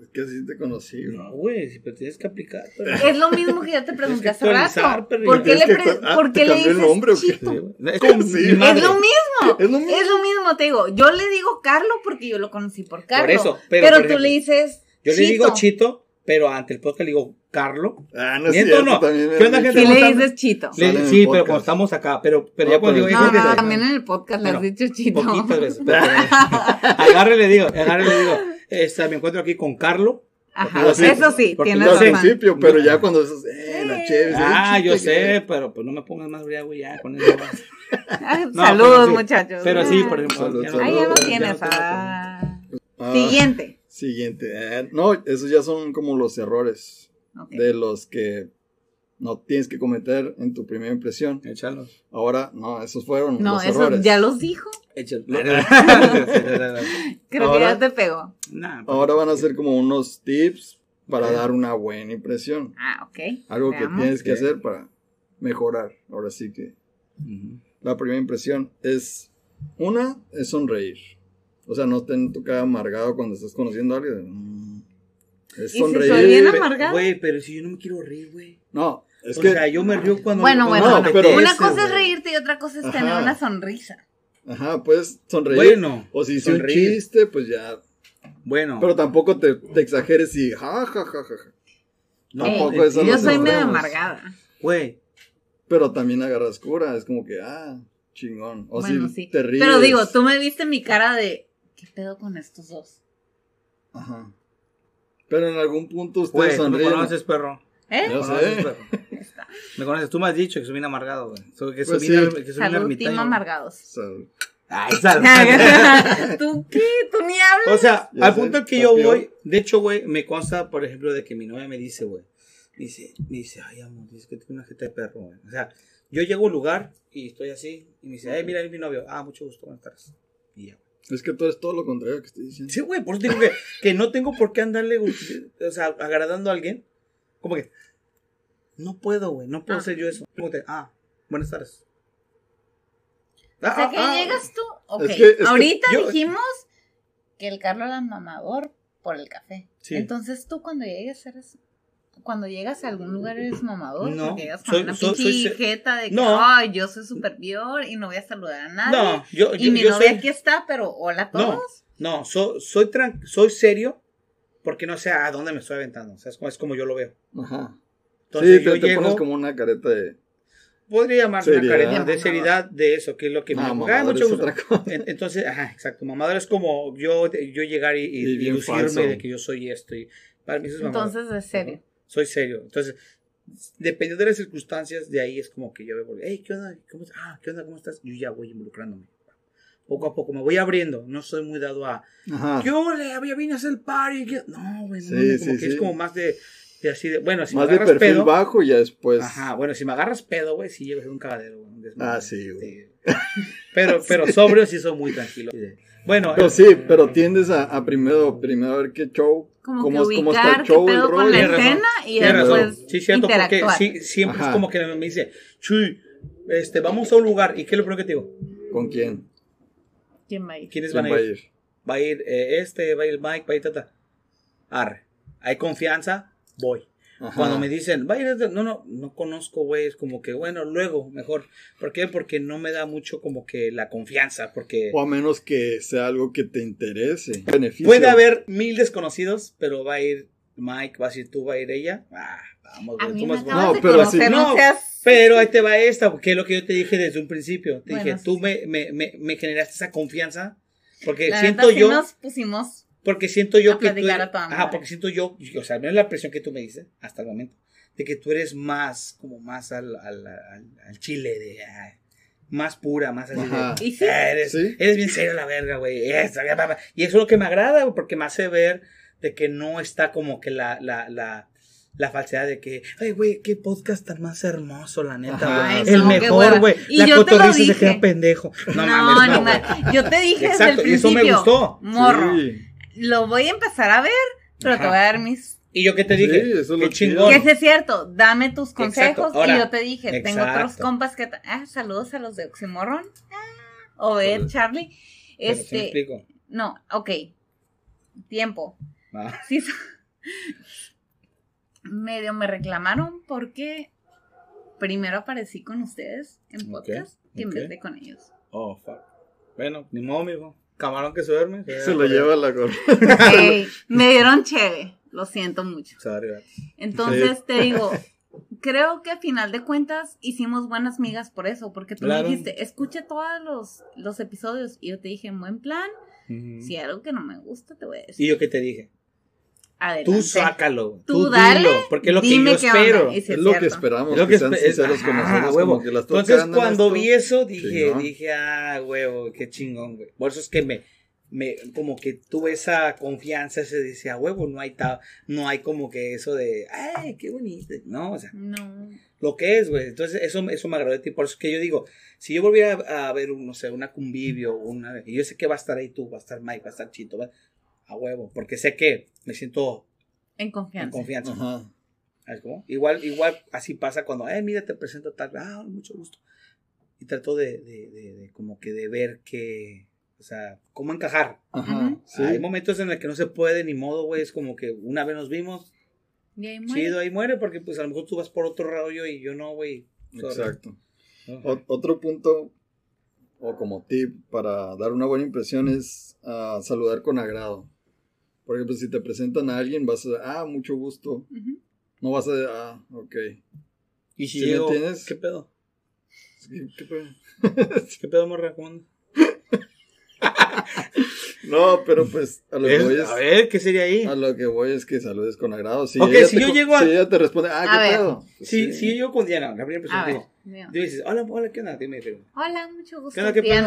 [SPEAKER 1] Es que así te conocí, güey.
[SPEAKER 3] No, güey, si pero tienes que aplicar. pero-
[SPEAKER 2] Es lo mismo que yo te pregunté hace rato. ¿Por qué le, pre-
[SPEAKER 1] ah,
[SPEAKER 2] ¿por
[SPEAKER 1] ¿te
[SPEAKER 2] qué le
[SPEAKER 1] cambió el
[SPEAKER 2] dices
[SPEAKER 1] nombre?
[SPEAKER 2] Chito?
[SPEAKER 3] Sí. Es
[SPEAKER 1] Sí.
[SPEAKER 2] Es lo mismo.
[SPEAKER 1] Es lo mismo.
[SPEAKER 2] Es lo mismo, te digo. Yo le digo Carlo porque yo lo conocí por Carlo.
[SPEAKER 3] Por eso,
[SPEAKER 2] pero
[SPEAKER 3] pero, por
[SPEAKER 2] tú
[SPEAKER 3] ejemplo,
[SPEAKER 2] le dices.
[SPEAKER 3] Yo le digo Chito, pero ante el podcast le digo Carlo.
[SPEAKER 1] Ah, no es
[SPEAKER 3] ¿Miento o
[SPEAKER 1] cierto,
[SPEAKER 3] no? ¿Qué onda, gente?
[SPEAKER 2] Sí le dices Chito.
[SPEAKER 3] Le- sí, pero cuando estamos acá, pero, pero
[SPEAKER 1] No,
[SPEAKER 3] ya cuando
[SPEAKER 1] pero
[SPEAKER 3] digo,
[SPEAKER 2] No,
[SPEAKER 3] "Hijo de
[SPEAKER 2] no,
[SPEAKER 3] la-".
[SPEAKER 2] también en el podcast le has dicho Chito.
[SPEAKER 3] Poquitas veces. pero- agarre le digo, agarre le digo. Este, me encuentro aquí con Carlo.
[SPEAKER 2] Ajá, eso sí,
[SPEAKER 3] porque
[SPEAKER 2] tienes
[SPEAKER 1] Yo al
[SPEAKER 2] razón.
[SPEAKER 1] principio, pero ya cuando dices, eh, la chévere.
[SPEAKER 3] Ah, yo sé, pero pues no me pongas más briago ya con eso. No,
[SPEAKER 2] Saludos,
[SPEAKER 3] pero sí.
[SPEAKER 2] muchachos.
[SPEAKER 3] Pero sí, por ejemplo.
[SPEAKER 1] Salud,
[SPEAKER 3] ya
[SPEAKER 1] salud.
[SPEAKER 2] Ay, ya no
[SPEAKER 1] Ya
[SPEAKER 2] tienes. Ah, Siguiente.
[SPEAKER 1] Siguiente. Eh, no, esos ya son como los errores de los que no tienes que cometer en tu primera impresión.
[SPEAKER 3] Échalo.
[SPEAKER 1] Ahora, no, esos fueron
[SPEAKER 2] No,
[SPEAKER 1] los
[SPEAKER 2] eso
[SPEAKER 1] errores.
[SPEAKER 2] ya los dijo.
[SPEAKER 3] Échalo.
[SPEAKER 2] Creo que ya te pegó.
[SPEAKER 3] Nah, pues,
[SPEAKER 1] Ahora van a ser como unos tips para dar una buena impresión.
[SPEAKER 2] Ah, ok.
[SPEAKER 1] Algo que tienes que hacer para mejorar. Ahora sí que la primera impresión es, una, es sonreír. O sea, no tener tu cara amargado cuando estás conociendo a alguien. Mm. Es
[SPEAKER 2] ¿Y si soy
[SPEAKER 1] sonreír.
[SPEAKER 2] bien amargado?
[SPEAKER 3] Güey, pero si yo no me quiero reír, güey.
[SPEAKER 1] No, es
[SPEAKER 3] o
[SPEAKER 1] que...
[SPEAKER 3] sea, yo me río cuando.
[SPEAKER 2] Bueno,
[SPEAKER 3] cuando
[SPEAKER 2] bueno,
[SPEAKER 1] No,
[SPEAKER 3] me
[SPEAKER 1] pero-
[SPEAKER 3] apetece,
[SPEAKER 2] Una cosa es reírte y otra cosa es tener una sonrisa.
[SPEAKER 1] Ajá, puedes sonreír.
[SPEAKER 3] Bueno,
[SPEAKER 1] o si hice un
[SPEAKER 3] sonreír.
[SPEAKER 1] chiste, pues ya.
[SPEAKER 3] Bueno.
[SPEAKER 1] Pero tampoco te, te exageres y ja, ja, ja, ja, ja.
[SPEAKER 3] no,
[SPEAKER 1] tampoco
[SPEAKER 3] eh,
[SPEAKER 1] eso
[SPEAKER 2] Yo soy medio amargada.
[SPEAKER 3] Güey,
[SPEAKER 1] Pero también agarras cura. Es como que, ah, chingón. O
[SPEAKER 2] bueno,
[SPEAKER 1] si
[SPEAKER 2] sí.
[SPEAKER 1] te ríes.
[SPEAKER 2] Pero digo, tú me viste mi cara de. ¿Qué pedo con estos dos?
[SPEAKER 1] Ajá. Pero en algún punto ustedes
[SPEAKER 3] me
[SPEAKER 1] sonríen.
[SPEAKER 3] conoces, perro.
[SPEAKER 2] ¿Eh?
[SPEAKER 1] Yo
[SPEAKER 3] Me conoces,
[SPEAKER 1] sé.
[SPEAKER 3] perro. Me conoces, tú me has dicho que soy bien amargado, güey. Soy, que soy
[SPEAKER 1] Pues
[SPEAKER 3] bien,
[SPEAKER 1] sí.
[SPEAKER 3] que soy bien
[SPEAKER 2] Salud, team amargados.
[SPEAKER 1] Salud.
[SPEAKER 3] Ay, salud.
[SPEAKER 2] ¿Tú qué? ¿Tú ni hablas?
[SPEAKER 3] O sea,
[SPEAKER 1] Ya
[SPEAKER 3] al
[SPEAKER 1] sé,
[SPEAKER 3] punto que yo
[SPEAKER 1] peor.
[SPEAKER 3] voy, de hecho, güey, me consta, por ejemplo, de que mi novia me dice, güey, dice, dice, ay, amor, dice que tiene una jeta de perro, güey. O sea, yo llego a un lugar y estoy así, y me dice, ay, mira, es mi novio. Ah, mucho gusto, buenas tardes. Y ya.
[SPEAKER 1] Es que tú eres todo lo contrario que estoy diciendo.
[SPEAKER 3] Sí, güey, por eso digo que, que no tengo por qué andarle, o sea, agradando a alguien. Como que, no puedo, güey, no puedo
[SPEAKER 2] Ah.
[SPEAKER 3] hacer yo eso. Como que, ah, buenas tardes.
[SPEAKER 2] O sea,
[SPEAKER 3] Ah,
[SPEAKER 2] que
[SPEAKER 3] ah, ah.
[SPEAKER 2] llegas tú. Ok.
[SPEAKER 1] Es que- es que
[SPEAKER 2] Ahorita
[SPEAKER 3] yo-
[SPEAKER 2] dijimos que el Carlos era mamador por el café.
[SPEAKER 3] Sí.
[SPEAKER 2] Entonces tú cuando llegues eres. Cuando llegas a algún lugar eres mamador.
[SPEAKER 3] No,
[SPEAKER 2] porque llegas con
[SPEAKER 3] soy-
[SPEAKER 2] una
[SPEAKER 3] soy-
[SPEAKER 2] pinche
[SPEAKER 3] soy
[SPEAKER 2] de que,
[SPEAKER 3] No.
[SPEAKER 2] ay, yo soy superior y no voy a saludar a nadie.
[SPEAKER 3] No, yo,
[SPEAKER 2] y
[SPEAKER 3] yo,
[SPEAKER 2] mi
[SPEAKER 3] yo
[SPEAKER 2] novia
[SPEAKER 3] soy,
[SPEAKER 2] aquí está, pero hola a
[SPEAKER 3] No.
[SPEAKER 2] todos.
[SPEAKER 3] no, so- soy, tran- soy serio porque no sé a dónde me estoy aventando. O sea, es como, es como yo lo veo.
[SPEAKER 1] Ajá.
[SPEAKER 3] Entonces
[SPEAKER 1] sí,
[SPEAKER 3] yo
[SPEAKER 1] te, te
[SPEAKER 3] llego,
[SPEAKER 1] pones como una careta de.
[SPEAKER 3] podría llamarse una
[SPEAKER 1] Seriedad.
[SPEAKER 3] careta de seriedad de eso, que es lo que me
[SPEAKER 1] Ah,
[SPEAKER 3] Ah, mucho
[SPEAKER 1] es
[SPEAKER 3] gusto.
[SPEAKER 1] otra cosa.
[SPEAKER 3] En- Entonces, ajá, exacto. Mamador es como yo, yo llegar y, y,
[SPEAKER 1] Y
[SPEAKER 3] lucirme
[SPEAKER 1] falso.
[SPEAKER 3] de que yo soy esto. Y para mí eso es.
[SPEAKER 2] Entonces, de serio.
[SPEAKER 3] Soy serio. Entonces, dependiendo de las circunstancias, de ahí es como que yo veo, hey, ¿qué onda? ¿Cómo, ah, ¿qué onda? ¿Cómo estás? Yo ya voy involucrándome. Poco a poco me voy abriendo. No soy muy dado a,
[SPEAKER 1] Ajá.
[SPEAKER 3] ¿qué ole? Ya vine a hacer el party. ¿qué-?" No, güey, no,
[SPEAKER 1] Sí,
[SPEAKER 3] como
[SPEAKER 1] sí,
[SPEAKER 3] que es como más de, de así de, bueno, si
[SPEAKER 1] Más
[SPEAKER 3] me
[SPEAKER 1] de
[SPEAKER 3] agarras
[SPEAKER 1] perfil
[SPEAKER 3] pedo.
[SPEAKER 1] bajo ya después.
[SPEAKER 3] Ajá, bueno, si me agarras pedo, güey, sí a ser un cagadero, güey.
[SPEAKER 1] Ah, sí, güey.
[SPEAKER 3] Pero, pero sobrio sí soy muy tranquilo. Bueno,
[SPEAKER 1] Pero
[SPEAKER 3] eh,
[SPEAKER 1] sí, pero tiendes a, a primero, primero a ver qué show.
[SPEAKER 2] Como
[SPEAKER 1] cómo,
[SPEAKER 2] que
[SPEAKER 1] cómo
[SPEAKER 2] ubicar
[SPEAKER 1] está el
[SPEAKER 2] qué
[SPEAKER 1] show, el
[SPEAKER 2] pedo con
[SPEAKER 1] rollo.
[SPEAKER 2] la escena y después
[SPEAKER 3] Sí, cierto, porque
[SPEAKER 2] interactuar.
[SPEAKER 3] sí, siempre
[SPEAKER 1] Ajá.
[SPEAKER 3] es como que me dice, Chuy, este, vamos a un lugar. ¿Y qué es lo primero que te digo?
[SPEAKER 1] ¿Con quién?
[SPEAKER 2] ¿Quién va a ir?
[SPEAKER 3] ¿Quiénes
[SPEAKER 1] ¿Quién
[SPEAKER 3] van
[SPEAKER 1] va
[SPEAKER 3] a ir? Va a ir eh, este, va a ir Mike, va a ir Tata. Arre. Hay confianza, voy.
[SPEAKER 1] Ajá.
[SPEAKER 3] Cuando me dicen, va a ir este", no, no, no conozco, güey, es como que, bueno, luego, mejor. ¿Por qué? Porque no me da mucho como que la confianza, porque
[SPEAKER 1] O a menos que sea algo que te interese. Beneficio.
[SPEAKER 3] puede haber mil desconocidos, pero va a ir Mike, va a ir tú, va a ir ella. Ah, vamos,
[SPEAKER 2] A
[SPEAKER 3] tú más-
[SPEAKER 1] No,
[SPEAKER 2] de
[SPEAKER 1] pero así-
[SPEAKER 2] no, seas...
[SPEAKER 3] Pero ahí te va esta, porque es lo que yo te dije desde un principio. Te
[SPEAKER 2] Bueno,
[SPEAKER 3] dije,
[SPEAKER 2] sí,
[SPEAKER 3] tú me, me, me, me generaste esa confianza, porque
[SPEAKER 2] La
[SPEAKER 3] siento
[SPEAKER 2] sí
[SPEAKER 3] yo,
[SPEAKER 2] nos pusimos...
[SPEAKER 3] porque siento yo
[SPEAKER 2] a
[SPEAKER 3] que tú,
[SPEAKER 2] toda
[SPEAKER 3] ajá, porque siento yo, o sea, no es la presión que tú me dices hasta el momento, de que tú eres más, como más al, al, al, al chile, de, ay, más pura, más así de,
[SPEAKER 2] Y sí,
[SPEAKER 3] "Ah, eres,
[SPEAKER 1] Sí.
[SPEAKER 3] eres bien serio la verga, güey, eso, ya, pa, pa". y eso es lo que me agrada, güey, porque me hace ver de que no está como que la, la, la, la falsedad de que, ay, güey, qué podcast tan más hermoso, la neta, güey. El mejor, güey.
[SPEAKER 2] Y
[SPEAKER 3] La cotorriza se queda pendejo. No,
[SPEAKER 2] No,
[SPEAKER 3] mames,
[SPEAKER 2] no,
[SPEAKER 3] no,
[SPEAKER 2] Yo te dije
[SPEAKER 3] Exacto,
[SPEAKER 2] desde el
[SPEAKER 3] y eso
[SPEAKER 2] principio.
[SPEAKER 3] me gustó.
[SPEAKER 2] Morro.
[SPEAKER 1] Sí,
[SPEAKER 2] Lo voy a empezar a ver, pero te voy a dar mis.
[SPEAKER 3] Y yo qué te
[SPEAKER 1] Sí,
[SPEAKER 3] dije,
[SPEAKER 1] eso es
[SPEAKER 3] qué
[SPEAKER 1] lo
[SPEAKER 3] chingón.
[SPEAKER 2] Que ese es cierto, dame tus consejos.
[SPEAKER 3] Ahora,
[SPEAKER 2] y yo te dije, tengo otros compas que. Ah, saludos a los de Oxymoron. Ah, Obed. Charlie.
[SPEAKER 3] Pero sí me
[SPEAKER 2] Este.
[SPEAKER 3] explico.
[SPEAKER 2] No, ok. Tiempo.
[SPEAKER 3] Ah,
[SPEAKER 2] Sí, so- medio me reclamaron porque primero aparecí con ustedes en podcast que en vez de con ellos.
[SPEAKER 3] Oh, fuck. Bueno, ni modo, mijo. Camarón que se duerme.
[SPEAKER 1] se lo lleva la gorra.
[SPEAKER 2] Ey, me dieron cheve, lo siento mucho. Entonces te digo, creo que a final de cuentas hicimos buenas migas por eso, porque tú
[SPEAKER 3] Claro.
[SPEAKER 2] me dijiste, escuche todos los, los episodios y yo te dije, en buen plan,
[SPEAKER 3] Ujú.
[SPEAKER 2] si hay algo que no me gusta, te voy a decir.
[SPEAKER 3] ¿Y yo qué te dije?
[SPEAKER 2] Adelante.
[SPEAKER 3] Tú sácalo.
[SPEAKER 2] Tú
[SPEAKER 3] Tú,
[SPEAKER 2] dale,
[SPEAKER 3] dilo. Porque es lo que yo espero.
[SPEAKER 1] es lo que esperamos,
[SPEAKER 3] Es lo
[SPEAKER 1] que,
[SPEAKER 3] que
[SPEAKER 1] sean sinceros con nosotros,
[SPEAKER 3] huevo.
[SPEAKER 1] como que las
[SPEAKER 3] Entonces, cuando
[SPEAKER 1] esto.
[SPEAKER 3] vi eso, dije, dije, ah, huevo, qué chingón, güey. Por eso es que me, me, como que tuve esa confianza, se decía, huevo, no hay ta- no hay como que eso de, ay, qué bonito, no, o sea,
[SPEAKER 2] No.
[SPEAKER 3] lo que es, güey. Entonces, eso, eso me agradó de ti. Por eso es que yo digo, si yo volviera a, a ver, un, no sé, una convivio, una, y yo sé que va a estar ahí tú, va a estar Mike, va a estar Chito, va- a huevo, porque sé que me siento
[SPEAKER 2] En
[SPEAKER 3] en
[SPEAKER 2] confianza.
[SPEAKER 3] confianza.
[SPEAKER 1] Ajá.
[SPEAKER 3] ¿Sabes cómo? Igual, igual así pasa cuando, eh, mira, te presento tal, ah, mucho gusto. Y trato de, de, de, de como que de ver que, o sea, cómo encajar.
[SPEAKER 1] Ajá.
[SPEAKER 2] Ujú.
[SPEAKER 1] Sí.
[SPEAKER 3] Hay momentos en los que no se puede ni modo, güey, es como que una vez nos vimos,
[SPEAKER 2] Y ahí muere.
[SPEAKER 3] chido, ahí muere, porque pues a lo mejor tú vas por otro rollo y yo no, güey.
[SPEAKER 1] Exacto. O- otro punto, o como tip para dar una buena impresión, es ah, saludar con agrado. Por ejemplo, si te presentan a alguien, vas a, ah, mucho gusto. No vas a, ah, ok.
[SPEAKER 3] Y si
[SPEAKER 1] ¿Sí me
[SPEAKER 3] llego,
[SPEAKER 1] entiendes?
[SPEAKER 3] ¿qué pedo?
[SPEAKER 1] ¿qué pedo?
[SPEAKER 3] ¿Qué pedo, morra?
[SPEAKER 1] No, pero pues a lo que voy es,
[SPEAKER 3] A ver, ¿qué sería ahí?
[SPEAKER 1] a lo que voy es que saludes con agrado. Si
[SPEAKER 3] Ok,
[SPEAKER 1] ella
[SPEAKER 3] si
[SPEAKER 1] te
[SPEAKER 3] yo llego a-
[SPEAKER 1] Si ella te responde, ah,
[SPEAKER 2] A
[SPEAKER 1] ¿qué
[SPEAKER 2] ver.
[SPEAKER 1] pedo? Pues
[SPEAKER 3] Si, si yo con Diana, la primera persona digo, dices, hola, hola, ¿qué onda? Dime, pero-
[SPEAKER 2] Hola, mucho gusto,
[SPEAKER 3] ¿Qué onda, qué pedo?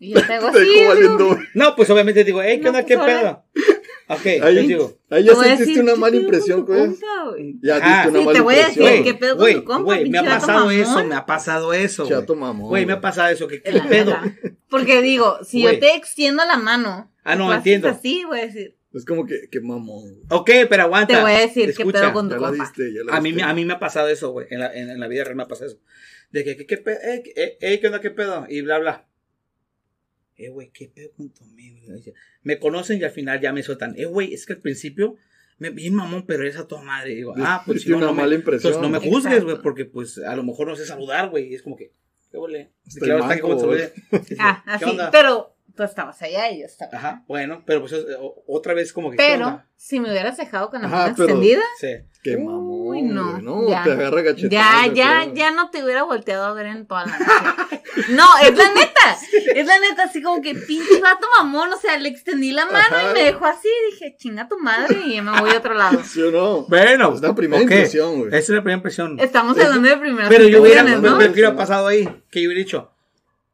[SPEAKER 2] Y yo te hago así, digo,
[SPEAKER 3] No, pues obviamente digo, hey, ¿qué
[SPEAKER 2] No,
[SPEAKER 3] onda?
[SPEAKER 2] pues,
[SPEAKER 3] ¿Qué pedo? Ok,
[SPEAKER 1] Ahí-
[SPEAKER 3] yo digo,
[SPEAKER 1] Ahí ya sentiste
[SPEAKER 2] decir,
[SPEAKER 1] una
[SPEAKER 2] ¿qué
[SPEAKER 1] mala impresión, pues.
[SPEAKER 2] güey?
[SPEAKER 1] Ya diste una
[SPEAKER 2] Sí,
[SPEAKER 1] mala
[SPEAKER 2] te voy a decir,
[SPEAKER 1] impresión.
[SPEAKER 2] ¿qué pedo con tu compa,
[SPEAKER 3] güey, me ha pasado
[SPEAKER 2] mamón?
[SPEAKER 3] eso, me ha pasado eso.
[SPEAKER 1] Chato mamón.
[SPEAKER 3] Güey, me ha pasado eso, ¿qué, qué pedo?
[SPEAKER 2] Porque digo, si yo te extiendo la mano.
[SPEAKER 3] Ah, no, entiendo.
[SPEAKER 2] Así, voy a decir.
[SPEAKER 1] Es como que, que mamón.
[SPEAKER 3] Ok, pero aguanta.
[SPEAKER 2] Te voy a decir qué pedo con tu compa.
[SPEAKER 1] diste,
[SPEAKER 3] A mí, me- a mí me ha pasado eso, güey. En la, en, en la vida real me ha pasado eso. De que, ¿qué, qué pedo? Eh, eh, eh, ¿qué onda? ¿Qué pedo? Y bla, bla. Eh, güey, ¿qué pedo con tu amigo? Me conocen y al final ya me sueltan. Eh, güey, es que al principio me bien mamón, pero eres a tu madre. Y digo, ah, pues
[SPEAKER 1] Diste
[SPEAKER 3] no,
[SPEAKER 1] una
[SPEAKER 3] no me-
[SPEAKER 1] mala impresión.
[SPEAKER 3] Entonces no me juzgues, güey, porque pues a lo mejor no sé saludar, güey. Y es como que, ¿qué huele? Claro, está que
[SPEAKER 1] manco,
[SPEAKER 3] como.
[SPEAKER 2] Ah,
[SPEAKER 3] ¿Qué
[SPEAKER 2] así.
[SPEAKER 3] onda?
[SPEAKER 2] Pero tú estabas allá y yo estaba.
[SPEAKER 3] Ajá, bueno, pero pues eh, otra vez como que. ¿qué
[SPEAKER 2] Pero si me hubieras dejado con la
[SPEAKER 1] Ajá,
[SPEAKER 2] mano
[SPEAKER 1] pero-
[SPEAKER 2] extendida,
[SPEAKER 3] Sí.
[SPEAKER 1] Qué
[SPEAKER 2] Uy,
[SPEAKER 1] mamón.
[SPEAKER 2] no,
[SPEAKER 1] güey, No,
[SPEAKER 2] ya.
[SPEAKER 1] te agarra
[SPEAKER 2] ya, ya, ya no te hubiera volteado a ver en toda la noche. No, es la neta. Es la neta, así como que pinche vato mamón. O sea, le extendí la mano
[SPEAKER 1] Ajá.
[SPEAKER 2] y me dejó así. Dije, chinga tu madre. Y ya me voy a otro lado.
[SPEAKER 1] ¿Sí o no?
[SPEAKER 3] Bueno,
[SPEAKER 1] Es la primera impresión, güey.
[SPEAKER 3] Esa es la primera impresión.
[SPEAKER 2] Estamos hablando de primeras
[SPEAKER 3] Pero yo hubiera,
[SPEAKER 2] ¿no?
[SPEAKER 3] ¿qué hubiera pasado ahí? ¿Qué yo hubiera dicho?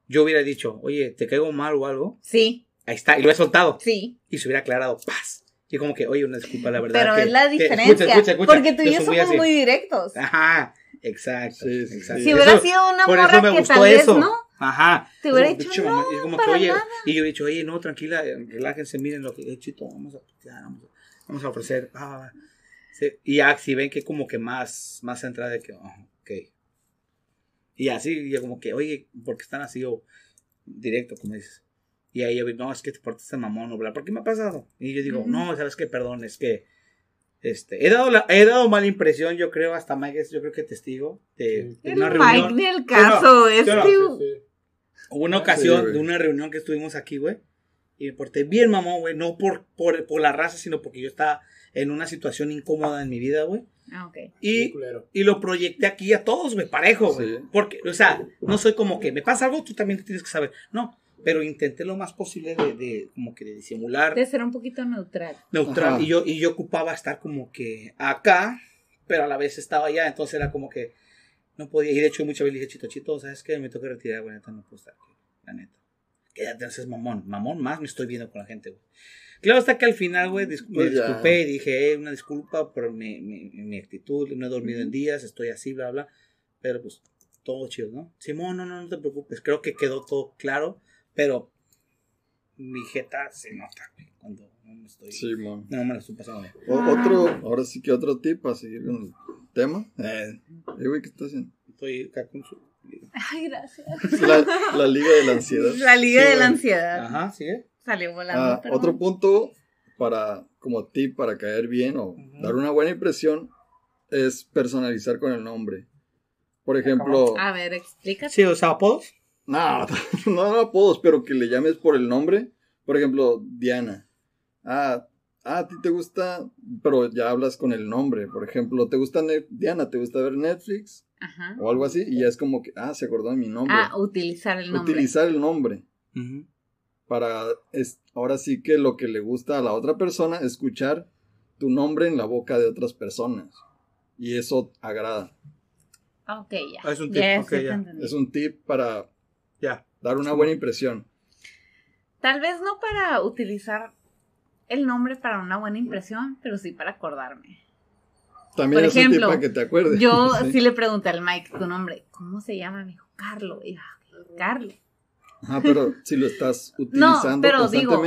[SPEAKER 3] Yo hubiera dicho, oye, ¿te caigo mal o algo?
[SPEAKER 2] Sí,
[SPEAKER 3] Ahí está, y lo he soltado.
[SPEAKER 2] sí.
[SPEAKER 3] Y se hubiera aclarado, paz. Y como que, oye, una disculpa, la verdad.
[SPEAKER 2] Pero
[SPEAKER 3] que-
[SPEAKER 2] es la
[SPEAKER 3] que-
[SPEAKER 2] diferencia.
[SPEAKER 3] escucha, escucha, escucha.
[SPEAKER 2] Porque tú y yo somos
[SPEAKER 3] así.
[SPEAKER 2] muy directos.
[SPEAKER 3] Ajá, exacto.
[SPEAKER 1] Sí, sí,
[SPEAKER 3] exacto.
[SPEAKER 1] sí.
[SPEAKER 2] Si
[SPEAKER 3] Eso-
[SPEAKER 2] hubiera sido una
[SPEAKER 3] por eso
[SPEAKER 2] morra
[SPEAKER 3] me
[SPEAKER 2] que
[SPEAKER 3] gustó
[SPEAKER 2] tal
[SPEAKER 3] eso.
[SPEAKER 2] vez no,
[SPEAKER 3] Ajá.
[SPEAKER 2] Te hubiera
[SPEAKER 3] Como,
[SPEAKER 2] dicho,
[SPEAKER 3] y como que, oye,
[SPEAKER 2] nada.
[SPEAKER 3] y yo he dicho, oye, no, tranquila, relájense, miren lo que he chito, vamos a, ya, vamos, a- vamos a ofrecer. Sí, Y ya, si ven que como que más, más centrada de que, oh, ok. Y así, y yo como que, oye, ¿por qué están así? O directo, como dices. Y ahí yo, no, es que te portaste mamón, o bla, ¿por qué me ha pasado? Y yo digo, no, sabes qué, perdón, es que, este, he dado, la, he dado mala impresión, yo creo, hasta Mike es, yo creo que testigo de, una
[SPEAKER 2] Mike
[SPEAKER 3] reunión.
[SPEAKER 2] ni el caso. Es que-
[SPEAKER 3] Hubo una
[SPEAKER 1] Ah,
[SPEAKER 3] ocasión de una reunión que estuvimos aquí, güey. Y me porté bien, mamón, güey. No por, por, por la raza, sino porque yo estaba en una situación incómoda en mi vida, güey.
[SPEAKER 2] Ah, ok.
[SPEAKER 3] Y, y lo proyecté aquí a todos, güey, parejo, güey.
[SPEAKER 1] Sí.
[SPEAKER 3] Porque, o sea, no soy como que me pasa algo, tú también tienes que saber. No, pero intenté lo más posible de, de como que de disimular,
[SPEAKER 2] De ser un poquito neutral.
[SPEAKER 3] neutral.
[SPEAKER 1] Ajá.
[SPEAKER 3] Y yo, y yo ocupaba estar como que acá, pero a la vez estaba allá. Entonces era como que no podía. Y de hecho, muchas veces le dije, Chito, Chito, ¿sabes qué? Me toca retirar, güey, neta, no puedo estar aquí, la neta. Quédate, haces mamón. Mamón más me estoy viendo con la gente, güey. Claro, hasta que al final, güey, dis- me
[SPEAKER 1] Pues ya.
[SPEAKER 3] disculpé y dije, eh, una disculpa por mi, mi, mi actitud, no he dormido en días, estoy así, bla, bla. Pero pues, todo chido, ¿no? Simón, no, no, no te preocupes. Creo que quedó todo claro, pero mi jeta se nota, güey, cuando no me estoy.
[SPEAKER 1] Sí, man.
[SPEAKER 3] No me la estoy pasando.
[SPEAKER 1] otro, ahora sí que otro tip para seguir con el tema. Eh, eh, güey, ¿qué estás haciendo?
[SPEAKER 3] Estoy acá con su.
[SPEAKER 2] Ay, gracias.
[SPEAKER 1] La, la liga de la ansiedad.
[SPEAKER 2] La liga
[SPEAKER 1] Sí,
[SPEAKER 2] de la ansiedad.
[SPEAKER 3] Ajá, sigue.
[SPEAKER 2] Salió volando.
[SPEAKER 1] Ah, otro punto para, como tip para caer bien o dar una buena impresión es personalizar con el nombre. Por ejemplo,
[SPEAKER 2] A ver, explícate.
[SPEAKER 3] Sí, o sea, apodos.
[SPEAKER 1] no, no, no apodos, pero que le llames por el nombre. Por ejemplo, Diana. Ah, ah, a ti te gusta, pero ya hablas con el nombre. Por ejemplo, ¿te gusta Net- Diana? ¿Te gusta ver Netflix?
[SPEAKER 2] Ajá.
[SPEAKER 1] O algo así. Y ya es como que, ah, se acordó de mi nombre.
[SPEAKER 2] Ah, utilizar el nombre.
[SPEAKER 1] Utilizar el nombre.
[SPEAKER 3] Ujú.
[SPEAKER 1] Para es, ahora sí que lo que le gusta a la otra persona escuchar tu nombre en la boca de otras personas y eso agrada
[SPEAKER 2] Ok, ya.
[SPEAKER 3] Ah, es un tip, ya.
[SPEAKER 1] es un tip para
[SPEAKER 3] Ya.
[SPEAKER 1] dar una buena impresión
[SPEAKER 2] Tal vez no para utilizar el nombre para una buena impresión, pero sí para acordarme.
[SPEAKER 1] también
[SPEAKER 2] Por
[SPEAKER 1] es un tip
[SPEAKER 2] ejemplo,
[SPEAKER 1] para que te acuerdes
[SPEAKER 2] Yo
[SPEAKER 1] Sí.
[SPEAKER 2] sí le pregunté al Mike tu nombre. ¿Cómo se llama? Me dijo, Carlo. Y yo, "Ah, Carlo.
[SPEAKER 1] Ajá, pero si lo estás utilizando
[SPEAKER 2] pero digo,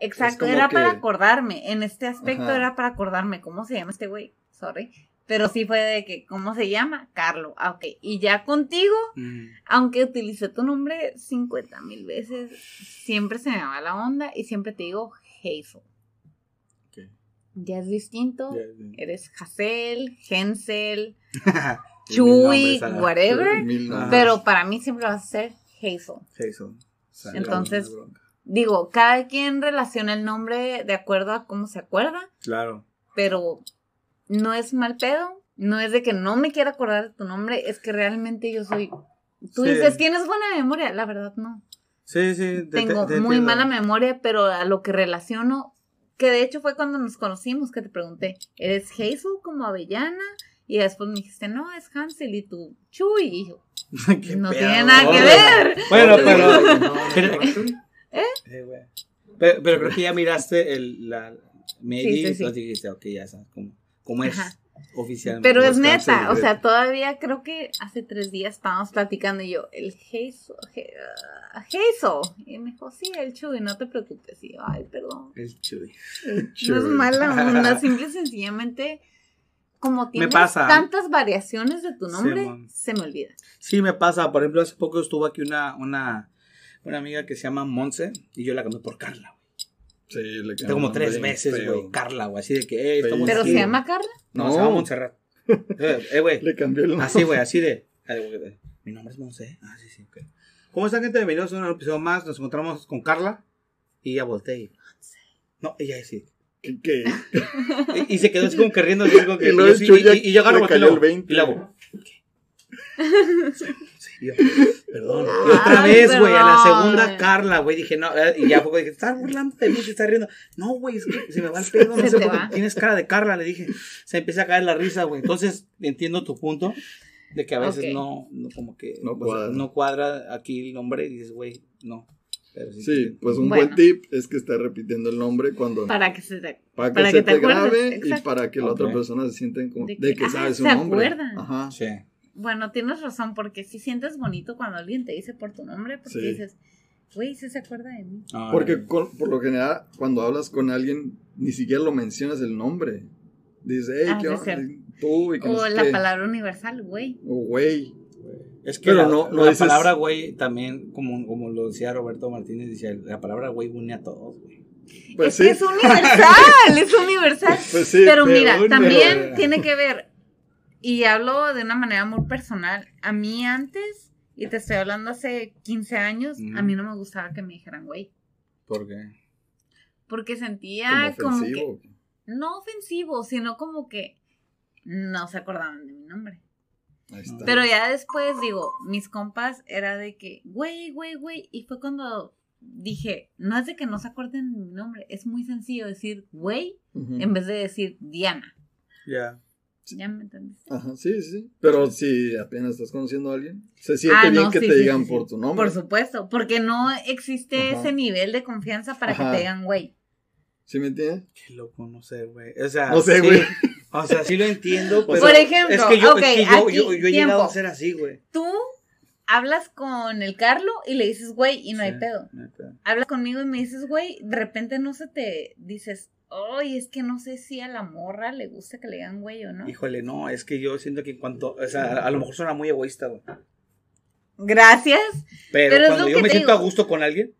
[SPEAKER 2] Exacto, era
[SPEAKER 1] que-
[SPEAKER 2] para acordarme. En este aspecto
[SPEAKER 1] Ajá.
[SPEAKER 2] era para acordarme cómo se llama este güey. Sorry. Pero sí fue de que, ¿cómo se llama? Carlo. Ah, ok. Y ya contigo,
[SPEAKER 3] Mm.
[SPEAKER 2] aunque utilicé tu nombre 50 mil veces, siempre se me va la onda y siempre te digo Hazel.
[SPEAKER 1] Ok.
[SPEAKER 2] Ya es distinto.
[SPEAKER 3] Ya.
[SPEAKER 2] Eres Hazel, Hensel, Chuy, whatever. Pero para mí siempre va a ser Hazel.
[SPEAKER 3] Sale
[SPEAKER 2] Entonces-. Digo, cada quien relaciona el nombre de acuerdo a cómo se acuerda.
[SPEAKER 3] Claro.
[SPEAKER 2] pero no es mal pedo, no es de que no me quiera acordar de tu nombre, es que realmente yo soy... Tú
[SPEAKER 3] Sí.
[SPEAKER 2] dices, tienes buena memoria, la verdad no.
[SPEAKER 3] Sí, sí. te-
[SPEAKER 2] Tengo
[SPEAKER 3] te- te
[SPEAKER 2] muy mala memoria, pero a lo que relaciono, que de hecho fue cuando nos conocimos que te pregunté, ¿eres Hazel como Avellana? Y después me dijiste, no, es Hansel y tú, Chuy. Y yo, no
[SPEAKER 3] pedo.
[SPEAKER 2] tiene nada que ver.
[SPEAKER 3] Bueno, pero.
[SPEAKER 1] No,
[SPEAKER 3] pero-
[SPEAKER 1] no,
[SPEAKER 3] Eh, güey. pero, pero creo que ya miraste el, la Maybe,
[SPEAKER 2] Sí, sí,
[SPEAKER 3] dijiste, ok, ya sabes cómo, cómo es
[SPEAKER 2] Ajá.
[SPEAKER 3] oficialmente.
[SPEAKER 2] Pero es neta, o sea, todavía creo que hace tres días estábamos platicando y yo, el Hazel, ah, Hazel. Y me dijo, sí, el Chuy, no te preocupes. Y yo, ay, perdón.
[SPEAKER 3] El chuy.
[SPEAKER 1] el
[SPEAKER 2] No es mala onda, simple y sencillamente, como tienes
[SPEAKER 3] pasa.
[SPEAKER 2] tantas variaciones de tu nombre,
[SPEAKER 3] Simón.
[SPEAKER 2] se me olvida.
[SPEAKER 3] Sí, me pasa. Por ejemplo, hace poco estuvo aquí una, una, una amiga que se llama Monse y yo la cambié por Carla. güey.
[SPEAKER 1] Sí, le
[SPEAKER 3] Tengo como tres
[SPEAKER 1] feo.
[SPEAKER 3] güey. Carla, güey. Así de que, estamos
[SPEAKER 2] ¿Pero
[SPEAKER 3] aquí.
[SPEAKER 2] se llama Carla?
[SPEAKER 3] No,
[SPEAKER 1] No.
[SPEAKER 3] se llama Montserrat. Eh, eh, güey.
[SPEAKER 1] Le cambié el nombre.
[SPEAKER 3] Así, güey, así de. Mi nombre es Monse. Ah, sí, sí, ok. ¿Cómo están, gente? Bienvenidos a un episodio más. Nos encontramos con Carla y ella volteé. y, No, ella sí.
[SPEAKER 1] ¿Qué? qué?
[SPEAKER 3] Y, y se quedó así como que riendo. así como que,
[SPEAKER 1] Y ya
[SPEAKER 3] y- y yo agarro
[SPEAKER 1] el 20.
[SPEAKER 3] Y luego. ¿qué? Sí, perdón. Y
[SPEAKER 2] Ay,
[SPEAKER 3] otra vez, güey, a la segunda Carla, güey, dije, no, eh, y ya poco dije, estás burlando de mí, te estás riendo. No, güey, es que se me va el pedo, no sé por qué tienes cara de Carla, le dije. Se empieza a caer la risa, güey. Entonces, entiendo tu punto de que a veces no, no, como que
[SPEAKER 1] No
[SPEAKER 3] o sea,
[SPEAKER 1] cuadra.
[SPEAKER 3] no cuadra aquí el nombre y dices, güey, no. Pero sí,
[SPEAKER 1] Sí, pues un
[SPEAKER 2] Bueno.
[SPEAKER 1] buen tip es que estés repitiendo el nombre cuando
[SPEAKER 2] Para que se te...
[SPEAKER 1] para que
[SPEAKER 2] para
[SPEAKER 1] se
[SPEAKER 2] que
[SPEAKER 1] te, grabe y para que la otra persona se sienta como
[SPEAKER 2] De
[SPEAKER 1] de
[SPEAKER 2] que,
[SPEAKER 1] que,
[SPEAKER 2] ah,
[SPEAKER 1] sabe su
[SPEAKER 2] se
[SPEAKER 1] nombre.
[SPEAKER 2] acuerda.
[SPEAKER 1] Ajá.
[SPEAKER 3] Sí.
[SPEAKER 2] Bueno, tienes razón, porque si sientes bonito cuando alguien te dice por tu nombre, porque
[SPEAKER 1] Sí.
[SPEAKER 2] dices, güey, sí se acuerda de mí.
[SPEAKER 1] Porque con- por lo general cuando hablas con alguien ni siquiera lo mencionas el nombre. Dices, hey,
[SPEAKER 2] Ah,
[SPEAKER 1] ¿qué onda? Tú y que no
[SPEAKER 2] O
[SPEAKER 1] sé
[SPEAKER 2] la
[SPEAKER 1] qué.
[SPEAKER 2] palabra universal, güey.
[SPEAKER 1] O güey.
[SPEAKER 3] Es que
[SPEAKER 1] Pero
[SPEAKER 3] la,
[SPEAKER 1] no- no
[SPEAKER 3] la
[SPEAKER 1] dices-
[SPEAKER 3] palabra güey también, como, como lo decía Roberto Martínez, decía, la palabra güey une a todos, güey.
[SPEAKER 1] Pues
[SPEAKER 2] es
[SPEAKER 1] sí.
[SPEAKER 2] que es universal, es universal.
[SPEAKER 1] Pues sí,
[SPEAKER 2] pero mira,
[SPEAKER 1] une.
[SPEAKER 2] también
[SPEAKER 3] Pero-
[SPEAKER 2] tiene que ver, y hablo de una manera muy personal, a mí antes, y te estoy hablando hace 15 años, a mí no me gustaba que me dijeran güey,
[SPEAKER 3] ¿Por qué?
[SPEAKER 2] porque sentía
[SPEAKER 1] como
[SPEAKER 2] como, que,
[SPEAKER 1] ofensivo.
[SPEAKER 2] no ofensivo, sino como que no se acordaban de mi nombre.
[SPEAKER 1] Ahí está.
[SPEAKER 2] Pero ya después, digo, mis compas era de que, güey, güey, güey. Y fue cuando dije, no es de que no se acuerden de mi nombre, es muy sencillo decir güey en vez de decir Diana.
[SPEAKER 3] Ya.
[SPEAKER 2] ¿Ya me entendiste?
[SPEAKER 1] Ajá, sí, sí, sí. Pero si apenas estás conociendo a alguien, se siente
[SPEAKER 2] Ah,
[SPEAKER 1] bien
[SPEAKER 2] no,
[SPEAKER 1] que
[SPEAKER 2] sí,
[SPEAKER 1] te
[SPEAKER 2] sí,
[SPEAKER 1] digan
[SPEAKER 2] sí,
[SPEAKER 1] por tu nombre.
[SPEAKER 2] Por supuesto, porque no existe
[SPEAKER 1] Ajá.
[SPEAKER 2] ese nivel de confianza para que te digan güey.
[SPEAKER 1] ¿Sí me entiendes?
[SPEAKER 3] Qué loco, no sé, güey. O sea,
[SPEAKER 1] No sé,
[SPEAKER 3] sí,
[SPEAKER 1] güey.
[SPEAKER 3] O sea, sí lo entiendo, pero.
[SPEAKER 2] Por ejemplo,
[SPEAKER 3] es que yo,
[SPEAKER 2] ok,
[SPEAKER 3] es que yo,
[SPEAKER 2] aquí,
[SPEAKER 3] yo, yo he llegado a
[SPEAKER 2] tiempo.
[SPEAKER 3] ser así, güey.
[SPEAKER 2] Tú hablas con el Carlo y le dices, güey, y no hay
[SPEAKER 3] Sí,
[SPEAKER 2] pedo.
[SPEAKER 3] no hay pedo.
[SPEAKER 2] Hablas conmigo y me dices, güey, de repente no se te dices, ay, es que no sé si a la morra le gusta que le digan güey o no.
[SPEAKER 3] Híjole, no, es que yo siento que en cuanto. O sea, a lo mejor suena muy egoísta, güey.
[SPEAKER 2] Gracias.
[SPEAKER 3] Pero, cuando yo me siento
[SPEAKER 2] digo.
[SPEAKER 3] a gusto con alguien,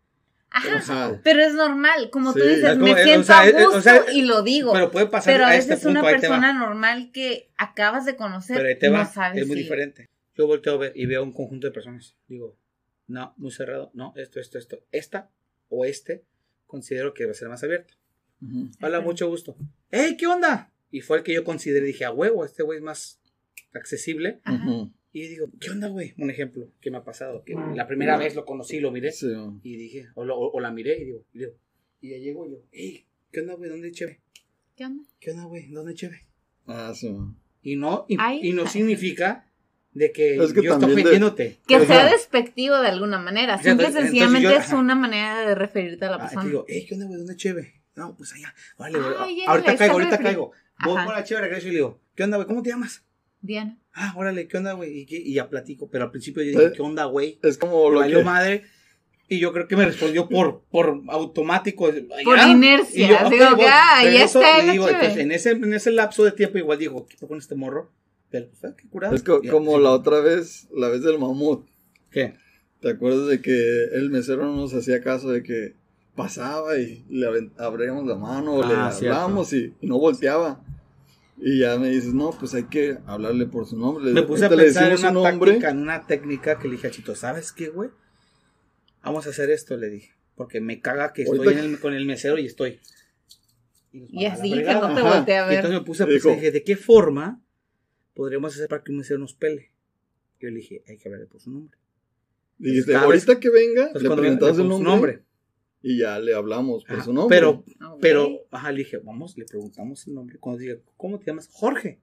[SPEAKER 2] Ajá. Pero es normal, como tú dices,
[SPEAKER 3] como,
[SPEAKER 2] me
[SPEAKER 3] eh, o
[SPEAKER 2] siento
[SPEAKER 3] sea,
[SPEAKER 2] a
[SPEAKER 3] o
[SPEAKER 2] gusto
[SPEAKER 3] sea,
[SPEAKER 2] y lo digo.
[SPEAKER 3] pero puede pasar
[SPEAKER 2] Pero a
[SPEAKER 3] a
[SPEAKER 2] veces
[SPEAKER 3] este punto,
[SPEAKER 2] una persona normal que acabas de conocer
[SPEAKER 3] Pero ahí te va,
[SPEAKER 2] no sabes
[SPEAKER 3] es muy
[SPEAKER 2] si-
[SPEAKER 3] diferente. Yo volteo a ver y veo un conjunto de personas. Digo, no, muy cerrado, no, esto, esto, esto. Esta o este considero que va a ser más abierto.
[SPEAKER 1] Ujú.
[SPEAKER 3] Hola, mucho gusto. ¡Ey, qué onda! Y fue el que yo consideré, dije, a huevo, este güey es más accesible.
[SPEAKER 2] Ajá.
[SPEAKER 1] Ujú.
[SPEAKER 3] Y digo, ¿qué onda, güey? Un ejemplo que me ha pasado. Que la primera vez lo conocí, lo miré.
[SPEAKER 1] Sí.
[SPEAKER 3] Y dije, o, lo- o- o la miré y digo, y digo, y ya llego yo, ¡Ey, qué onda, güey! ¿Dónde hay cheve?
[SPEAKER 2] ¿Qué onda?
[SPEAKER 3] ¿Qué onda, güey? ¿Dónde hay cheve?
[SPEAKER 1] Ah, sí.
[SPEAKER 3] Y no, y, y no significa de que,
[SPEAKER 1] Es que
[SPEAKER 3] yo estoy
[SPEAKER 1] también de-
[SPEAKER 3] ofendiéndote.
[SPEAKER 2] Que sea despectivo de alguna manera. Simple y
[SPEAKER 3] entonces-
[SPEAKER 2] sencillamente
[SPEAKER 3] entonces
[SPEAKER 2] es
[SPEAKER 3] yo- ajá.
[SPEAKER 2] una manera de referirte a la
[SPEAKER 3] Ah,
[SPEAKER 2] persona.
[SPEAKER 3] te digo, hey, ¿qué onda, güey? ¿Dónde es cheve? No, pues allá. Vale, güey. Ahorita caigo, ahorita caigo. Voy por la cheve, regreso y le digo, ¿qué onda, güey? ¿Cómo te llamas?
[SPEAKER 2] Diana.
[SPEAKER 3] Ah, órale, ¿qué onda, güey? Y, ya platico. Pero al principio yo dije,
[SPEAKER 1] Eh,
[SPEAKER 3] ¿qué onda, güey?
[SPEAKER 1] Es como
[SPEAKER 3] Me
[SPEAKER 1] lo
[SPEAKER 3] valió
[SPEAKER 1] que...
[SPEAKER 3] madre. Y yo creo que me respondió por, por automático.
[SPEAKER 2] Por
[SPEAKER 3] "Allá".
[SPEAKER 2] inercia,
[SPEAKER 3] Y yo,
[SPEAKER 2] digo, ah, ya
[SPEAKER 3] Regreso
[SPEAKER 2] está
[SPEAKER 3] y digo, entonces, en ese, en ese lapso de tiempo igual digo, ¿qué con este morro? Pero, pues, qué curado.
[SPEAKER 1] Es co-
[SPEAKER 3] Ya,
[SPEAKER 1] como
[SPEAKER 3] sí.
[SPEAKER 1] la otra vez, la vez del mamut.
[SPEAKER 3] ¿Qué?
[SPEAKER 1] ¿Te acuerdas de que el mesero no nos hacía caso de que pasaba y le abríamos la mano o le
[SPEAKER 3] Ah, cierto.
[SPEAKER 1] hablábamos y, y no volteaba? Y ya me dices, no, pues hay que hablarle por su nombre. Le-
[SPEAKER 3] Me puse a pensar en una
[SPEAKER 1] nombre.
[SPEAKER 3] táctica, en una técnica que le dije a Chito, ¿sabes qué, güey? Vamos a hacer esto, le dije. Porque me caga que estoy en el- con el mesero y estoy. Y,
[SPEAKER 2] Y así que no te volteé a
[SPEAKER 3] Y
[SPEAKER 2] ver.
[SPEAKER 3] entonces me puse a pensar, dije, ¿de qué forma podríamos hacer para que un mesero nos pele? Yo le dije, hay que hablarle por su nombre.
[SPEAKER 1] Dijiste, ahorita que venga,
[SPEAKER 3] Entonces,
[SPEAKER 1] le
[SPEAKER 3] cuando
[SPEAKER 1] preguntamos
[SPEAKER 3] le
[SPEAKER 1] el
[SPEAKER 3] su
[SPEAKER 1] nombre, y ya le hablamos por
[SPEAKER 3] Ajá,
[SPEAKER 1] su nombre.
[SPEAKER 3] Pero,
[SPEAKER 2] Ok.
[SPEAKER 3] pero, ajá, le dije, vamos, le preguntamos el nombre. Cuando diga, ¿cómo te llamas? Jorge.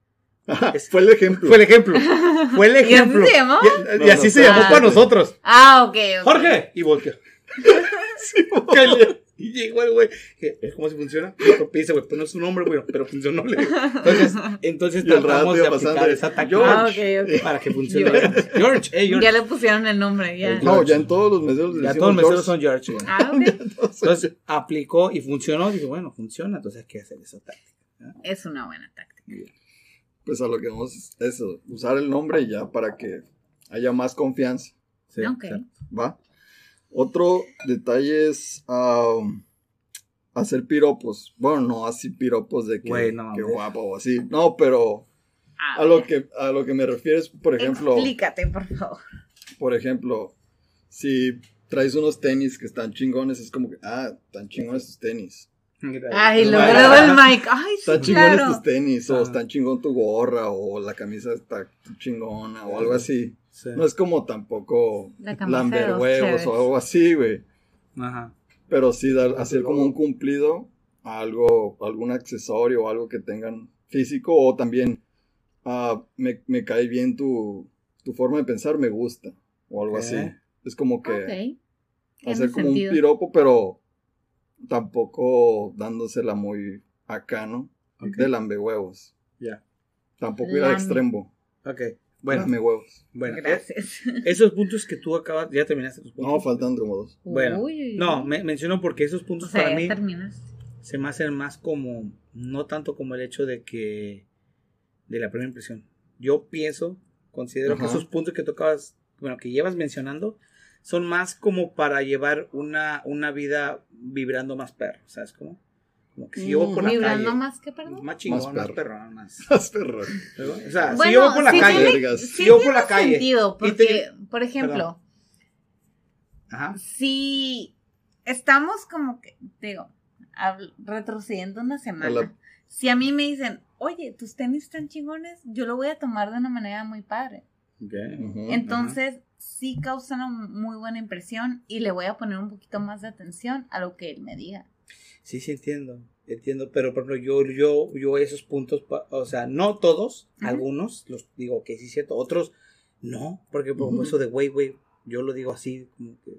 [SPEAKER 1] Ajá,
[SPEAKER 3] es-
[SPEAKER 1] fue el ejemplo.
[SPEAKER 3] Fue el ejemplo. Fue el
[SPEAKER 2] ¿Y así
[SPEAKER 3] ejemplo.
[SPEAKER 2] se llamó?
[SPEAKER 3] Y, así
[SPEAKER 1] no
[SPEAKER 3] se llamó
[SPEAKER 2] Ah,
[SPEAKER 3] para
[SPEAKER 2] sí.
[SPEAKER 3] nosotros.
[SPEAKER 2] Ah, ok, ok.
[SPEAKER 3] Jorge. Y volteó.
[SPEAKER 1] Sí,
[SPEAKER 3] Y llegó el güey. ¿Es cómo se funciona? Dijo, Dice, güey, pues no es su nombre, güey, pero funcionó. Entonces, entonces tratamos de aplicar
[SPEAKER 1] pasando,
[SPEAKER 3] esa táctica
[SPEAKER 1] George.
[SPEAKER 2] Ah, ok, ok.
[SPEAKER 3] para que funcione.
[SPEAKER 2] George.
[SPEAKER 3] George, hey, George.
[SPEAKER 2] Ya le pusieron el nombre, ya.
[SPEAKER 1] No, ya en todos los meseros
[SPEAKER 3] Ya todos los meseros son George. güey.
[SPEAKER 2] Ah, ok.
[SPEAKER 3] Entonces, aplicó y funcionó. Dije, bueno, funciona, entonces hay que hacer esa táctica.
[SPEAKER 2] Es una buena táctica.
[SPEAKER 1] Pues a lo que vamos es eso, usar el nombre ya para que haya más confianza.
[SPEAKER 3] Sí,
[SPEAKER 1] ¿Va? Otro detalle es am, hacer piropos. Bueno, no así piropos de que,
[SPEAKER 3] Güey, no
[SPEAKER 1] que
[SPEAKER 3] mames.
[SPEAKER 1] guapo o así. No, pero
[SPEAKER 2] A,
[SPEAKER 1] a lo que a lo que me refieres, por ejemplo,
[SPEAKER 2] Explícate, por favor.
[SPEAKER 1] por ejemplo, si traes unos tenis que están chingones, es como que, ah, están chingones tus tenis.
[SPEAKER 2] Ay,
[SPEAKER 1] no,
[SPEAKER 2] luego el. Mike. Ay, sí,
[SPEAKER 1] Están chingones
[SPEAKER 2] claro.
[SPEAKER 1] tus tenis, o
[SPEAKER 3] Ajá.
[SPEAKER 1] están chingón tu gorra, o la camisa está chingona, o algo así.
[SPEAKER 3] Sí.
[SPEAKER 1] No es como tampoco lamber huevos o algo así, güey.
[SPEAKER 3] Ajá.
[SPEAKER 1] Pero sí dar, hacer como un cumplido a algo, algún accesorio o algo que tengan físico o también ah, me, me cae bien tu, tu forma de pensar, me gusta o algo así. Es como que hacer como
[SPEAKER 2] sentido.
[SPEAKER 1] un piropo, pero tampoco dándosela muy acá, ¿no? De lambe huevos.
[SPEAKER 3] Ya.
[SPEAKER 1] Tampoco ir al extremo.
[SPEAKER 3] Ok. Bueno,
[SPEAKER 1] Lame huevos.
[SPEAKER 3] bueno. eh,
[SPEAKER 2] Gracias.
[SPEAKER 3] Esos puntos que tú acabas, ya terminaste tus puntos.
[SPEAKER 1] No, faltan como dos.
[SPEAKER 3] Bueno,
[SPEAKER 2] Uy.
[SPEAKER 3] No, me, menciono porque esos
[SPEAKER 2] O
[SPEAKER 3] puntos
[SPEAKER 2] sea,
[SPEAKER 3] para mí
[SPEAKER 2] terminas.
[SPEAKER 3] se me hacen más como, no tanto como el hecho de que, de la primera impresión. Yo pienso, considero que esos puntos que tocabas, bueno, que llevas mencionando, son más como para llevar una, una vida vibrando más perro, ¿sabes cómo? Como que si yo voy por la
[SPEAKER 2] Vibrando
[SPEAKER 3] calle,
[SPEAKER 2] más que perdón.
[SPEAKER 3] más chingón,
[SPEAKER 1] Más
[SPEAKER 3] más,
[SPEAKER 1] perro.
[SPEAKER 3] perro, más.
[SPEAKER 1] Más perro.
[SPEAKER 3] O sea, si yo voy por la
[SPEAKER 2] sí
[SPEAKER 3] calle,
[SPEAKER 2] tiene,
[SPEAKER 1] Vergas.
[SPEAKER 2] sí
[SPEAKER 3] Yo por la calle.
[SPEAKER 2] sentido,
[SPEAKER 3] te-
[SPEAKER 2] por ejemplo,
[SPEAKER 3] ajá,
[SPEAKER 2] si estamos como que, digo, retrocediendo una semana, si a mí me dicen, oye, tus tenis están chingones, yo lo voy a tomar de una manera muy padre.
[SPEAKER 3] ok.
[SPEAKER 1] Ujú.
[SPEAKER 2] Entonces, sí causa una muy buena impresión y le voy a poner un poquito más de atención a lo que él me diga.
[SPEAKER 3] Sí, sí, entiendo. Entiendo, pero por ejemplo, yo, yo, yo esos puntos, o sea, no todos, algunos, los digo que sí es cierto, otros no, porque por ejemplo, eso de güey, güey, yo lo digo así, como que,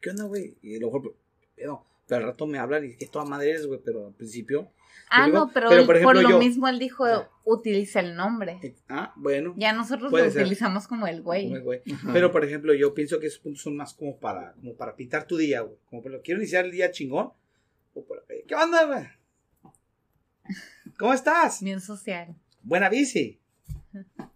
[SPEAKER 3] ¿qué onda, güey? Y a lo mejor, pero, Pero al rato me hablan y que toda madre eres, güey, pero al principio.
[SPEAKER 2] Ah,
[SPEAKER 3] digo,
[SPEAKER 2] no, pero,
[SPEAKER 3] pero,
[SPEAKER 2] él-
[SPEAKER 3] por
[SPEAKER 2] lo
[SPEAKER 3] yo-
[SPEAKER 2] mismo él dijo, utiliza el nombre.
[SPEAKER 3] eh, Ah, bueno.
[SPEAKER 2] Ya nosotros lo
[SPEAKER 3] ser.
[SPEAKER 2] utilizamos como el güey.
[SPEAKER 3] como el. Pero por ejemplo, yo pienso que esos puntos son más como para, como para pintar tu día, güey. Como por lo quiero iniciar el día chingón. O por la calle. ¿Qué onda, güey? ¿Cómo estás?
[SPEAKER 2] Bien social.
[SPEAKER 3] Buena bici.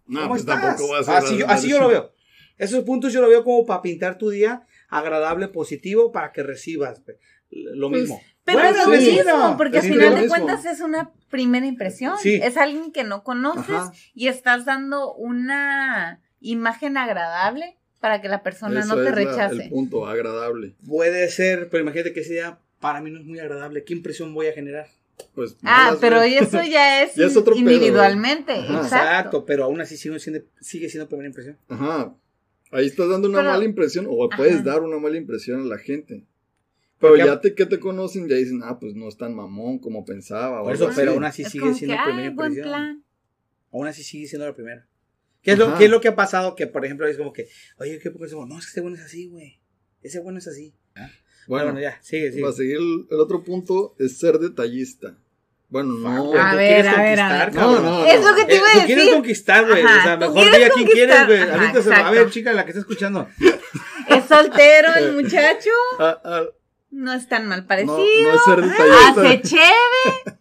[SPEAKER 1] No,
[SPEAKER 3] ¿Cómo
[SPEAKER 1] pues
[SPEAKER 3] estás?
[SPEAKER 1] tampoco va a ser
[SPEAKER 3] así, yo, así yo lo veo. Esos puntos yo lo veo como para pintar tu día agradable, positivo, para que recibas lo
[SPEAKER 2] Pues,
[SPEAKER 3] mismo.
[SPEAKER 2] Pero
[SPEAKER 3] Bueno,
[SPEAKER 2] es mismo, porque al final de
[SPEAKER 1] mismo.
[SPEAKER 2] cuentas es una primera impresión.
[SPEAKER 3] Sí.
[SPEAKER 2] Es alguien que no conoces
[SPEAKER 1] Ajá.
[SPEAKER 2] y estás dando una imagen agradable para que la persona
[SPEAKER 1] Eso
[SPEAKER 2] no te
[SPEAKER 1] es la-
[SPEAKER 2] rechace.
[SPEAKER 1] el punto, agradable.
[SPEAKER 3] Puede ser, pero imagínate que ese día para mí no es muy agradable. ¿Qué impresión voy a generar?
[SPEAKER 1] Pues,
[SPEAKER 2] Ah, pero eso ya es,
[SPEAKER 1] Ya es otro pedo,
[SPEAKER 2] individualmente.
[SPEAKER 1] güey. Ajá.
[SPEAKER 2] Exacto.
[SPEAKER 3] pero aún así sigue siendo, sigue siendo primera impresión.
[SPEAKER 1] Ajá. Ahí estás dando una
[SPEAKER 2] Pero-
[SPEAKER 1] mala impresión o puedes
[SPEAKER 2] Ajá.
[SPEAKER 1] dar una mala impresión a la gente. Pero
[SPEAKER 3] Porque-
[SPEAKER 1] ya te, que te conocen ya dicen, ah, pues no es tan mamón como pensaba. o
[SPEAKER 3] Por eso, pero aún así
[SPEAKER 2] es
[SPEAKER 3] sigue siendo
[SPEAKER 2] que,
[SPEAKER 3] primera impresión.
[SPEAKER 2] plan.
[SPEAKER 3] Aún así sigue siendo la primera. ¿Qué es, lo, qué es lo que ha pasado? Que, por ejemplo, es como que, oye, ¿qué poco No, es que ese bueno es así, güey. Ese bueno es así.
[SPEAKER 1] Bueno,
[SPEAKER 3] Bueno, ya, sigue, sigue.
[SPEAKER 1] para seguir el, el otro punto es ser detallista. Bueno, no.
[SPEAKER 2] A
[SPEAKER 3] tú
[SPEAKER 2] ver, a ver, a
[SPEAKER 3] conquistar,
[SPEAKER 2] ver.
[SPEAKER 1] No, no,
[SPEAKER 2] Es lo que te
[SPEAKER 3] Eh,
[SPEAKER 2] iba a
[SPEAKER 3] tú quieres
[SPEAKER 2] decir.
[SPEAKER 3] conquistar, güey. O sea, mejor di a quién
[SPEAKER 2] conquistar.
[SPEAKER 3] quieres, güey. Ahorita se va a ver, chica, la que está escuchando.
[SPEAKER 2] Es soltero el muchacho.
[SPEAKER 1] Ah, ah,
[SPEAKER 2] No es tan mal
[SPEAKER 1] no,
[SPEAKER 2] parecido.
[SPEAKER 1] no es ser detallista.
[SPEAKER 2] Hace chévere.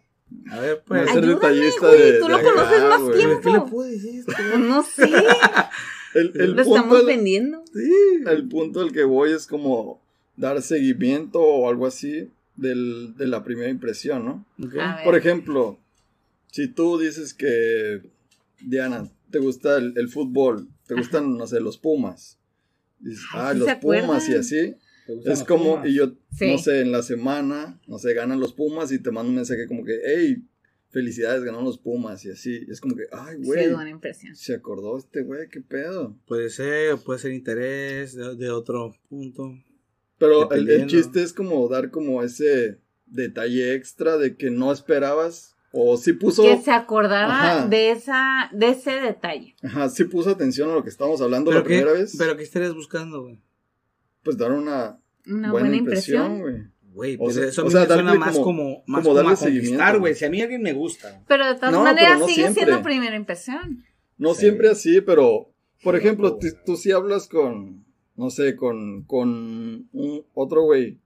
[SPEAKER 3] A ver,
[SPEAKER 1] no
[SPEAKER 3] pues.
[SPEAKER 1] es ser detallista
[SPEAKER 2] güey,
[SPEAKER 1] de,
[SPEAKER 2] tú
[SPEAKER 1] de
[SPEAKER 2] lo
[SPEAKER 1] acá,
[SPEAKER 2] conoces más
[SPEAKER 1] güey.
[SPEAKER 2] tiempo.
[SPEAKER 3] ¿Qué le puedo decir esto?
[SPEAKER 2] Pues no sé.
[SPEAKER 1] El, el
[SPEAKER 2] Lo
[SPEAKER 1] punto
[SPEAKER 2] estamos
[SPEAKER 1] al-
[SPEAKER 2] vendiendo.
[SPEAKER 1] Sí, el punto al que voy es como dar seguimiento o algo así del, de la primera impresión, ¿no? Por ejemplo, si tú dices que, Diana, te gusta el, el fútbol, te gustan, no sé, los Pumas. Dices,
[SPEAKER 2] Ay,
[SPEAKER 1] ah,
[SPEAKER 2] ¿sí
[SPEAKER 1] los Pumas y así.
[SPEAKER 3] ¿Te gustan
[SPEAKER 1] Es como,
[SPEAKER 3] Pumas?
[SPEAKER 1] y yo,
[SPEAKER 2] Sí.
[SPEAKER 1] no sé, en la semana, no sé, ganan los Pumas y te mando un mensaje como que, hey, felicidades, ganaron los Pumas y así. Y es como que, ay,
[SPEAKER 2] Sí,
[SPEAKER 1] güey,
[SPEAKER 2] impresión.
[SPEAKER 1] se acordó este güey, qué pedo.
[SPEAKER 3] Puede ser, puede ser interés de, de otro punto.
[SPEAKER 1] Pero el, el chiste es como dar como ese detalle extra de que no esperabas o sí puso,
[SPEAKER 2] Que se acordara
[SPEAKER 1] Ajá.
[SPEAKER 2] de esa, de ese detalle.
[SPEAKER 1] ajá, sí puso atención a lo que estábamos hablando la
[SPEAKER 3] Pero qué,
[SPEAKER 1] primera vez,
[SPEAKER 3] pero ¿qué estarías buscando, güey?
[SPEAKER 1] pues dar una,
[SPEAKER 2] Una
[SPEAKER 1] buena,
[SPEAKER 2] buena,
[SPEAKER 1] impresión, güey.
[SPEAKER 3] Güey,
[SPEAKER 1] O sea-
[SPEAKER 3] eso a
[SPEAKER 1] o sea,
[SPEAKER 3] me suena
[SPEAKER 1] darle
[SPEAKER 3] más
[SPEAKER 1] como-
[SPEAKER 3] como, más
[SPEAKER 1] como
[SPEAKER 3] como,
[SPEAKER 1] darle
[SPEAKER 3] a conquistar,
[SPEAKER 1] seguimiento.
[SPEAKER 3] güey. Si a mí alguien me gusta.
[SPEAKER 2] Pero de todas
[SPEAKER 1] No,
[SPEAKER 2] maneras
[SPEAKER 1] no
[SPEAKER 2] sigue
[SPEAKER 1] siempre.
[SPEAKER 2] siendo primera impresión.
[SPEAKER 1] No
[SPEAKER 3] Sí.
[SPEAKER 1] siempre así, pero por
[SPEAKER 3] Sí,
[SPEAKER 1] ejemplo,
[SPEAKER 3] no,
[SPEAKER 1] tú sí hablas con, no sé, con, con un otro güey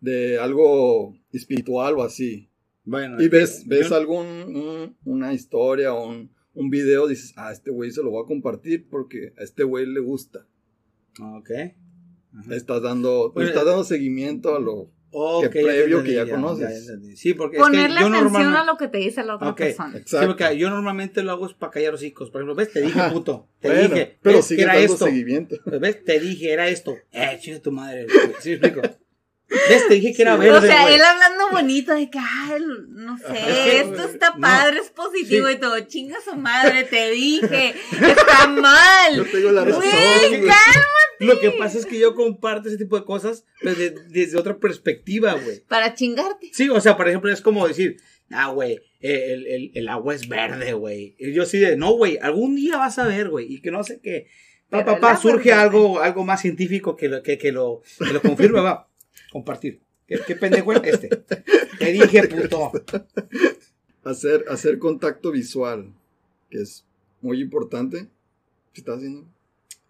[SPEAKER 1] de algo espiritual o así.
[SPEAKER 3] Bueno.
[SPEAKER 1] Y ves,
[SPEAKER 3] yo-
[SPEAKER 1] ves algún, un- una historia o un, un video, dices, ah, este güey se lo voy a compartir porque a este güey le gusta.
[SPEAKER 3] Ok. Ajá.
[SPEAKER 1] Estás dando,
[SPEAKER 3] Bueno,
[SPEAKER 1] estás dando seguimiento a lo... Que previo
[SPEAKER 3] entendí,
[SPEAKER 1] que ya conoces.
[SPEAKER 3] Sí, porque
[SPEAKER 2] Ponerle
[SPEAKER 3] es que yo
[SPEAKER 2] atención
[SPEAKER 3] normalmente...
[SPEAKER 2] a lo que te dice la otra persona.
[SPEAKER 3] Sí,
[SPEAKER 1] Exacto.
[SPEAKER 3] porque yo normalmente lo hago es para callar los hijos. Por ejemplo, ves, te dije,
[SPEAKER 1] Ajá.
[SPEAKER 3] puto. Te
[SPEAKER 1] Bueno,
[SPEAKER 3] dije,
[SPEAKER 1] pero
[SPEAKER 3] ves, que
[SPEAKER 1] sigue
[SPEAKER 3] era
[SPEAKER 1] dando
[SPEAKER 3] esto.
[SPEAKER 1] seguimiento.
[SPEAKER 3] Pues, ¿Ves? Te dije, era esto. Eh, chinga tu madre. ¿Sí me explico? ¿Ves? Te dije que era verde,
[SPEAKER 2] o sea,
[SPEAKER 3] güey.
[SPEAKER 2] él hablando bonito de que, ay, no sé,
[SPEAKER 1] Ajá.
[SPEAKER 2] esto está
[SPEAKER 3] No.
[SPEAKER 2] padre, es positivo
[SPEAKER 3] Sí.
[SPEAKER 2] y todo. Chinga su madre, te dije, está mal.
[SPEAKER 1] Yo tengo la razón.
[SPEAKER 2] Güey,
[SPEAKER 1] güey.
[SPEAKER 3] Lo que pasa es que yo comparto ese tipo de cosas desde, desde otra perspectiva, güey.
[SPEAKER 2] Para chingarte.
[SPEAKER 3] Sí, o sea, por ejemplo, es como decir, ah, güey, el, el, el agua es verde, güey. Y yo sí de, no, güey, algún día vas a ver, güey. Y que no sé qué. Pa, pa, pa, surge
[SPEAKER 2] es
[SPEAKER 3] algo, algo más científico que lo, que, que lo, que lo confirme, va. Compartir. ¿Qué, qué pendejo es este? Te dije, puto.
[SPEAKER 1] Hacer, hacer contacto visual, que es muy importante. ¿Qué estás haciendo?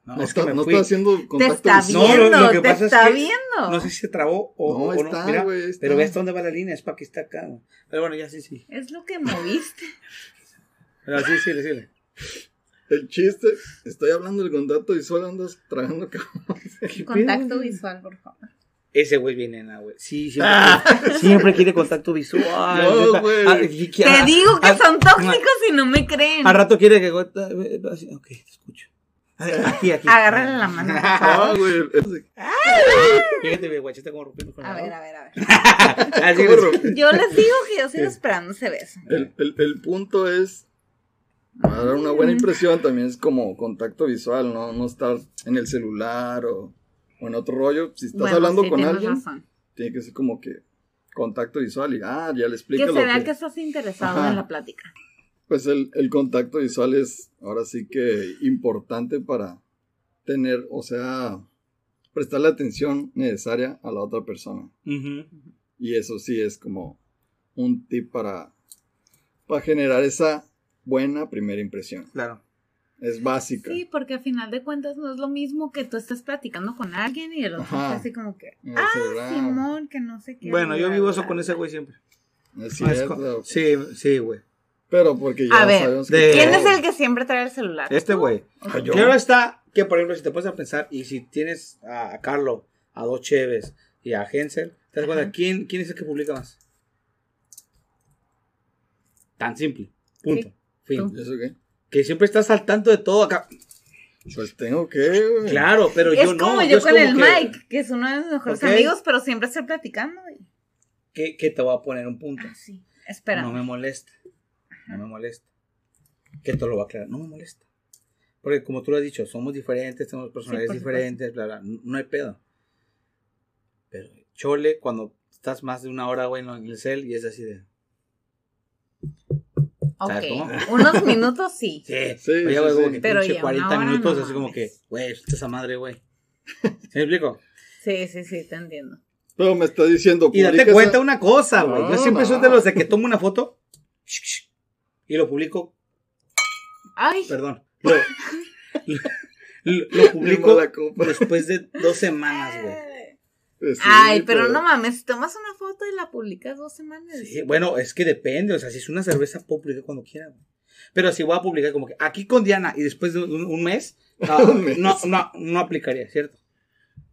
[SPEAKER 3] No,
[SPEAKER 1] No,
[SPEAKER 3] es que
[SPEAKER 1] está,
[SPEAKER 3] me
[SPEAKER 1] no
[SPEAKER 3] fui.
[SPEAKER 1] está haciendo
[SPEAKER 2] Te
[SPEAKER 1] contacto
[SPEAKER 2] está
[SPEAKER 1] visual.
[SPEAKER 3] No, lo-
[SPEAKER 2] viendo,
[SPEAKER 3] lo que
[SPEAKER 2] te
[SPEAKER 3] pasa es
[SPEAKER 2] está
[SPEAKER 3] que-
[SPEAKER 2] viendo.
[SPEAKER 3] No sé si se trabó o,
[SPEAKER 1] No,
[SPEAKER 3] o
[SPEAKER 1] está,
[SPEAKER 3] Mira,
[SPEAKER 1] está.
[SPEAKER 3] Pero ves hasta dónde va la línea, es para que está acá. Pero bueno, ya sí, sí.
[SPEAKER 2] Es lo que moviste.
[SPEAKER 3] Pero sí, sí, sí.
[SPEAKER 1] El chiste, estoy hablando del contacto visual, andas tragando cabrón.
[SPEAKER 2] Contacto visual, por favor.
[SPEAKER 3] Ese güey viene en güey. Sí, siempre, siempre quiere contacto visual.
[SPEAKER 1] No,
[SPEAKER 3] neta.
[SPEAKER 1] güey.
[SPEAKER 3] Ah, que-
[SPEAKER 2] Te
[SPEAKER 3] ah,
[SPEAKER 2] digo que
[SPEAKER 3] ah,
[SPEAKER 2] son tóxicos y no me creen.
[SPEAKER 3] Al rato quiere que. así, Ok, te escucho. Aquí, aquí.
[SPEAKER 2] Agárrale la mano. por
[SPEAKER 1] Ah,
[SPEAKER 2] favor.
[SPEAKER 1] güey. es-
[SPEAKER 3] Fíjate, güey, guachete como rompiendo con
[SPEAKER 2] A ver, a ver, a ver. Yo les digo que yo sigo esperando ese beso.
[SPEAKER 1] El, el, el punto es para dar una buena impresión también es como contacto visual, no, no estar en el celular o, o en otro rollo. Si estás
[SPEAKER 2] Bueno,
[SPEAKER 1] hablando
[SPEAKER 2] sí,
[SPEAKER 1] con alguien,
[SPEAKER 2] razón.
[SPEAKER 1] tiene que ser como que contacto visual y ah, ya le
[SPEAKER 2] Que
[SPEAKER 1] explica
[SPEAKER 2] se
[SPEAKER 1] lo
[SPEAKER 2] vea
[SPEAKER 1] que...
[SPEAKER 2] que estás interesado
[SPEAKER 1] Ajá.
[SPEAKER 2] en la plática.
[SPEAKER 1] Pues el, el contacto visual es ahora sí que importante para tener, o sea, prestarle atención necesaria a la otra persona. Y eso sí es como un tip para, para generar esa buena primera impresión.
[SPEAKER 3] Claro.
[SPEAKER 1] Es básica.
[SPEAKER 2] Sí, porque a final de cuentas no es lo mismo que tú estés platicando con alguien y el otro está así como que,
[SPEAKER 1] No
[SPEAKER 2] ah, Simón, que no sé qué.
[SPEAKER 3] Bueno, yo vivo eso con ese güey siempre.
[SPEAKER 1] Es
[SPEAKER 3] Ah, es
[SPEAKER 1] cierto.
[SPEAKER 3] co- Sí, sí, güey.
[SPEAKER 1] Pero porque ya
[SPEAKER 2] A ver,
[SPEAKER 1] sabemos
[SPEAKER 3] de-
[SPEAKER 1] que
[SPEAKER 2] ¿Quién es el que siempre trae el celular?
[SPEAKER 3] Este güey.
[SPEAKER 1] Ah, yo.
[SPEAKER 3] Claro está que, por ejemplo, si te pones a pensar y si tienes a, Carlo, a Dos Cheves y a Hensel, ¿te das cuenta? ¿Quién, ¿Quién es el que publica más? Tan simple. Punto.
[SPEAKER 2] Sí,
[SPEAKER 3] Fin.
[SPEAKER 2] tú.
[SPEAKER 1] ¿Y eso qué?
[SPEAKER 3] Que siempre estás al tanto de todo acá.
[SPEAKER 1] Pues tengo que, güey.
[SPEAKER 3] Claro, pero
[SPEAKER 2] es
[SPEAKER 3] yo no.
[SPEAKER 2] como yo
[SPEAKER 3] es
[SPEAKER 2] con
[SPEAKER 3] como
[SPEAKER 2] el
[SPEAKER 3] que-
[SPEAKER 2] Mike, que es uno de mis mejores amigos, pero siempre estoy platicando. y-
[SPEAKER 3] Que, que te voy a poner un punto.
[SPEAKER 2] Ah, sí. Espera.
[SPEAKER 3] No me molesta. No me molesta. Que te lo voy a aclarar. No me molesta. Porque como tú lo has dicho, somos diferentes, tenemos personalidades diferentes, bla, bla. No no hay pedo. Pero chole, cuando estás más de una hora, güey, en el cel y es así de.
[SPEAKER 2] Ok.
[SPEAKER 3] ¿Sabes cómo?
[SPEAKER 2] Unos minutos sí.
[SPEAKER 3] Sí,
[SPEAKER 1] Sí,
[SPEAKER 3] Oye,
[SPEAKER 1] sí,
[SPEAKER 3] como
[SPEAKER 1] sí.
[SPEAKER 3] que
[SPEAKER 2] Pero
[SPEAKER 3] pinche
[SPEAKER 2] ya
[SPEAKER 3] 40
[SPEAKER 2] una hora
[SPEAKER 3] minutos,
[SPEAKER 2] no
[SPEAKER 3] así como que,
[SPEAKER 2] mames.
[SPEAKER 3] güey, esa madre, güey. ¿Sí me explico?
[SPEAKER 2] Sí, sí, sí, te entiendo.
[SPEAKER 1] Pero me está diciendo.
[SPEAKER 3] Y date
[SPEAKER 1] publica
[SPEAKER 3] cuenta
[SPEAKER 1] esa-
[SPEAKER 3] una cosa, güey. Yo
[SPEAKER 1] No,
[SPEAKER 3] siempre soy
[SPEAKER 1] no.
[SPEAKER 3] de los de que tomo una foto y lo publico
[SPEAKER 2] Ay,
[SPEAKER 3] Perdón. Lo, lo- lo
[SPEAKER 1] Bien
[SPEAKER 3] publico
[SPEAKER 1] mala copa.
[SPEAKER 3] después de dos semanas, güey.
[SPEAKER 1] Pues sí,
[SPEAKER 2] Ay, pero no mames, tomas una foto y la publicas dos semanas.
[SPEAKER 3] Sí, bueno, es que depende. O sea, si es una cerveza, puedo publicar cuando quiera, güey. Pero si voy a publicar como que aquí con Diana y después de un, un mes, no,
[SPEAKER 1] Un mes.
[SPEAKER 3] no, no, no aplicaría, ¿cierto?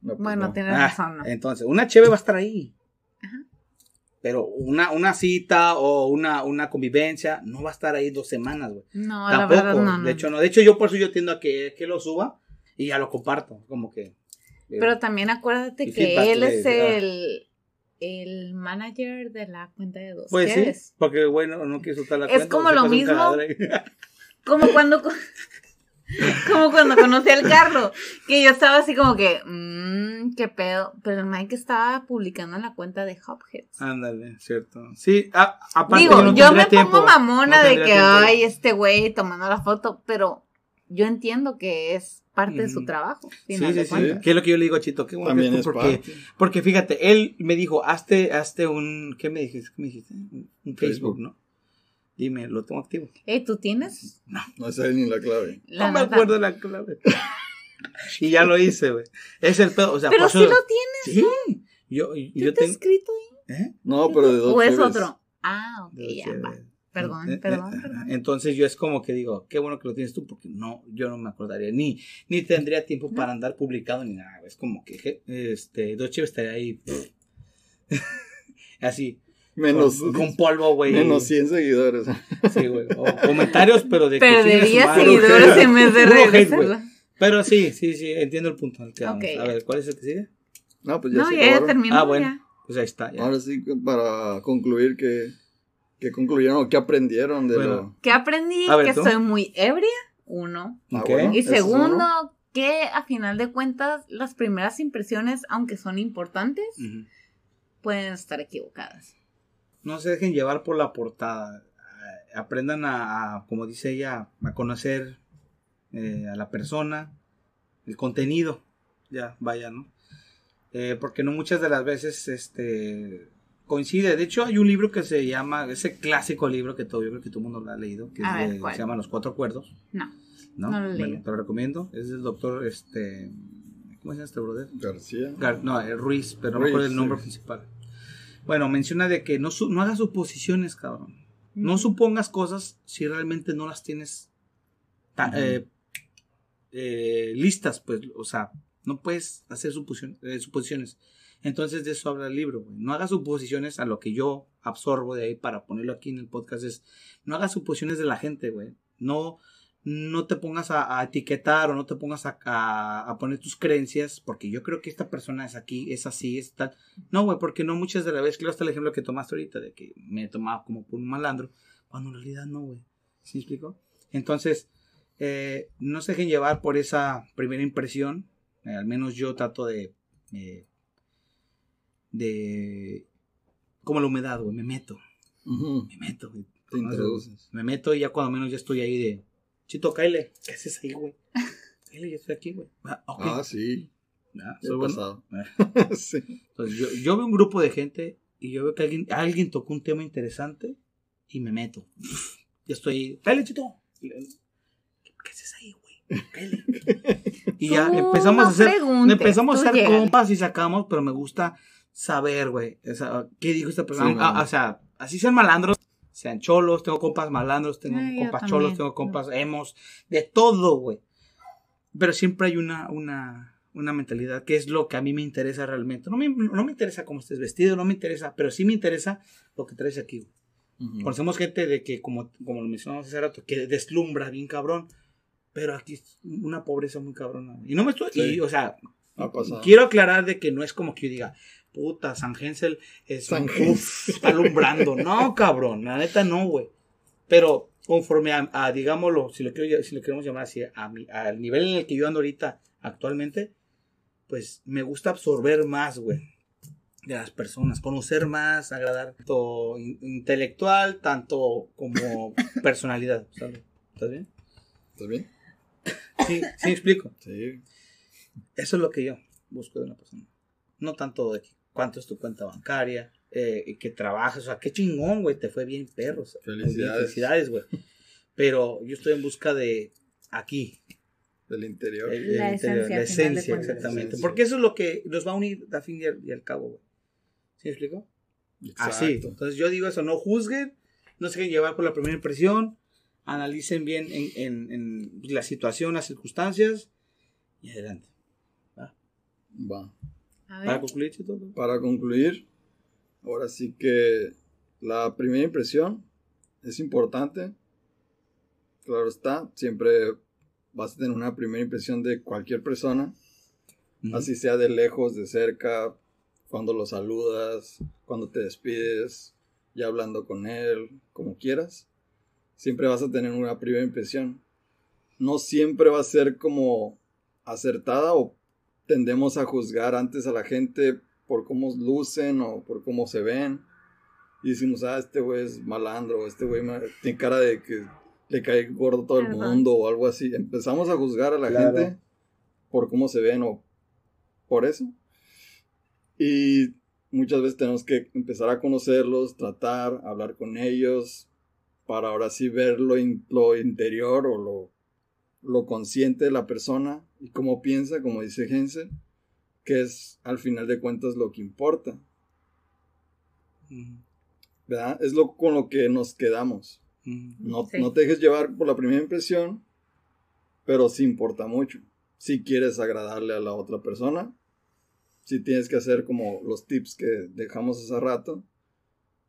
[SPEAKER 1] No, pues
[SPEAKER 2] Bueno,
[SPEAKER 1] no.
[SPEAKER 2] tienes
[SPEAKER 3] Ah,
[SPEAKER 2] razón, ¿no?
[SPEAKER 3] Entonces, una cheve va a estar ahí.
[SPEAKER 2] Ajá.
[SPEAKER 3] Pero una, una cita o una, una convivencia no va a estar ahí dos semanas, güey.
[SPEAKER 2] No, la
[SPEAKER 3] Tampoco.
[SPEAKER 2] verdad no, no.
[SPEAKER 3] De hecho, no. De hecho, yo por eso yo tiendo a que, que lo suba y ya lo comparto. Como que.
[SPEAKER 2] Pero también acuérdate que él es el, el manager de la cuenta de dos.
[SPEAKER 3] Pues sí, porque güey no, quiere soltar la
[SPEAKER 2] Es
[SPEAKER 3] cuenta.
[SPEAKER 2] como
[SPEAKER 3] o se
[SPEAKER 2] lo mismo. Como cuando co- como cuando conocí al Carlos, que yo estaba así como que, mmm, qué pedo, pero el Mike estaba publicando en la cuenta de Hopheads.
[SPEAKER 3] Ándale, cierto. Sí, a- aparte
[SPEAKER 2] Digo,
[SPEAKER 3] no
[SPEAKER 2] yo me
[SPEAKER 3] tiempo.
[SPEAKER 2] pongo mamona
[SPEAKER 3] No
[SPEAKER 2] de que,
[SPEAKER 3] tiempo.
[SPEAKER 2] ay, este güey tomando la foto, pero yo entiendo que es parte de su trabajo.
[SPEAKER 3] Sí,
[SPEAKER 2] final
[SPEAKER 3] sí,
[SPEAKER 2] de
[SPEAKER 3] sí. ¿Qué es lo que yo le digo a Chito? Qué bueno que
[SPEAKER 1] También es
[SPEAKER 3] porque,
[SPEAKER 1] parte.
[SPEAKER 3] porque fíjate, él me dijo, hazte, hazte un, ¿qué me dijiste? ¿Qué me dijiste? Un Facebook,
[SPEAKER 1] Facebook.
[SPEAKER 3] ¿no? Dime, lo tengo activo.
[SPEAKER 2] Ey, ¿tú tienes?
[SPEAKER 1] No sé ni la clave.
[SPEAKER 2] La
[SPEAKER 3] no me acuerdo la clave. y ya lo hice, güey. Es el pedo, o sea,
[SPEAKER 2] Pero sí
[SPEAKER 3] eso-
[SPEAKER 2] lo tienes,
[SPEAKER 3] Sí. Yo,
[SPEAKER 2] ¿yo
[SPEAKER 3] yo
[SPEAKER 2] te he
[SPEAKER 3] tengo.
[SPEAKER 2] escrito ahí?
[SPEAKER 3] ¿Eh?
[SPEAKER 1] No, pero de dos
[SPEAKER 2] ¿O es otro? Ah, ok, ya. Perdón,
[SPEAKER 3] Eh, eh,
[SPEAKER 2] perdón,
[SPEAKER 3] eh,
[SPEAKER 2] perdón.
[SPEAKER 3] Entonces yo es como que digo, qué bueno que lo tienes tú, porque no, yo no me acordaría, ni, ni tendría tiempo
[SPEAKER 2] No.
[SPEAKER 3] para andar publicado ni nada. Es como que este, dos chives estaría ahí. Así,
[SPEAKER 1] Menos,
[SPEAKER 3] con, con polvo, güey.
[SPEAKER 1] menos 100 seguidores.
[SPEAKER 3] Sí, güey. O comentarios, pero de
[SPEAKER 2] Perdería seguidores en vez de
[SPEAKER 3] hate,
[SPEAKER 2] regresarlo.
[SPEAKER 3] Pero sí, sí, sí, entiendo el punto al que vamos.
[SPEAKER 2] Ok,
[SPEAKER 3] A ver, ¿cuál es el que sigue?
[SPEAKER 1] No, pues ya
[SPEAKER 2] No, ya, terminó.
[SPEAKER 3] Ah, bueno.
[SPEAKER 2] ya.
[SPEAKER 3] Pues ahí está. ya.
[SPEAKER 1] Ahora sí, para concluir, que, que concluyeron o que aprendieron de
[SPEAKER 3] Bueno.
[SPEAKER 2] ¿Qué aprendí?
[SPEAKER 3] Ver,
[SPEAKER 2] que
[SPEAKER 3] tú.
[SPEAKER 2] estoy muy ebria, uno.
[SPEAKER 1] lo. Ah,
[SPEAKER 2] Y segundo,
[SPEAKER 1] uno.
[SPEAKER 2] que a final de cuentas las primeras impresiones, aunque son importantes, pueden estar equivocadas.
[SPEAKER 3] No se dejen llevar por la portada. Aprendan a, a, como dice ella, a conocer eh, a la persona, el contenido. Ya, vaya, ¿no? Eh, porque no muchas de las veces este, coincide. De hecho, hay un libro que se llama, ese clásico libro que todo, yo creo que todo el mundo lo ha leído, que es
[SPEAKER 2] ver,
[SPEAKER 3] de- se llama Los Cuatro Acuerdos.
[SPEAKER 2] No.
[SPEAKER 3] ¿no?
[SPEAKER 2] No lo
[SPEAKER 3] Bueno, te lo recomiendo. Es del doctor, este, ¿cómo se llama este brother?
[SPEAKER 1] García.
[SPEAKER 3] Gar- no, eh, Ruiz, pero no me acuerdo el nombre
[SPEAKER 1] sí.
[SPEAKER 3] principal. Bueno, menciona de que no, su- no hagas suposiciones, cabrón. No
[SPEAKER 2] Mm.
[SPEAKER 3] supongas cosas si realmente no las tienes ta- eh, eh, listas, pues, o sea, no puedes hacer suposición- eh, suposiciones. Entonces de eso habla el libro, güey. No hagas suposiciones a lo que yo absorbo de ahí para ponerlo aquí en el podcast es, no hagas suposiciones de la gente, güey. No, no te pongas a, etiquetar o no te pongas a, a- a poner tus creencias, porque yo creo que esta persona es aquí, es así, es tal. No, güey, porque no muchas de las veces, claro, hasta el ejemplo que tomaste ahorita, de que me tomaba como por un malandro, cuando en realidad no, güey. ¿Sí me explico? Entonces, eh, no se dejen llevar por esa primera impresión. Eh, al menos yo trato de. eh, de. Como la humedad, güey. Me meto. Me meto, güey.
[SPEAKER 1] Te introduces.
[SPEAKER 3] Me meto y ya cuando menos ya estoy ahí de. Chito, Kyle, ¿qué haces ahí, güey? Kyle, yo estoy aquí, güey. Ah, ok.
[SPEAKER 1] Ah, sí.
[SPEAKER 3] Ah,
[SPEAKER 1] Ya
[SPEAKER 3] soy bueno.
[SPEAKER 1] pasado.
[SPEAKER 3] Ah.
[SPEAKER 1] sí.
[SPEAKER 3] Entonces, yo, yo veo un grupo de gente y yo veo que alguien, alguien tocó un tema interesante y me meto. Yo estoy, cállate, chito. ¿Qué, qué haces ahí, güey? Y ya empezamos
[SPEAKER 2] no
[SPEAKER 3] a hacer, empezamos a hacer compas y sacamos, pero me gusta saber, güey, o sea, qué dijo esta persona.
[SPEAKER 1] Sí,
[SPEAKER 3] Ah, o sea, así sean malandros, sean cholos, tengo compas malandros, tengo
[SPEAKER 2] Ay, yo
[SPEAKER 3] compas
[SPEAKER 2] también.
[SPEAKER 3] cholos, tengo compas emos, de todo, güey. Pero siempre hay una, una, una mentalidad que es lo que a mí me interesa realmente. No me, no me interesa cómo estés vestido, no me interesa, pero sí me interesa lo que traes aquí, güey.
[SPEAKER 1] Ujú.
[SPEAKER 3] Conocemos gente de que, como, como lo mencionamos hace rato, que deslumbra bien cabrón, pero aquí es una pobreza muy cabrona. Y no me estoy,
[SPEAKER 1] Sí.
[SPEAKER 3] y, o sea, quiero aclarar de que no es como que yo diga, puta, San Hensel es
[SPEAKER 1] San
[SPEAKER 3] un- uf, está alumbrando. No, cabrón, la neta no, güey. Pero conforme a, a, digámoslo, si lo, quiero, si lo queremos llamar así, a mi- al nivel en el que yo ando ahorita actualmente, pues me gusta absorber más, güey, de las personas, conocer más, agradar tanto in- intelectual, tanto como personalidad. ¿sabes? ¿Estás bien?
[SPEAKER 1] ¿Estás bien?
[SPEAKER 3] Sí, sí, me explico.
[SPEAKER 1] Sí.
[SPEAKER 3] Eso es lo que yo busco de una persona. No tanto de que cuánto es tu cuenta bancaria, eh, que trabajas, o sea, qué chingón, güey, te fue bien, perros.
[SPEAKER 1] Felicidades.
[SPEAKER 3] Felicidades, güey. Pero yo estoy en busca de aquí,
[SPEAKER 1] Del interior.
[SPEAKER 3] el- el
[SPEAKER 2] La
[SPEAKER 3] interior,
[SPEAKER 2] esencia,
[SPEAKER 3] la exactamente.
[SPEAKER 1] Esencia.
[SPEAKER 3] Porque eso es lo que nos va a unir al fin y al, y al cabo, güey. ¿Sí me explico? Así.
[SPEAKER 1] Exacto.
[SPEAKER 3] Entonces yo digo eso, no juzguen, no se dejen llevar por la primera impresión, analicen bien en, en- en la situación, las circunstancias y adelante.
[SPEAKER 1] Va.
[SPEAKER 2] A
[SPEAKER 3] Para concluir, Chito,
[SPEAKER 1] Para concluir, ahora sí que la primera impresión es importante. Claro está, siempre vas a tener una primera impresión de cualquier persona, así sea de lejos, de cerca, cuando lo saludas, cuando te despides, ya hablando con él, como quieras. Siempre vas a tener una primera impresión. No siempre va a ser como acertada o tendemos a juzgar antes a la gente por cómo lucen o por cómo se ven. Y decimos, ah, este güey es malandro, este güey tiene cara de que le cae gordo todo el
[SPEAKER 2] Ajá.
[SPEAKER 1] mundo o algo así. Empezamos a juzgar a la
[SPEAKER 3] Claro.
[SPEAKER 1] gente por cómo se ven o por eso. Y muchas veces tenemos que empezar a conocerlos, tratar, hablar con ellos, para ahora sí ver lo, in- lo interior o lo, lo consciente de la persona y cómo piensa, como dice Hensel, que es al final de cuentas lo que importa. ¿verdad? Es lo con lo que nos quedamos. No,
[SPEAKER 2] Sí.
[SPEAKER 1] no te dejes llevar por la primera impresión, pero sí importa mucho. Si quieres agradarle a la otra persona, si tienes que hacer como los tips que dejamos hace rato,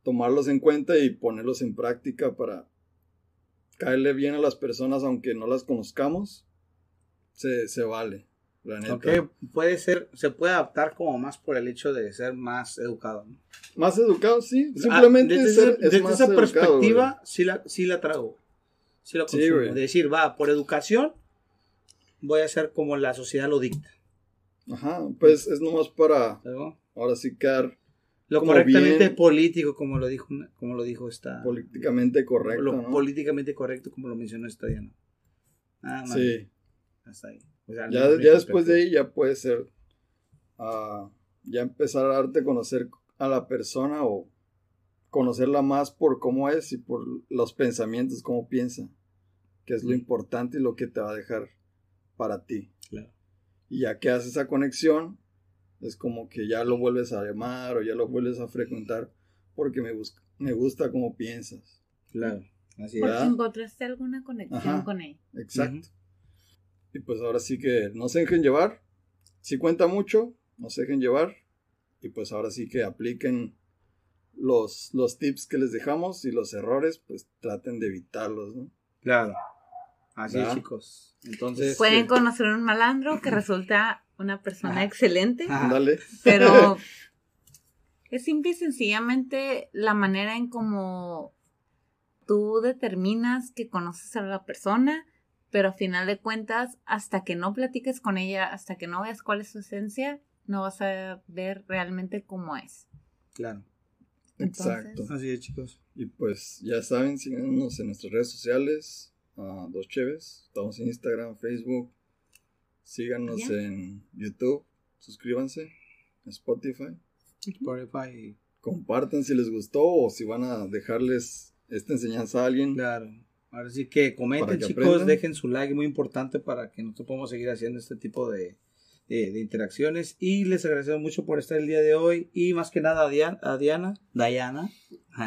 [SPEAKER 1] tomarlos en cuenta y ponerlos en práctica para caerle bien a las personas aunque no las conozcamos, se, se vale. La neta.
[SPEAKER 3] Ok, puede ser, se puede adaptar como más por el hecho de ser más educado. ¿no?
[SPEAKER 1] Más educado, sí. Simplemente
[SPEAKER 3] Ah, desde,
[SPEAKER 1] ser-
[SPEAKER 3] esa-
[SPEAKER 1] es
[SPEAKER 3] desde esa
[SPEAKER 1] educado,
[SPEAKER 3] perspectiva, sí la, sí la trago. Sí la
[SPEAKER 1] Sí,
[SPEAKER 3] consumo. de decir, va, por educación, voy a hacer como la sociedad lo dicta.
[SPEAKER 1] Ajá, pues es nomás para ahora sí quedar
[SPEAKER 3] Lo
[SPEAKER 1] Como
[SPEAKER 3] correctamente
[SPEAKER 1] bien-
[SPEAKER 3] político, como lo dijo, como lo dijo esta.
[SPEAKER 1] políticamente correcto,
[SPEAKER 3] lo
[SPEAKER 1] ¿no?
[SPEAKER 3] políticamente correcto, como lo mencionó esta Diana. Ah, man,
[SPEAKER 1] Sí.
[SPEAKER 3] Hasta ahí. O sea,
[SPEAKER 1] Ya, ya después de ahí ya puede ser ah, ya empezar a darte a conocer a la persona o conocerla más por cómo es y por los pensamientos, cómo piensa, que es lo importante y lo que te va a dejar para ti.
[SPEAKER 3] Claro.
[SPEAKER 1] Y ya que haces esa conexión, es como que ya lo vuelves a llamar o ya lo vuelves a frecuentar porque me, bus- me gusta cómo piensas.
[SPEAKER 3] Claro. Así es.
[SPEAKER 2] Porque
[SPEAKER 1] ¿verdad?
[SPEAKER 2] encontraste alguna conexión
[SPEAKER 1] Ajá.
[SPEAKER 2] con él.
[SPEAKER 1] Exacto. Y pues ahora sí que no se dejen llevar. Si cuenta mucho, no se dejen llevar. Y pues ahora sí que apliquen los, los tips que les dejamos y los errores, pues traten de evitarlos, ¿no?
[SPEAKER 3] Claro. Así es,
[SPEAKER 1] ¿Verdad?
[SPEAKER 3] chicos. Entonces.
[SPEAKER 2] Pueden
[SPEAKER 1] sí.
[SPEAKER 2] conocer un malandro que resulta una persona excelente.
[SPEAKER 1] Ándale.
[SPEAKER 2] pero es simple y sencillamente la manera en cómo tú determinas que conoces a la persona, pero a final de cuentas, hasta que no platiques con ella, hasta que no veas cuál es su esencia, no vas a ver realmente cómo es.
[SPEAKER 3] Claro.
[SPEAKER 2] Entonces-
[SPEAKER 1] Exacto.
[SPEAKER 3] Así es, chicos.
[SPEAKER 1] Y pues ya saben, síganos en nuestras redes sociales, a Dos Cheves. Estamos en Instagram, Facebook. Síganos
[SPEAKER 2] Ya.
[SPEAKER 1] en YouTube, suscríbanse Spotify.
[SPEAKER 3] Spotify.
[SPEAKER 1] Compartan si les gustó o si van a dejarles esta enseñanza a alguien.
[SPEAKER 3] Claro. Ahora sí que comenten,
[SPEAKER 1] que
[SPEAKER 3] chicos,
[SPEAKER 1] aprendan.
[SPEAKER 3] dejen su like, muy importante para que nosotros podamos seguir haciendo este tipo de, de- de interacciones. Y les agradecemos mucho por estar el día de hoy. Y más que nada a Diana, a Diana, Diana,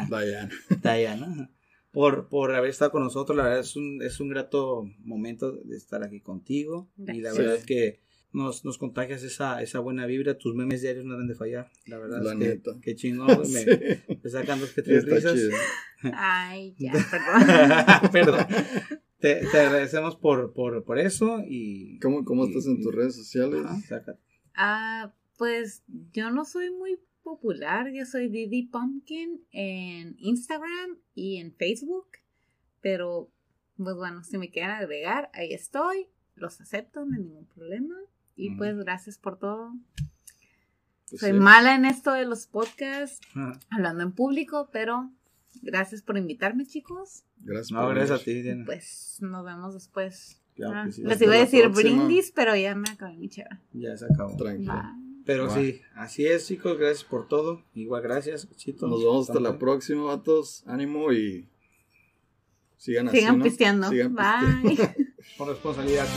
[SPEAKER 1] Diana.
[SPEAKER 3] Diana, ajá, por, por haber estado con nosotros. La verdad es un, es un grato momento de estar aquí contigo. Y la verdad es que nos, nos contagias esa, esa buena vibra. Tus memes diarios no deben de fallar. La verdad
[SPEAKER 1] La
[SPEAKER 3] es que,
[SPEAKER 1] neta.
[SPEAKER 3] que chingón. Me,
[SPEAKER 1] Sí.
[SPEAKER 3] me sacan dos que tres
[SPEAKER 1] Está
[SPEAKER 3] risas.
[SPEAKER 1] chido.
[SPEAKER 2] Ay, ya, perdón.
[SPEAKER 3] Perdón. Te, te agradecemos por, por, por eso y...
[SPEAKER 1] ¿Cómo, cómo estás en
[SPEAKER 3] y-
[SPEAKER 1] tus redes sociales?
[SPEAKER 2] Ah, pues yo no soy muy popular, yo soy Didi Pumpkin en Instagram y en Facebook, pero pues bueno, si me quieren agregar, ahí estoy, los acepto, no hay ningún problema. Y
[SPEAKER 3] Ujú.
[SPEAKER 2] pues gracias por todo.
[SPEAKER 1] Pues
[SPEAKER 2] Soy
[SPEAKER 1] sí.
[SPEAKER 2] mala en esto de los podcasts,
[SPEAKER 3] Ajá.
[SPEAKER 2] hablando en público, pero gracias por invitarme, chicos.
[SPEAKER 1] Gracias
[SPEAKER 3] No,
[SPEAKER 1] por
[SPEAKER 3] gracias a ti, Diana.
[SPEAKER 2] Pues nos vemos después.
[SPEAKER 3] Claro
[SPEAKER 2] Ah,
[SPEAKER 3] sí.
[SPEAKER 2] les iba a decir
[SPEAKER 1] próxima.
[SPEAKER 2] brindis, pero ya me acabé mi chera.
[SPEAKER 3] Ya se acabó.
[SPEAKER 1] Tranquilo.
[SPEAKER 2] Bye.
[SPEAKER 3] Pero
[SPEAKER 1] Va.
[SPEAKER 3] sí, así es, chicos. Gracias por todo. Igual, gracias, Chito.
[SPEAKER 1] Nos vemos hasta la próxima, vatos. Ánimo y sigan así,
[SPEAKER 2] Sigan
[SPEAKER 1] ¿no?
[SPEAKER 2] pisteando.
[SPEAKER 1] Sigan pisteando.
[SPEAKER 2] Bye.
[SPEAKER 3] Con responsabilidad.